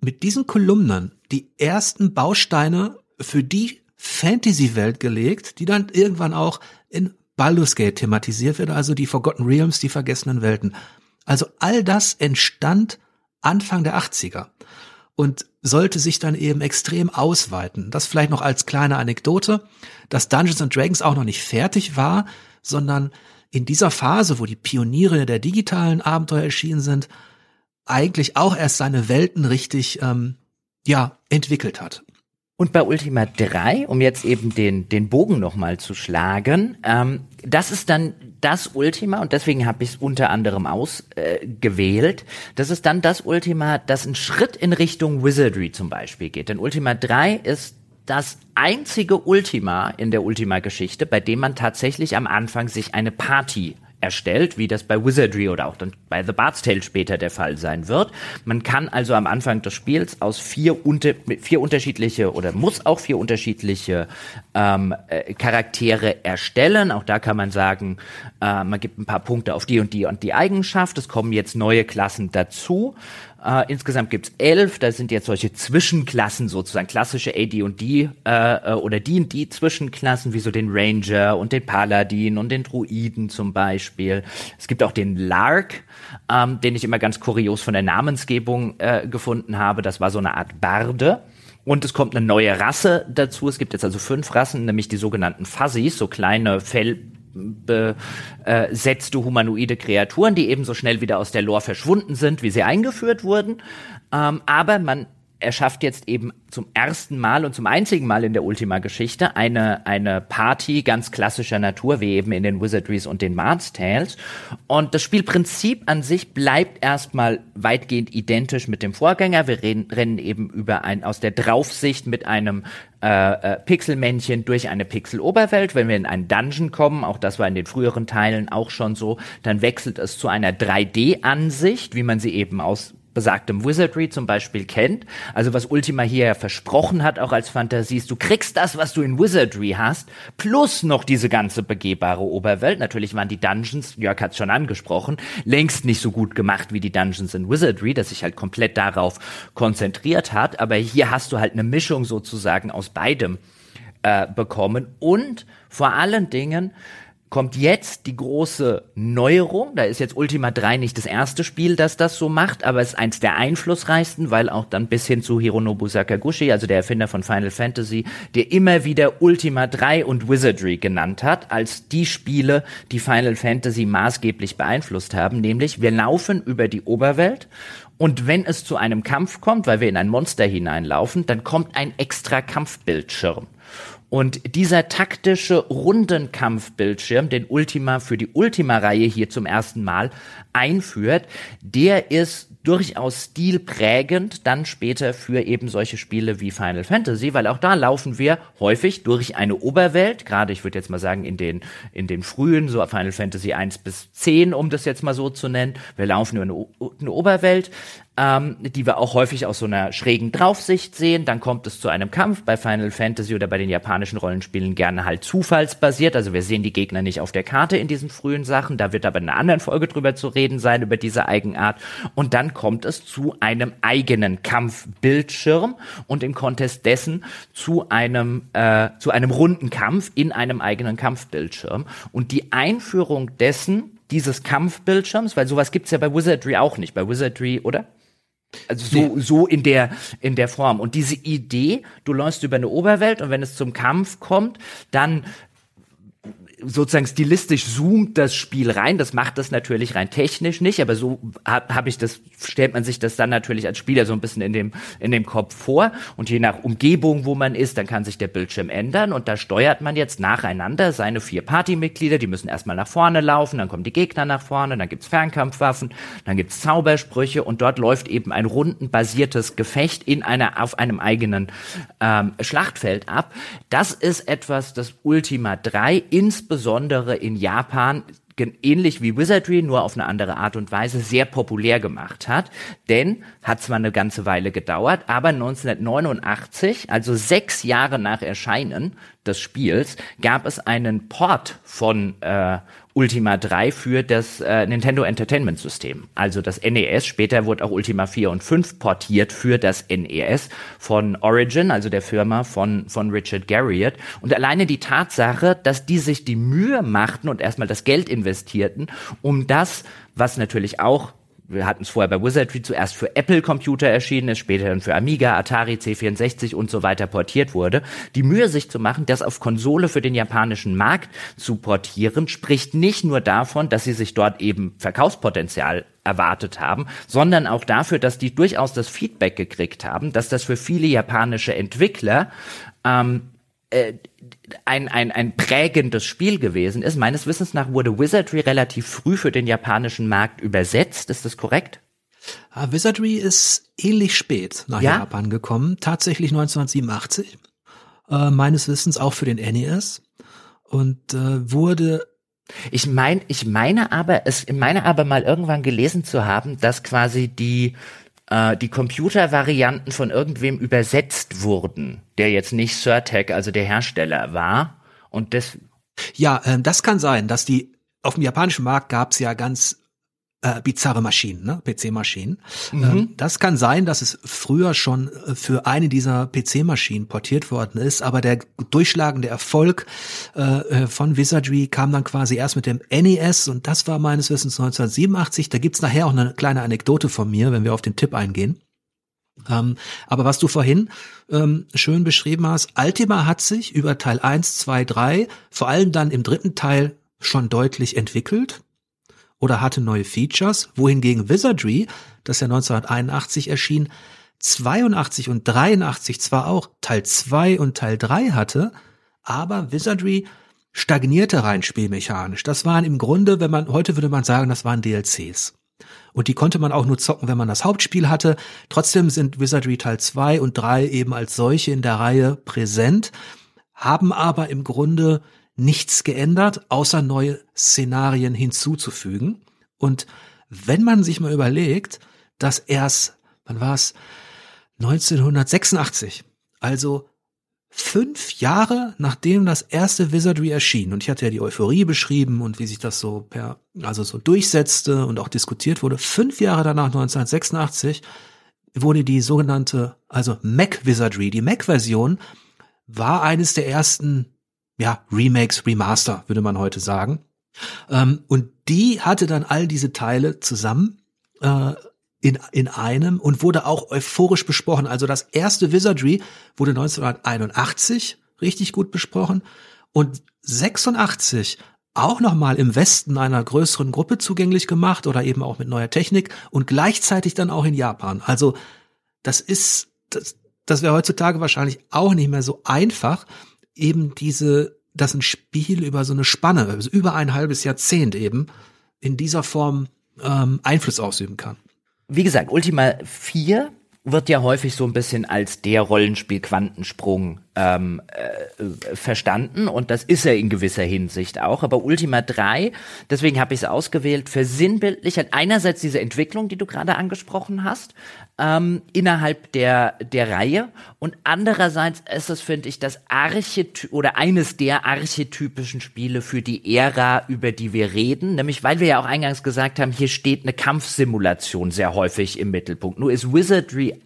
mit diesen Kolumnen die ersten Bausteine für die Fantasy-Welt gelegt, die dann irgendwann auch in Baldur's Gate thematisiert wird, also die Forgotten Realms, die vergessenen Welten. Also all das entstand Anfang der 80er und sollte sich dann eben extrem ausweiten. Das vielleicht noch als kleine Anekdote, dass Dungeons and Dragons auch noch nicht fertig war, sondern in dieser Phase, wo die Pioniere der digitalen Abenteuer erschienen sind, eigentlich auch erst seine Welten richtig ähm, ja entwickelt hat. Und bei Ultima 3, um jetzt eben den, den Bogen nochmal zu schlagen, ähm, das ist dann das Ultima, und deswegen habe ich es unter anderem ausgewählt, äh, das ist dann das Ultima, das einen Schritt in Richtung Wizardry zum Beispiel geht. Denn Ultima 3 ist das einzige Ultima in der Ultima-Geschichte, bei dem man tatsächlich am Anfang sich eine Party erstellt, wie das bei Wizardry oder auch dann bei The Bard's Tale später der Fall sein wird. Man kann also am Anfang des Spiels aus vier, unter, vier unterschiedliche oder muss auch vier unterschiedliche ähm, äh, Charaktere erstellen. Auch da kann man sagen, äh, man gibt ein paar Punkte auf die und die und die Eigenschaft. Es kommen jetzt neue Klassen dazu. Äh, insgesamt gibt's elf. Da sind jetzt solche Zwischenklassen sozusagen, klassische AD&D äh, äh, oder D&D Zwischenklassen, wie so den Ranger und den Paladin und den Druiden zum Beispiel. Es gibt auch den Lark, ähm, den ich immer ganz kurios von der Namensgebung äh, gefunden habe. Das war so eine Art Barde. Und es kommt eine neue Rasse dazu. Es gibt jetzt also fünf Rassen, nämlich die sogenannten Fuzzies, so kleine Fell besetzte humanoide Kreaturen, die ebenso schnell wieder aus der Lore verschwunden sind, wie sie eingeführt wurden. Ähm, aber man er schafft jetzt eben zum ersten Mal und zum einzigen Mal in der Ultima-Geschichte eine, eine Party ganz klassischer Natur, wie eben in den Wizardries und den Mars Tales. Und das Spielprinzip an sich bleibt erstmal weitgehend identisch mit dem Vorgänger. Wir reden, rennen eben über ein, aus der Draufsicht mit einem äh, äh, Pixelmännchen durch eine Pixel-Oberwelt. Wenn wir in einen Dungeon kommen, auch das war in den früheren Teilen auch schon so, dann wechselt es zu einer 3D-Ansicht, wie man sie eben aus besagtem Wizardry zum Beispiel kennt. Also was Ultima hier ja versprochen hat, auch als Fantasie, ist, du kriegst das, was du in Wizardry hast, plus noch diese ganze begehbare Oberwelt. Natürlich waren die Dungeons, Jörg hat es schon angesprochen, längst nicht so gut gemacht wie die Dungeons in Wizardry, dass sich halt komplett darauf konzentriert hat. Aber hier hast du halt eine Mischung sozusagen aus beidem äh, bekommen und vor allen Dingen kommt jetzt die große Neuerung. Da ist jetzt Ultima 3 nicht das erste Spiel, das das so macht, aber es ist eins der einflussreichsten, weil auch dann bis hin zu Hironobu Sakaguchi, also der Erfinder von Final Fantasy, der immer wieder Ultima 3 und Wizardry genannt hat, als die Spiele, die Final Fantasy maßgeblich beeinflusst haben, nämlich wir laufen über die Oberwelt und wenn es zu einem Kampf kommt, weil wir in ein Monster hineinlaufen, dann kommt ein extra Kampfbildschirm. Und dieser taktische Rundenkampfbildschirm, den Ultima für die Ultima-Reihe hier zum ersten Mal einführt, der ist durchaus stilprägend dann später für eben solche Spiele wie Final Fantasy, weil auch da laufen wir häufig durch eine Oberwelt, gerade ich würde jetzt mal sagen in den, in den frühen, so Final Fantasy 1 bis 10, um das jetzt mal so zu nennen. Wir laufen über eine, eine Oberwelt, ähm, die wir auch häufig aus so einer schrägen Draufsicht sehen. Dann kommt es zu einem Kampf bei Final Fantasy oder bei den japanischen Rollenspielen gerne halt zufallsbasiert. Also wir sehen die Gegner nicht auf der Karte in diesen frühen Sachen. Da wird aber in einer anderen Folge drüber zu reden sein, über diese Eigenart. Und dann kommt es zu einem eigenen Kampfbildschirm und im Contest dessen zu einem, äh, zu einem runden Kampf in einem eigenen Kampfbildschirm. Und die Einführung dessen, dieses Kampfbildschirms, weil sowas gibt's ja bei Wizardry auch nicht. Bei Wizardry, oder? Also so, so in der, in der Form. Und diese Idee, du läufst über eine Oberwelt und wenn es zum Kampf kommt, dann sozusagen stilistisch zoomt das Spiel rein. Das macht das natürlich rein technisch nicht, aber so habe hab ich das, stellt man sich das dann natürlich als Spieler so ein bisschen in dem, in dem Kopf vor. Und je nach Umgebung, wo man ist, dann kann sich der Bildschirm ändern. Und da steuert man jetzt nacheinander seine vier Partymitglieder. Die müssen erstmal nach vorne laufen, dann kommen die Gegner nach vorne, dann gibt's Fernkampfwaffen, dann gibt's Zaubersprüche und dort läuft eben ein rundenbasiertes Gefecht in einer, auf einem eigenen ähm, Schlachtfeld ab. Das ist etwas, das Ultima 3 insbesondere insbesondere in Japan ähnlich wie Wizardry, nur auf eine andere Art und Weise sehr populär gemacht hat. Denn, hat zwar eine ganze Weile gedauert, aber 1989, also sechs Jahre nach Erscheinen des Spiels, gab es einen Port von äh, Ultima 3 für das äh, Nintendo Entertainment System. Also das NES. Später wurde auch Ultima 4 und 5 portiert für das NES von Origin, also der Firma von, von Richard Garriott. Und alleine die Tatsache, dass die sich die Mühe machten und erstmal das Geld investierten, um das, was natürlich auch wir hatten es vorher bei Wizardry zuerst für Apple-Computer erschienen ist, später dann für Amiga, Atari, C64 und so weiter portiert wurde. Die Mühe, sich zu machen, das auf Konsole für den japanischen Markt zu portieren, spricht nicht nur davon, dass sie sich dort eben Verkaufspotenzial erwartet haben, sondern auch dafür, dass die durchaus das Feedback gekriegt haben, dass das für viele japanische Entwickler ähm, äh, ein, ein, ein prägendes Spiel gewesen ist. Meines Wissens nach wurde Wizardry relativ früh für den japanischen Markt übersetzt. Ist das korrekt? Ah, Wizardry ist ähnlich spät nach ja? Japan gekommen, tatsächlich 1987. Äh, meines Wissens auch für den NES und äh, wurde ich meine, ich meine aber, es meine aber mal irgendwann gelesen zu haben, dass quasi die äh, die Computervarianten von irgendwem übersetzt wurden, der jetzt nicht Surtec, also der Hersteller war. Und das. Ja, äh, das kann sein, dass die auf dem japanischen Markt gab es ja ganz äh, bizarre Maschinen, ne? PC-Maschinen. Mhm. Ähm, das kann sein, dass es früher schon äh, für eine dieser PC-Maschinen portiert worden ist, aber der durchschlagende Erfolg äh, äh, von Wizardry kam dann quasi erst mit dem NES und das war meines Wissens 1987. Da gibt's nachher auch eine kleine Anekdote von mir, wenn wir auf den Tipp eingehen. Ähm, aber was du vorhin ähm, schön beschrieben hast, Ultima hat sich über Teil 1, 2, 3, vor allem dann im dritten Teil schon deutlich entwickelt oder hatte neue Features, wohingegen Wizardry, das ja 1981 erschien, 82 und 83 zwar auch Teil 2 und Teil 3 hatte, aber Wizardry stagnierte rein spielmechanisch. Das waren im Grunde, wenn man, heute würde man sagen, das waren DLCs. Und die konnte man auch nur zocken, wenn man das Hauptspiel hatte. Trotzdem sind Wizardry Teil 2 und 3 eben als solche in der Reihe präsent, haben aber im Grunde nichts geändert, außer neue Szenarien hinzuzufügen. Und wenn man sich mal überlegt, dass erst, wann war es? 1986. Also fünf Jahre nachdem das erste Wizardry erschien, und ich hatte ja die Euphorie beschrieben und wie sich das so per, also so durchsetzte und auch diskutiert wurde, fünf Jahre danach, 1986, wurde die sogenannte, also Mac Wizardry, die Mac-Version, war eines der ersten, ja, Remakes, Remaster, würde man heute sagen. Ähm, und die hatte dann all diese Teile zusammen äh, in, in einem und wurde auch euphorisch besprochen. Also das erste Wizardry wurde 1981 richtig gut besprochen und 86 auch nochmal im Westen einer größeren Gruppe zugänglich gemacht oder eben auch mit neuer Technik und gleichzeitig dann auch in Japan. Also das ist, das, das wäre heutzutage wahrscheinlich auch nicht mehr so einfach, eben diese, dass ein Spiel über so eine Spanne, also über ein halbes Jahrzehnt eben, in dieser Form ähm, Einfluss ausüben kann wie gesagt, Ultima 4 wird ja häufig so ein bisschen als der Rollenspiel-Quantensprung ähm, äh, verstanden und das ist er in gewisser Hinsicht auch. Aber Ultima 3, deswegen habe ich es ausgewählt, versinnbildlicht einerseits diese Entwicklung, die du gerade angesprochen hast, ähm, innerhalb der, der Reihe. Und andererseits ist es, finde ich, das Archetyp oder eines der archetypischen Spiele für die Ära, über die wir reden, nämlich weil wir ja auch eingangs gesagt haben, hier steht eine Kampfsimulation sehr häufig im Mittelpunkt. Nur ist Wizardry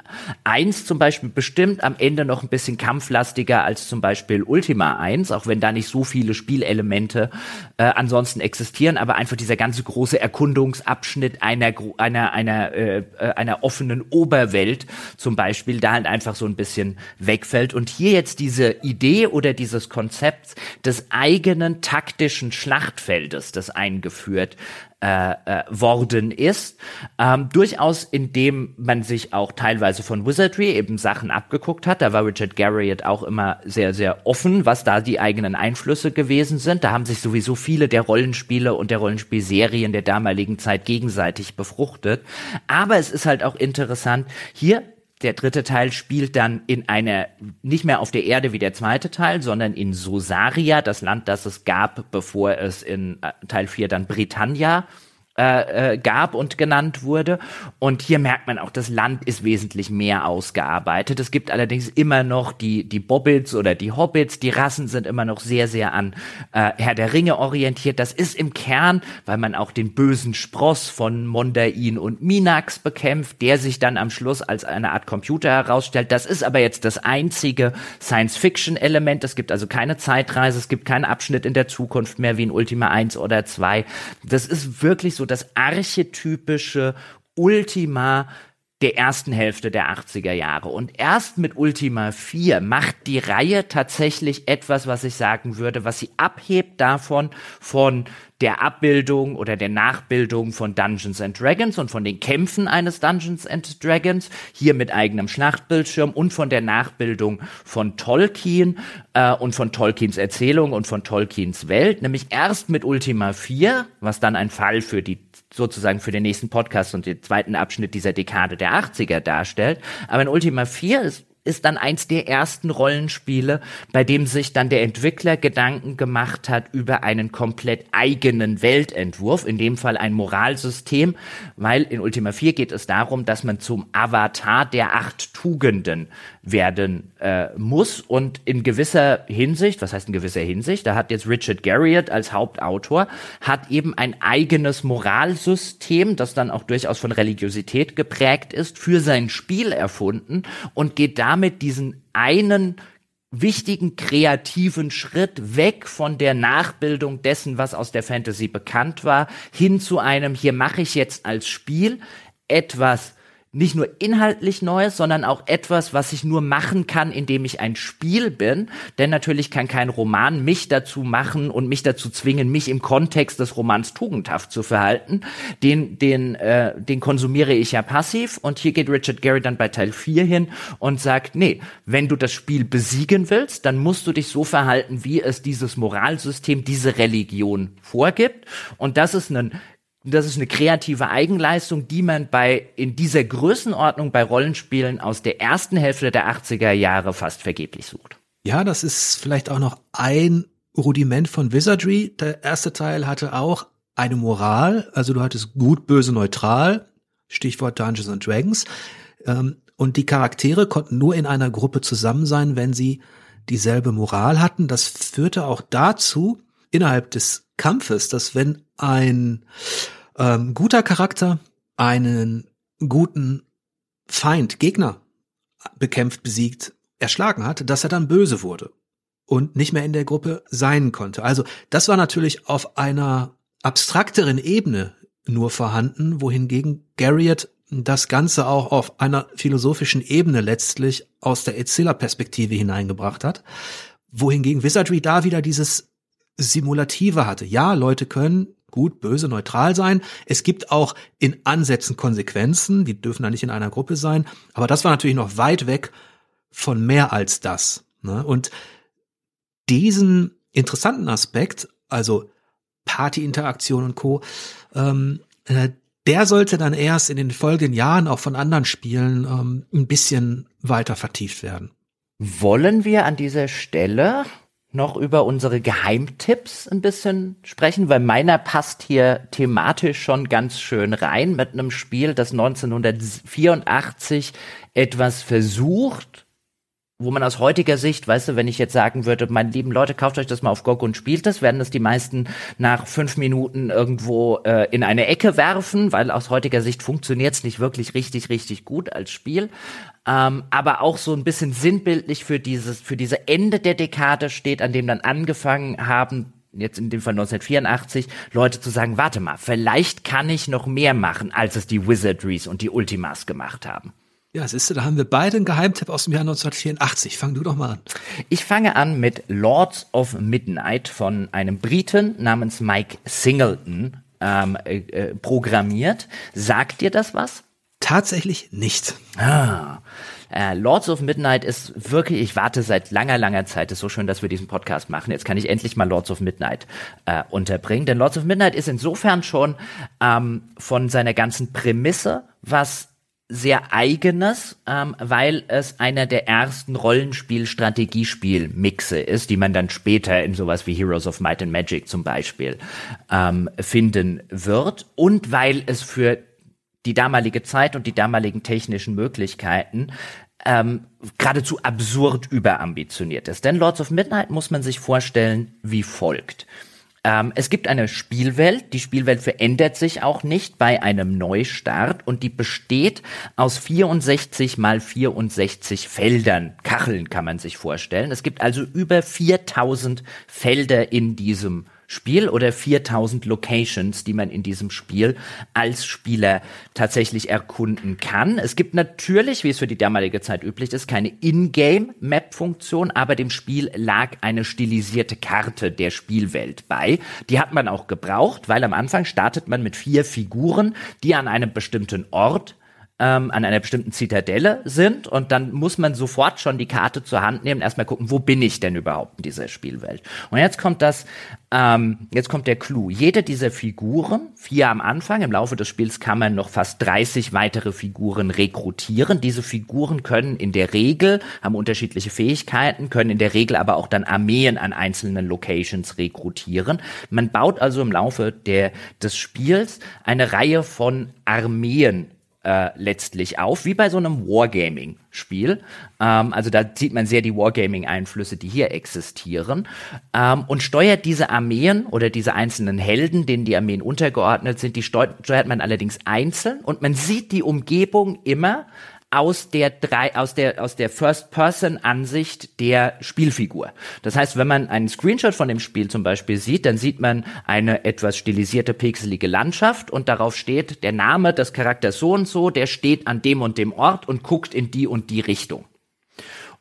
1 zum Beispiel bestimmt am Ende noch ein bisschen kampflastig lastiger als zum Beispiel Ultima 1, auch wenn da nicht so viele Spielelemente äh, ansonsten existieren, aber einfach dieser ganze große Erkundungsabschnitt einer einer einer äh, äh, einer offenen Oberwelt zum Beispiel da halt einfach so ein bisschen wegfällt. Und hier jetzt diese Idee oder dieses Konzept des eigenen taktischen Schlachtfeldes, das eingeführt äh, äh, worden ist. Ähm, durchaus indem man sich auch teilweise von Wizardry eben Sachen abgeguckt hat. Da war Richard Garriott auch immer sehr, sehr offen, was da die eigenen Einflüsse gewesen sind. Da haben sich sowieso viele der Rollenspiele und der Rollenspielserien der damaligen Zeit gegenseitig befruchtet. Aber es ist halt auch interessant, hier der dritte Teil spielt dann in einer, nicht mehr auf der Erde wie der zweite Teil, sondern in Sosaria, das Land, das es gab, bevor es in äh, Teil 4 dann Britannia. äh, äh, gab und genannt wurde. Und hier merkt man auch, das Land ist wesentlich mehr ausgearbeitet. Es gibt allerdings immer noch die, die Bobbits oder die Hobbits. Die Rassen sind immer noch sehr, sehr an äh, Herr der Ringe orientiert. Das ist im Kern, weil man auch den bösen Spross von Mondain und Minax bekämpft, der sich dann am Schluss als eine Art Computer herausstellt. Das ist aber jetzt das einzige Science-Fiction-Element. Es gibt also keine Zeitreise, es gibt keinen Abschnitt in der Zukunft mehr wie in Ultima 1 oder 2. Das ist wirklich so das archetypische Ultima der ersten Hälfte der 80er Jahre. Und erst mit Ultima 4 macht die Reihe tatsächlich etwas, was ich sagen würde, was sie abhebt davon von der Abbildung oder der Nachbildung von Dungeons and Dragons und von den Kämpfen eines Dungeons and Dragons, hier mit eigenem Schlachtbildschirm und von der Nachbildung von Tolkien äh, und von Tolkiens Erzählung und von Tolkiens Welt, nämlich erst mit Ultima 4, was dann ein Fall für die sozusagen für den nächsten Podcast und den zweiten Abschnitt dieser Dekade der 80er darstellt. Aber in Ultima 4 ist ist dann eins der ersten Rollenspiele, bei dem sich dann der Entwickler Gedanken gemacht hat über einen komplett eigenen Weltentwurf, in dem Fall ein Moralsystem, weil in Ultima 4 geht es darum, dass man zum Avatar der acht Tugenden werden äh, muss und in gewisser Hinsicht, was heißt in gewisser Hinsicht, da hat jetzt Richard Garriott als Hauptautor, hat eben ein eigenes Moralsystem, das dann auch durchaus von Religiosität geprägt ist, für sein Spiel erfunden und geht damit diesen einen wichtigen kreativen Schritt weg von der Nachbildung dessen, was aus der Fantasy bekannt war, hin zu einem, hier mache ich jetzt als Spiel etwas nicht nur inhaltlich Neues, sondern auch etwas, was ich nur machen kann, indem ich ein Spiel bin. Denn natürlich kann kein Roman mich dazu machen und mich dazu zwingen, mich im Kontext des Romans tugendhaft zu verhalten. Den, den, äh, den konsumiere ich ja passiv. Und hier geht Richard Gary dann bei Teil 4 hin und sagt, nee, wenn du das Spiel besiegen willst, dann musst du dich so verhalten, wie es dieses Moralsystem, diese Religion vorgibt. Und das ist ein das ist eine kreative Eigenleistung, die man bei, in dieser Größenordnung bei Rollenspielen aus der ersten Hälfte der 80er Jahre fast vergeblich sucht. Ja, das ist vielleicht auch noch ein Rudiment von Wizardry. Der erste Teil hatte auch eine Moral, also du hattest gut, böse, neutral. Stichwort Dungeons and Dragons. Ähm, und die Charaktere konnten nur in einer Gruppe zusammen sein, wenn sie dieselbe Moral hatten. Das führte auch dazu, innerhalb des Kampfes, dass wenn ein ähm, guter Charakter einen guten Feind, Gegner bekämpft, besiegt, erschlagen hat, dass er dann böse wurde und nicht mehr in der Gruppe sein konnte. Also das war natürlich auf einer abstrakteren Ebene nur vorhanden, wohingegen Garriott das Ganze auch auf einer philosophischen Ebene letztlich aus der Erzählerperspektive hineingebracht hat, wohingegen Wizardry da wieder dieses Simulative hatte. Ja, Leute können gut, böse, neutral sein. Es gibt auch in Ansätzen Konsequenzen, die dürfen da nicht in einer Gruppe sein. Aber das war natürlich noch weit weg von mehr als das. Ne? Und diesen interessanten Aspekt, also Partyinteraktion und Co., ähm, äh, der sollte dann erst in den folgenden Jahren auch von anderen Spielen ähm, ein bisschen weiter vertieft werden. Wollen wir an dieser Stelle noch über unsere Geheimtipps ein bisschen sprechen, weil meiner passt hier thematisch schon ganz schön rein mit einem Spiel, das 1984 etwas versucht, wo man aus heutiger Sicht, weißt du, wenn ich jetzt sagen würde, meine lieben Leute, kauft euch das mal auf GOG und spielt das, werden das die meisten nach fünf Minuten irgendwo äh, in eine Ecke werfen, weil aus heutiger Sicht funktioniert es nicht wirklich richtig, richtig gut als Spiel. Ähm, aber auch so ein bisschen sinnbildlich für dieses, für diese Ende der Dekade steht, an dem dann angefangen haben, jetzt in dem Fall 1984, Leute zu sagen, warte mal, vielleicht kann ich noch mehr machen, als es die Wizardries und die Ultimas gemacht haben. Ja, siehst du, da haben wir beide einen Geheimtipp aus dem Jahr 1984. Fang du doch mal an. Ich fange an mit Lords of Midnight von einem Briten namens Mike Singleton ähm, äh, äh, programmiert. Sagt dir das was? Tatsächlich nicht. Ah. Äh, Lords of Midnight ist wirklich, ich warte seit langer, langer Zeit. Es ist so schön, dass wir diesen Podcast machen. Jetzt kann ich endlich mal Lords of Midnight äh, unterbringen. Denn Lords of Midnight ist insofern schon ähm, von seiner ganzen Prämisse was sehr eigenes, ähm, weil es einer der ersten Rollenspiel-Strategiespiel-Mixe ist, die man dann später in sowas wie Heroes of Might and Magic zum Beispiel ähm, finden wird und weil es für die damalige Zeit und die damaligen technischen Möglichkeiten ähm, geradezu absurd überambitioniert ist. Denn Lords of Midnight muss man sich vorstellen wie folgt. Ähm, es gibt eine Spielwelt. Die Spielwelt verändert sich auch nicht bei einem Neustart und die besteht aus 64 mal 64 Feldern. Kacheln kann man sich vorstellen. Es gibt also über 4000 Felder in diesem Spiel oder 4000 Locations, die man in diesem Spiel als Spieler tatsächlich erkunden kann. Es gibt natürlich, wie es für die damalige Zeit üblich ist, keine Ingame-Map-Funktion, aber dem Spiel lag eine stilisierte Karte der Spielwelt bei. Die hat man auch gebraucht, weil am Anfang startet man mit vier Figuren, die an einem bestimmten Ort ähm, an einer bestimmten Zitadelle sind und dann muss man sofort schon die Karte zur Hand nehmen, erstmal gucken, wo bin ich denn überhaupt in dieser Spielwelt. Und jetzt kommt das, ähm, jetzt kommt der Clou. Jede dieser Figuren, vier am Anfang, im Laufe des Spiels kann man noch fast 30 weitere Figuren rekrutieren. Diese Figuren können in der Regel, haben unterschiedliche Fähigkeiten, können in der Regel aber auch dann Armeen an einzelnen Locations rekrutieren. Man baut also im Laufe der, des Spiels eine Reihe von Armeen äh, letztlich auf, wie bei so einem Wargaming-Spiel. Ähm, also da sieht man sehr die Wargaming-Einflüsse, die hier existieren ähm, und steuert diese Armeen oder diese einzelnen Helden, denen die Armeen untergeordnet sind, die steuert man allerdings einzeln und man sieht die Umgebung immer aus der drei, aus der, aus der First-Person-Ansicht der Spielfigur. Das heißt, wenn man einen Screenshot von dem Spiel zum Beispiel sieht, dann sieht man eine etwas stilisierte, pixelige Landschaft und darauf steht der Name des Charakters so und so, der steht an dem und dem Ort und guckt in die und die Richtung.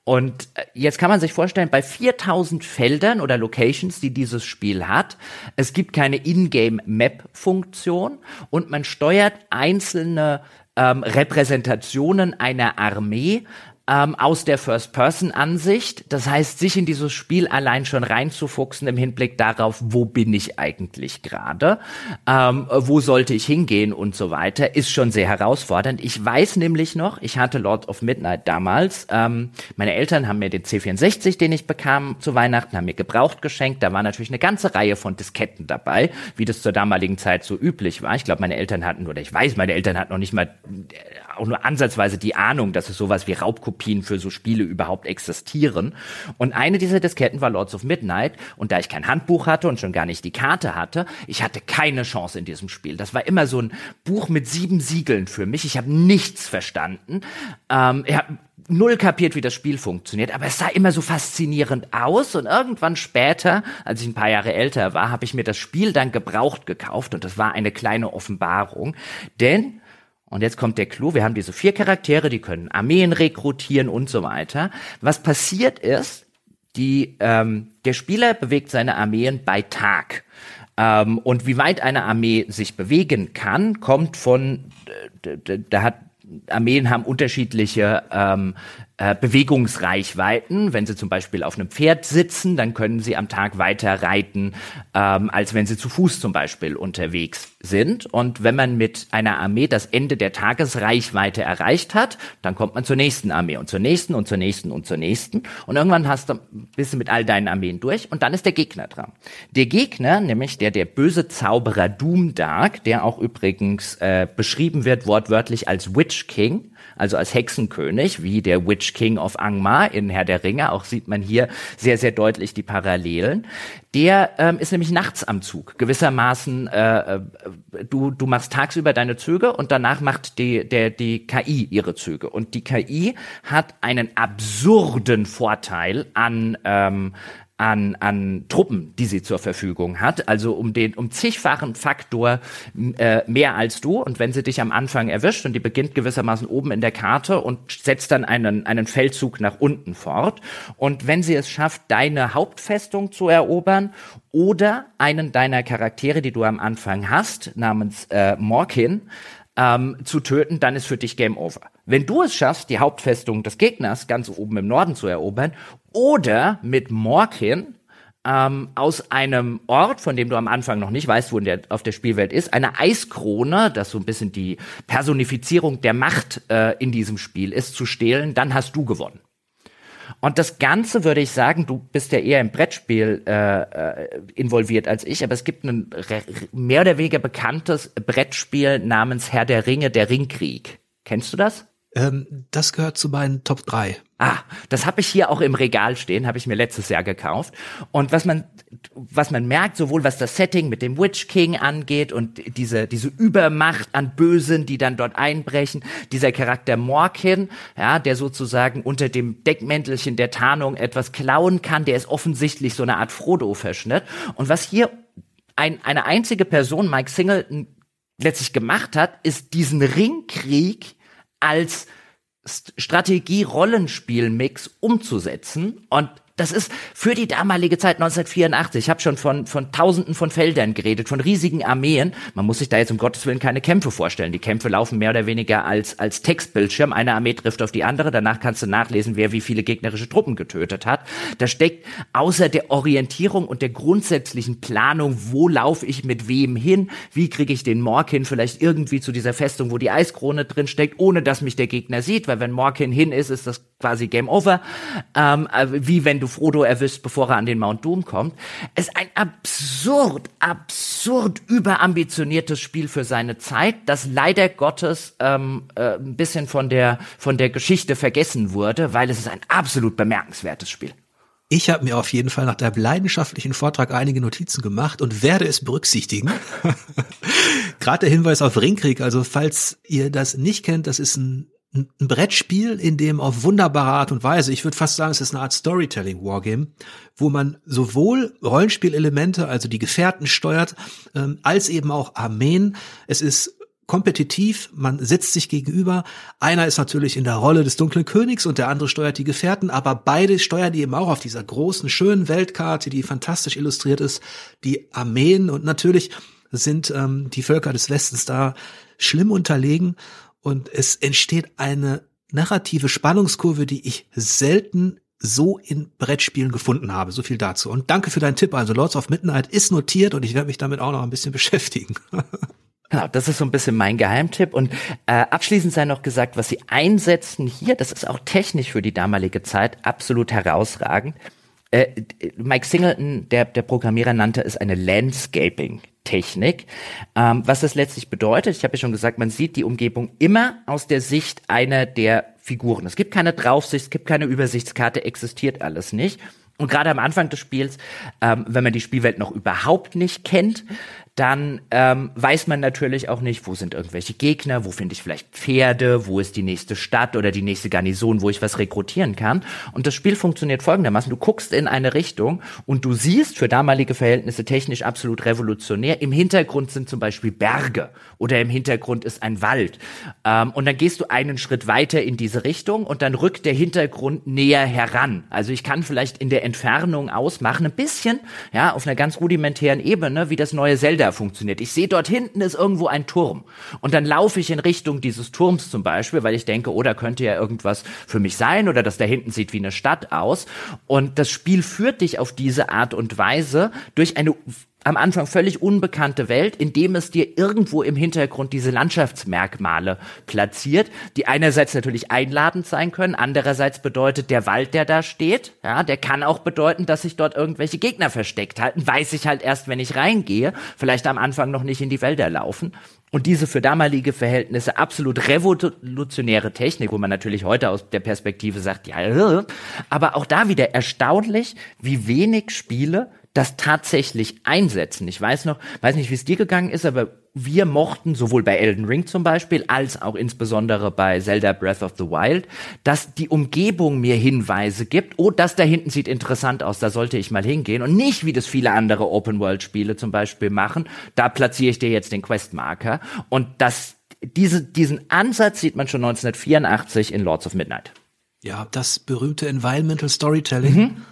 Und äh, jetzt kann man sich vorstellen, bei 4000 Feldern oder Locations, die dieses Spiel hat, es gibt keine Ingame-Map-Funktion und man steuert einzelne ähm, Repräsentationen einer Armee ähm, aus der First-Person-Ansicht. Das heißt, sich in dieses Spiel allein schon reinzufuchsen im Hinblick darauf, wo bin ich eigentlich gerade, ähm, wo sollte ich hingehen und so weiter, ist schon sehr herausfordernd. Ich weiß nämlich noch, ich hatte Lord of Midnight damals. Ähm, meine Eltern haben mir den C64, den ich bekam zu Weihnachten, haben mir gebraucht geschenkt. Da war natürlich eine ganze Reihe von Disketten dabei, wie das zur damaligen Zeit so üblich war. Ich glaube, meine Eltern hatten, oder ich weiß, meine Eltern hatten noch nicht mal äh, auch nur ansatzweise die Ahnung, dass es sowas wie Raubkopien für so Spiele überhaupt existieren. Und eine dieser Disketten war Lords of Midnight. Und da ich kein Handbuch hatte und schon gar nicht die Karte hatte, ich hatte keine Chance in diesem Spiel. Das war immer so ein Buch mit sieben Siegeln für mich. Ich habe nichts verstanden. Ähm, ich habe null kapiert, wie das Spiel funktioniert, aber es sah immer so faszinierend aus und irgendwann später, als ich ein paar Jahre älter war, habe ich mir das Spiel dann gebraucht gekauft und das war eine kleine Offenbarung, denn und jetzt kommt der Clou, wir haben diese vier Charaktere, die können Armeen rekrutieren und so weiter. Was passiert ist, die, ähm, der Spieler bewegt seine Armeen bei Tag. Ähm, und wie weit eine Armee sich bewegen kann, kommt von, da hat Armeen haben unterschiedliche ähm, äh, Bewegungsreichweiten. Wenn sie zum Beispiel auf einem Pferd sitzen, dann können sie am Tag weiter reiten, ähm, als wenn sie zu Fuß zum Beispiel unterwegs sind. Und wenn man mit einer Armee das Ende der Tagesreichweite erreicht hat, dann kommt man zur nächsten Armee und zur nächsten und zur nächsten und zur nächsten. Und irgendwann hast du, bist du mit all deinen Armeen durch und dann ist der Gegner dran. Der Gegner, nämlich der, der böse Zauberer Doomdark, der auch übrigens äh, beschrieben wird wortwörtlich als Witch King, also als Hexenkönig, wie der Witch King of Angmar in Herr der Ringe. Auch sieht man hier sehr, sehr deutlich die Parallelen. Der ähm, ist nämlich nachts am Zug. Gewissermaßen, äh, äh, du, du machst tagsüber deine Züge und danach macht die, der, die KI ihre Züge. Und die KI hat einen absurden Vorteil an, ähm, an, an Truppen, die sie zur Verfügung hat, also um den um zigfachen Faktor äh, mehr als du. Und wenn sie dich am Anfang erwischt und die beginnt gewissermaßen oben in der Karte und setzt dann einen, einen Feldzug nach unten fort. Und wenn sie es schafft, deine Hauptfestung zu erobern oder einen deiner Charaktere, die du am Anfang hast, namens äh, Morkin, ähm, zu töten, dann ist für dich Game Over. Wenn du es schaffst, die Hauptfestung des Gegners ganz oben im Norden zu erobern oder mit Morkin ähm, aus einem Ort, von dem du am Anfang noch nicht weißt, wo der, auf der Spielwelt ist, eine Eiskrone, das so ein bisschen die Personifizierung der Macht äh, in diesem Spiel ist, zu stehlen, dann hast du gewonnen. Und das Ganze würde ich sagen, du bist ja eher im Brettspiel äh, äh, involviert als ich, aber es gibt ein mehr oder weniger bekanntes Brettspiel namens Herr der Ringe, der Ringkrieg. Kennst du das? Ähm, das gehört zu meinen Top 3. Ah, das habe ich hier auch im Regal stehen, habe ich mir letztes Jahr gekauft. Und was man, was man merkt, sowohl was das Setting mit dem Witch King angeht und diese, diese Übermacht an Bösen, die dann dort einbrechen, dieser Charakter Morkin, ja, der sozusagen unter dem Deckmäntelchen der Tarnung etwas klauen kann, der ist offensichtlich so eine Art Frodo-Verschnitt. Und was hier ein, eine einzige Person, Mike Singleton, letztlich gemacht hat, ist diesen Ringkrieg als Strategie-Rollenspiel-Mix umzusetzen und das ist für die damalige Zeit 1984. Ich habe schon von, von Tausenden von Feldern geredet, von riesigen Armeen. Man muss sich da jetzt um Gottes Willen keine Kämpfe vorstellen. Die Kämpfe laufen mehr oder weniger als, als Textbildschirm. Eine Armee trifft auf die andere. Danach kannst du nachlesen, wer wie viele gegnerische Truppen getötet hat. Da steckt außer der Orientierung und der grundsätzlichen Planung, wo laufe ich mit wem hin, wie kriege ich den Morkin vielleicht irgendwie zu dieser Festung, wo die Eiskrone drin steckt, ohne dass mich der Gegner sieht, weil wenn Morkin hin ist, ist das quasi Game Over. Ähm, äh, wie wenn du du Frodo erwischst, bevor er an den Mount Doom kommt, ist ein absurd, absurd überambitioniertes Spiel für seine Zeit, das leider Gottes ähm, äh, ein bisschen von der, von der Geschichte vergessen wurde, weil es ist ein absolut bemerkenswertes Spiel. Ich habe mir auf jeden Fall nach deinem leidenschaftlichen Vortrag einige Notizen gemacht und werde es berücksichtigen. <laughs> Gerade der Hinweis auf Ringkrieg, also falls ihr das nicht kennt, das ist ein ein Brettspiel, in dem auf wunderbare Art und Weise, ich würde fast sagen, es ist eine Art Storytelling-Wargame, wo man sowohl Rollenspielelemente, also die Gefährten steuert, ähm, als eben auch Armeen. Es ist kompetitiv, man sitzt sich gegenüber. Einer ist natürlich in der Rolle des dunklen Königs und der andere steuert die Gefährten, aber beide steuern die eben auch auf dieser großen, schönen Weltkarte, die fantastisch illustriert ist, die Armeen und natürlich sind ähm, die Völker des Westens da schlimm unterlegen und es entsteht eine narrative Spannungskurve, die ich selten so in Brettspielen gefunden habe. So viel dazu. Und danke für deinen Tipp. Also Lords of Midnight ist notiert und ich werde mich damit auch noch ein bisschen <laughs> beschäftigen. Genau, das ist so ein bisschen mein Geheimtipp. Und äh, abschließend sei noch gesagt, was sie einsetzen hier, das ist auch technisch für die damalige Zeit absolut herausragend. Äh, Mike Singleton, der, der Programmierer, nannte es eine Landscaping-Technik. Ähm, was das letztlich bedeutet, ich habe ja schon gesagt, man sieht die Umgebung immer aus der Sicht einer der Figuren. Es gibt keine Draufsicht, es gibt keine Übersichtskarte, existiert alles nicht. Und gerade am Anfang des Spiels, ähm, wenn man die Spielwelt noch überhaupt nicht kennt, dann ähm, weiß man natürlich auch nicht, wo sind irgendwelche Gegner, wo finde ich vielleicht Pferde, wo ist die nächste Stadt oder die nächste Garnison, wo ich was rekrutieren kann. Und das Spiel funktioniert folgendermaßen. Du guckst in eine Richtung und du siehst für damalige Verhältnisse technisch absolut revolutionär. Im Hintergrund sind zum Beispiel Berge oder im Hintergrund ist ein Wald. Ähm, und dann gehst du einen Schritt weiter in diese Richtung und dann rückt der Hintergrund näher heran. Also ich kann vielleicht in der Entfernung ausmachen, ein bisschen, ja, auf einer ganz rudimentären Ebene, wie das neue Zelda Bilder funktioniert. Ich sehe dort hinten ist irgendwo ein Turm und dann laufe ich in Richtung dieses Turms zum Beispiel, weil ich denke, oh, könnte ja irgendwas für mich sein oder das da hinten sieht wie eine Stadt aus. Und das Spiel führt dich auf diese Art und Weise durch eine am Anfang völlig unbekannte Welt, indem es dir irgendwo im Hintergrund diese Landschaftsmerkmale platziert, die einerseits natürlich einladend sein können, andererseits bedeutet der Wald, der da steht, ja, der kann auch bedeuten, dass sich dort irgendwelche Gegner versteckt halten, weiß ich halt erst, wenn ich reingehe, vielleicht am Anfang noch nicht in die Wälder laufen. Und diese für damalige Verhältnisse absolut revolutionäre Technik, wo man natürlich heute aus der Perspektive sagt, ja, aber auch da wieder erstaunlich, wie wenig Spiele das tatsächlich einsetzen. Ich weiß noch, weiß nicht, wie es dir gegangen ist, aber wir mochten sowohl bei Elden Ring zum Beispiel als auch insbesondere bei Zelda Breath of the Wild, dass die Umgebung mir Hinweise gibt, oh, das da hinten sieht interessant aus, da sollte ich mal hingehen und nicht wie das viele andere Open-World-Spiele zum Beispiel machen, da platziere ich dir jetzt den Questmarker und das, diese, diesen Ansatz sieht man schon 1984 in Lords of Midnight. Ja, das berühmte Environmental Storytelling. Mhm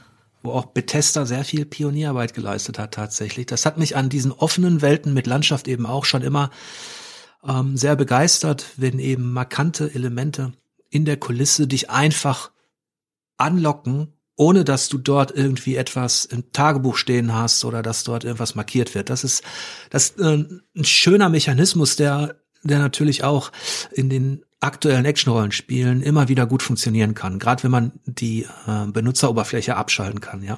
wo auch Bethesda sehr viel Pionierarbeit geleistet hat tatsächlich. Das hat mich an diesen offenen Welten mit Landschaft eben auch schon immer ähm, sehr begeistert, wenn eben markante Elemente in der Kulisse dich einfach anlocken, ohne dass du dort irgendwie etwas im Tagebuch stehen hast oder dass dort irgendwas markiert wird. Das ist das ist, äh, ein schöner Mechanismus, der der natürlich auch in den aktuellen Action-Rollenspielen immer wieder gut funktionieren kann, gerade wenn man die äh, Benutzeroberfläche abschalten kann, ja.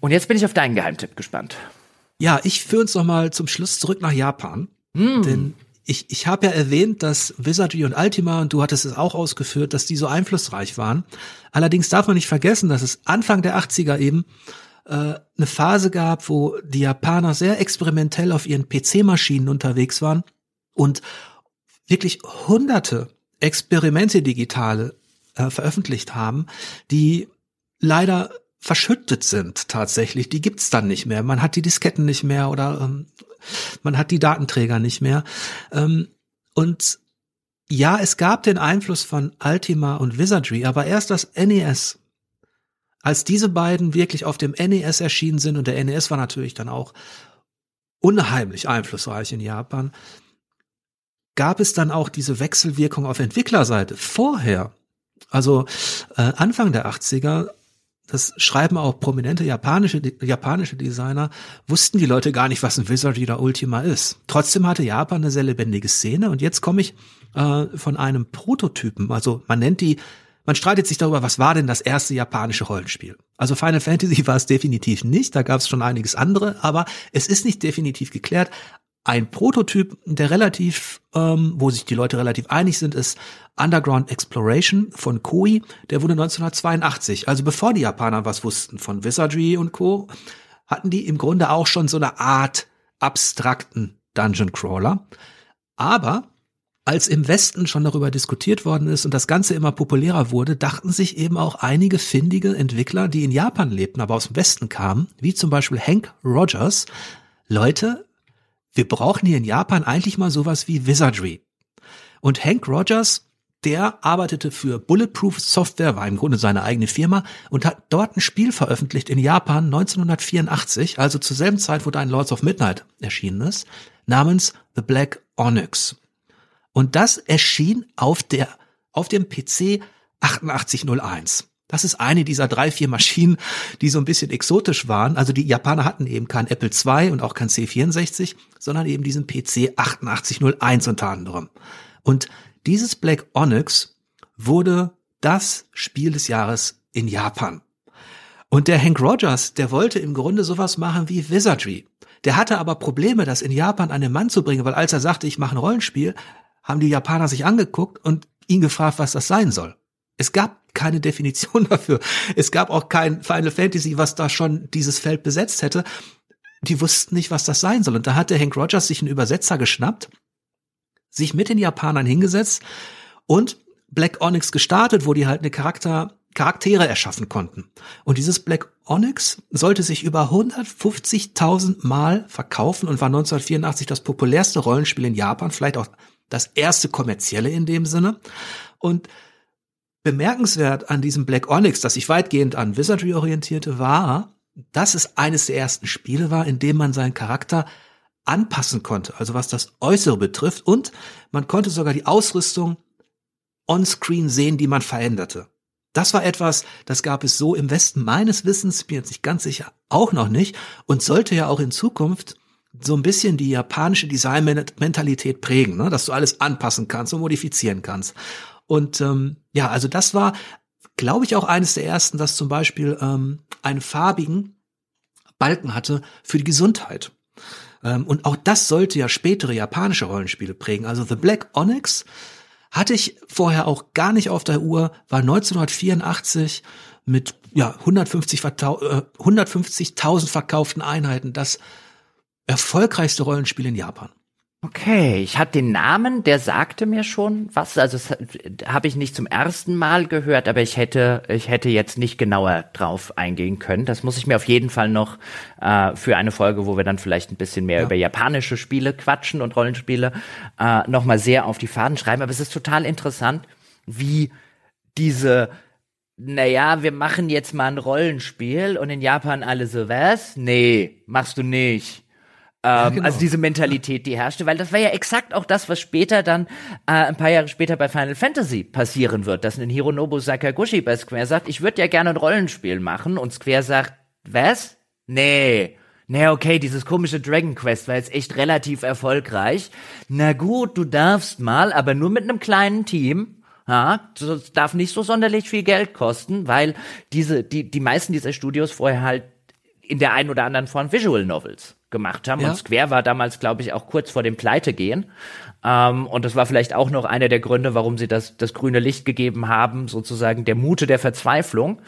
Und jetzt bin ich auf deinen Geheimtipp gespannt. Ja, ich führe uns noch mal zum Schluss zurück nach Japan, mm. denn ich, ich habe ja erwähnt, dass Wizardry und Ultima, und du hattest es auch ausgeführt, dass die so einflussreich waren. Allerdings darf man nicht vergessen, dass es Anfang der 80er eben äh, eine Phase gab, wo die Japaner sehr experimentell auf ihren PC-Maschinen unterwegs waren und wirklich hunderte Experimente digitale äh, veröffentlicht haben, die leider verschüttet sind tatsächlich. Die gibt's dann nicht mehr. Man hat die Disketten nicht mehr oder ähm, man hat die Datenträger nicht mehr. Ähm, und ja, es gab den Einfluss von Ultima und Wizardry, aber erst das NES. Als diese beiden wirklich auf dem NES erschienen sind, und der NES war natürlich dann auch unheimlich einflussreich in Japan, gab es dann auch diese Wechselwirkung auf Entwicklerseite. Vorher, also äh, Anfang der 80er, das schreiben auch prominente japanische, japanische Designer, wussten die Leute gar nicht, was ein Wizardry oder Ultima ist. Trotzdem hatte Japan eine sehr lebendige Szene und jetzt komme ich äh, von einem Prototypen, also man nennt die man streitet sich darüber, was war denn das erste japanische Rollenspiel? Also Final Fantasy <laughs> war es definitiv nicht, da gab es schon einiges andere, aber es ist nicht definitiv geklärt ein Prototyp, der relativ, ähm, wo sich die Leute relativ einig sind, ist Underground Exploration von Koei. Der wurde 1982, also bevor die Japaner was wussten von Wizardry und Co., hatten die im Grunde auch schon so eine Art abstrakten Dungeon Crawler. Aber als im Westen schon darüber diskutiert worden ist und das Ganze immer populärer wurde, dachten sich eben auch einige findige Entwickler, die in Japan lebten, aber aus dem Westen kamen, wie zum Beispiel Hank Rogers, Leute, wir brauchen hier in Japan eigentlich mal sowas wie Wizardry. Und Hank Rogers, der arbeitete für Bulletproof Software, war im Grunde seine eigene Firma und hat dort ein Spiel veröffentlicht in Japan 1984, also zur selben Zeit, wo dein Lords of Midnight erschienen ist, namens The Black Onyx. Und das erschien auf der auf dem PC 8801. Das ist eine dieser drei, vier Maschinen, die so ein bisschen exotisch waren. Also die Japaner hatten eben kein Apple II und auch kein C64, sondern eben diesen PC 8801 unter anderem. Und dieses Black Onyx wurde das Spiel des Jahres in Japan. Und der Hank Rogers, der wollte im Grunde sowas machen wie Wizardry. Der hatte aber Probleme, das in Japan an den Mann zu bringen, weil als er sagte, ich mache ein Rollenspiel, haben die Japaner sich angeguckt und ihn gefragt, was das sein soll. Es gab keine Definition <laughs> dafür. Es gab auch kein Final Fantasy, was da schon dieses Feld besetzt hätte. Die wussten nicht, was das sein soll. Und da hat der Hank Rogers sich einen Übersetzer geschnappt, sich mit den Japanern hingesetzt und Black Onyx gestartet, wo die halt eine Charakter, Charaktere erschaffen konnten. Und dieses Black Onyx sollte sich über 150.000 Mal verkaufen und war 1984 das populärste Rollenspiel in Japan, vielleicht auch das erste kommerzielle in dem Sinne. Und bemerkenswert an diesem Black Onyx, das sich weitgehend an Wizardry orientierte, war, dass es eines der ersten Spiele war, in dem man seinen Charakter anpassen konnte, also was das Äußere betrifft. Und man konnte sogar die Ausrüstung on-screen sehen, die man veränderte. Das war etwas, das gab es so im Westen meines Wissens, bin jetzt nicht ganz sicher, auch noch nicht und sollte ja auch in Zukunft so ein bisschen die japanische Designmentalität prägen, ne? dass du alles anpassen kannst und modifizieren kannst. Und ähm, ja, also das war, glaube ich, auch eines der ersten, das zum Beispiel ähm, einen farbigen Balken hatte für die Gesundheit. Ähm, und auch das sollte ja spätere japanische Rollenspiele prägen. Also The Black Onyx hatte ich vorher auch gar nicht auf der Uhr, war 1984 mit ja 150 150.000 äh, verkauften Einheiten das erfolgreichste Rollenspiel in Japan. Okay, ich hatte den Namen, der sagte mir schon was. Also habe ich nicht zum ersten Mal gehört, aber ich hätte, ich hätte jetzt nicht genauer drauf eingehen können. Das muss ich mir auf jeden Fall noch äh, für eine Folge, wo wir dann vielleicht ein bisschen mehr ja. über japanische Spiele quatschen und Rollenspiele, äh, noch mal sehr auf die Fahnen schreiben. Aber es ist total interessant, wie diese naja, wir machen jetzt mal ein Rollenspiel und in Japan alle so, was? Nee, machst du nicht. Ja, ähm, genau. Also diese Mentalität, die herrschte, weil das war ja exakt auch das, was später dann, äh, ein paar Jahre später bei Final Fantasy passieren wird, dass ein Hironobu Sakaguchi bei Square sagt, ich würde ja gerne ein Rollenspiel machen und Square sagt, was? Nee. Nee, okay, dieses komische Dragon Quest war jetzt echt relativ erfolgreich. Na gut, du darfst mal, aber nur mit einem kleinen Team. Ja, das darf nicht so sonderlich viel Geld kosten, weil diese, die, die meisten dieser Studios vorher halt in der einen oder anderen Form Visual Novels gemacht haben. Ja. Und Square war damals, glaube ich, auch kurz vor dem Pleitegehen. Ähm, und das war vielleicht auch noch einer der Gründe, warum sie das, das grüne Licht gegeben haben, sozusagen der Mute der Verzweiflung.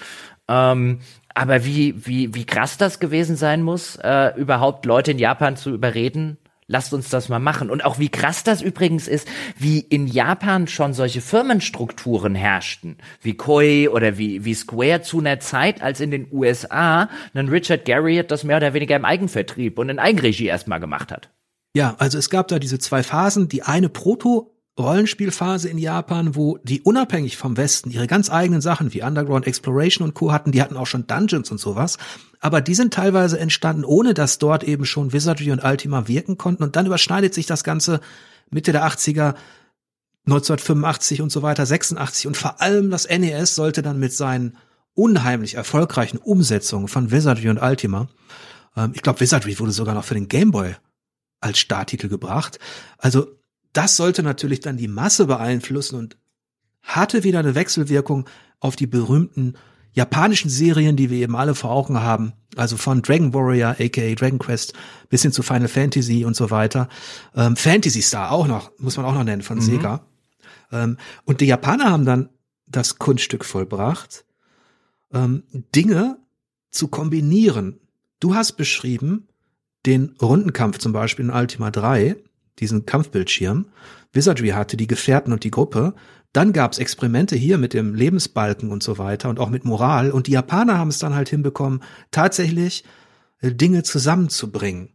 Ähm, aber wie, wie, wie krass das gewesen sein muss, äh, überhaupt Leute in Japan zu überreden, lasst uns das mal machen. Und auch wie krass das übrigens ist, wie in Japan schon solche Firmenstrukturen herrschten, wie Koi oder wie, wie Square zu einer Zeit, als in den USA ein Richard Garriott das mehr oder weniger im Eigenvertrieb und in Eigenregie erstmal gemacht hat. Ja, also es gab da diese zwei Phasen. Die eine Proto Rollenspielphase in Japan, wo die unabhängig vom Westen ihre ganz eigenen Sachen wie Underground Exploration und Co. hatten. Die hatten auch schon Dungeons und sowas. Aber die sind teilweise entstanden, ohne dass dort eben schon Wizardry und Ultima wirken konnten. Und dann überschneidet sich das Ganze Mitte der 80er, 1985 und so weiter, 86. Und vor allem das NES sollte dann mit seinen unheimlich erfolgreichen Umsetzungen von Wizardry und Ultima, ähm, ich glaube, Wizardry wurde sogar noch für den Gameboy als Starttitel gebracht. Also das sollte natürlich dann die Masse beeinflussen und hatte wieder eine Wechselwirkung auf die berühmten japanischen Serien, die wir eben alle vor Augen haben, also von Dragon Warrior, aka Dragon Quest, bis hin zu Final Fantasy und so weiter. Ähm, Fantasy Star auch noch, muss man auch noch nennen, von mhm. Sega. Ähm, und die Japaner haben dann das Kunststück vollbracht, ähm, Dinge zu kombinieren. Du hast beschrieben den Rundenkampf zum Beispiel in Ultima 3, diesen Kampfbildschirm. Wizardry hatte die Gefährten und die Gruppe. Dann gab's Experimente hier mit dem Lebensbalken und so weiter und auch mit Moral. Und die Japaner haben es dann halt hinbekommen, tatsächlich äh, Dinge zusammenzubringen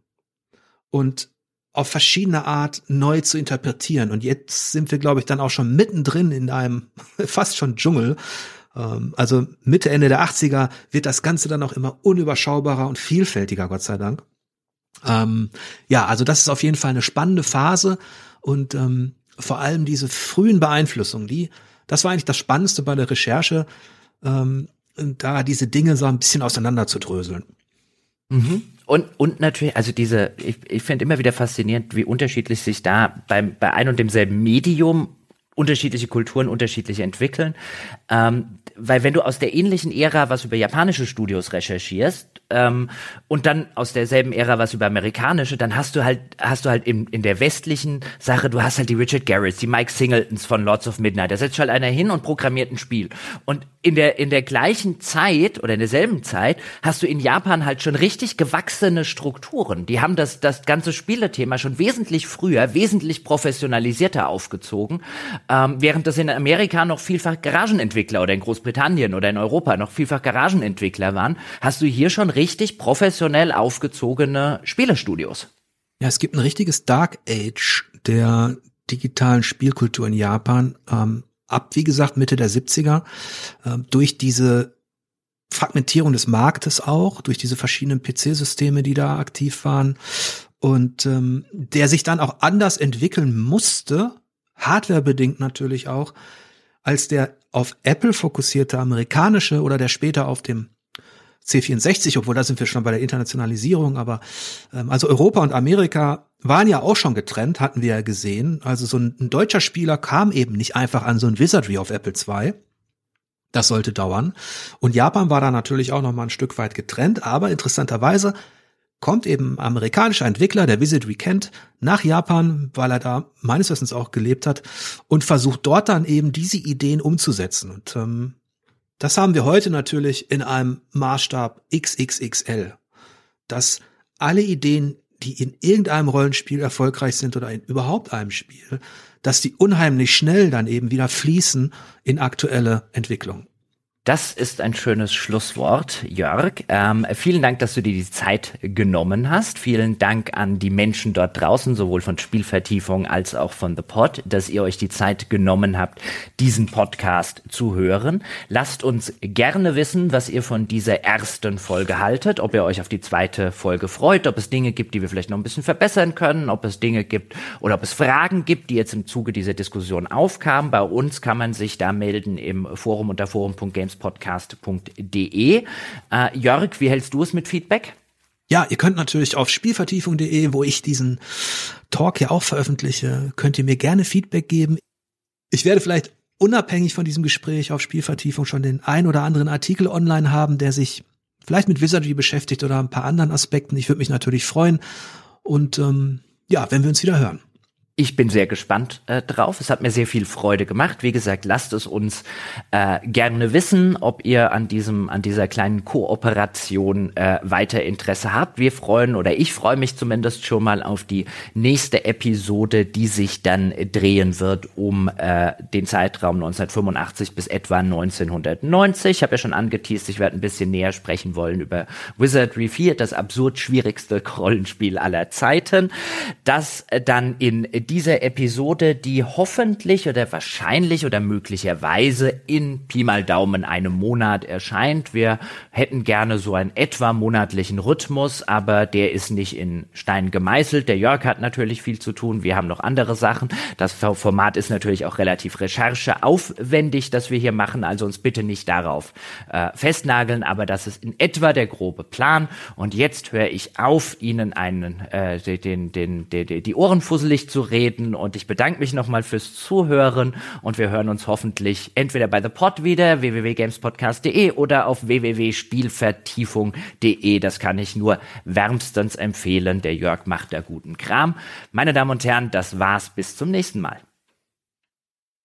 und auf verschiedene Art neu zu interpretieren. Und jetzt sind wir, glaube ich, dann auch schon mittendrin in einem <laughs> fast schon Dschungel. Ähm, also Mitte, Ende der 80er wird das Ganze dann auch immer unüberschaubarer und vielfältiger, Gott sei Dank. Ähm, ja, also das ist auf jeden Fall eine spannende Phase und ähm, vor allem diese frühen Beeinflussungen, die das war eigentlich das Spannendste bei der Recherche, ähm, da diese Dinge so ein bisschen auseinander zu dröseln. Mhm. Und, und natürlich, also diese, ich, ich finde immer wieder faszinierend, wie unterschiedlich sich da beim, bei ein und demselben Medium unterschiedliche Kulturen unterschiedlich entwickeln. Ähm, weil wenn du aus der ähnlichen Ära was über japanische Studios recherchierst ähm, und dann aus derselben Ära was über amerikanische, dann hast du halt hast du halt in, in der westlichen Sache, du hast halt die Richard Garretts, die Mike Singletons von Lords of Midnight. Da setzt halt einer hin und programmiert ein Spiel. Und in der in der gleichen Zeit oder in derselben Zeit hast du in Japan halt schon richtig gewachsene Strukturen. Die haben das das ganze Spielethema schon wesentlich früher, wesentlich professionalisierter aufgezogen, ähm, während das in Amerika noch vielfach Garagenentwickler oder in Großbritannien oder in Europa noch vielfach Garagenentwickler waren, hast du hier schon richtig professionell aufgezogene Spielestudios. Ja, es gibt ein richtiges Dark Age der digitalen Spielkultur in Japan. Ähm, ab, wie gesagt, Mitte der 70er, äh, durch diese Fragmentierung des Marktes auch, durch diese verschiedenen PC-Systeme, die da aktiv waren und ähm, der sich dann auch anders entwickeln musste, hardwarebedingt natürlich auch, als der auf Apple fokussierte amerikanische oder der später auf dem C64, obwohl da sind wir schon bei der Internationalisierung, aber ähm, also Europa und Amerika waren ja auch schon getrennt, hatten wir ja gesehen. Also so ein, ein deutscher Spieler kam eben nicht einfach an so ein Wizardry auf Apple II. Das sollte dauern. Und Japan war da natürlich auch noch mal ein Stück weit getrennt, aber interessanterweise kommt eben amerikanischer Entwickler, der Wizardry kennt, nach Japan, weil er da meines Wissens auch gelebt hat und versucht dort dann eben diese Ideen umzusetzen. Und ähm, das haben wir heute natürlich in einem Maßstab XXXL, dass alle Ideen, die in irgendeinem Rollenspiel erfolgreich sind oder in überhaupt einem Spiel, dass die unheimlich schnell dann eben wieder fließen in aktuelle Entwicklung. Das ist ein schönes Schlusswort, Jörg. Ähm, vielen Dank, dass du dir die Zeit genommen hast. Vielen Dank an die Menschen dort draußen, sowohl von Spielvertiefung als auch von The Pod, dass ihr euch die Zeit genommen habt, diesen Podcast zu hören. Lasst uns gerne wissen, was ihr von dieser ersten Folge haltet, ob ihr euch auf die zweite Folge freut, ob es Dinge gibt, die wir vielleicht noch ein bisschen verbessern können, ob es Dinge gibt oder ob es Fragen gibt, die jetzt im Zuge dieser Diskussion aufkamen. Bei uns kann man sich da melden im Forum unter forum.games gamespodcast.de. Äh, Jörg, wie hältst du es mit Feedback? Ja, ihr könnt natürlich auf spielvertiefung.de, wo ich diesen Talk ja auch veröffentliche, könnt ihr mir gerne Feedback geben. Ich werde vielleicht unabhängig von diesem Gespräch auf Spielvertiefung schon den ein oder anderen Artikel online haben, der sich vielleicht mit Wizardry beschäftigt oder ein paar anderen Aspekten. Ich würde mich natürlich freuen. Und ähm, ja, wenn wir uns wieder hören. Ich bin sehr gespannt äh, drauf. Es hat mir sehr viel Freude gemacht. Wie gesagt, lasst es uns äh, gerne wissen, ob ihr an diesem, an dieser kleinen Kooperation äh, weiter Interesse habt. Wir freuen oder ich freue mich zumindest schon mal auf die nächste Episode, die sich dann drehen wird um äh, den Zeitraum 1985 bis etwa 1990. Ich habe ja schon angeteased, ich werde ein bisschen näher sprechen wollen über Wizardry 4, das absurd schwierigste Rollenspiel aller Zeiten. Das äh, dann in dieser Episode, die hoffentlich oder wahrscheinlich oder möglicherweise in Pi mal Daumen einem Monat erscheint. Wir hätten gerne so einen etwa monatlichen Rhythmus, aber der ist nicht in Stein gemeißelt. Der Jörg hat natürlich viel zu tun. Wir haben noch andere Sachen. Das Format ist natürlich auch relativ rechercheaufwendig, das wir hier machen. Also uns bitte nicht darauf äh, festnageln, aber das ist in etwa der grobe Plan. Und jetzt höre ich auf, Ihnen einen, äh, den, den, den, den, die Ohren fusselig zu reden reden und ich bedanke mich nochmal fürs Zuhören und wir hören uns hoffentlich entweder bei The Pod wieder, www.gamespodcast.de oder auf www.spielvertiefung.de. Das kann ich nur wärmstens empfehlen. Der Jörg macht da guten Kram. Meine Damen und Herren, das war's. Bis zum nächsten Mal.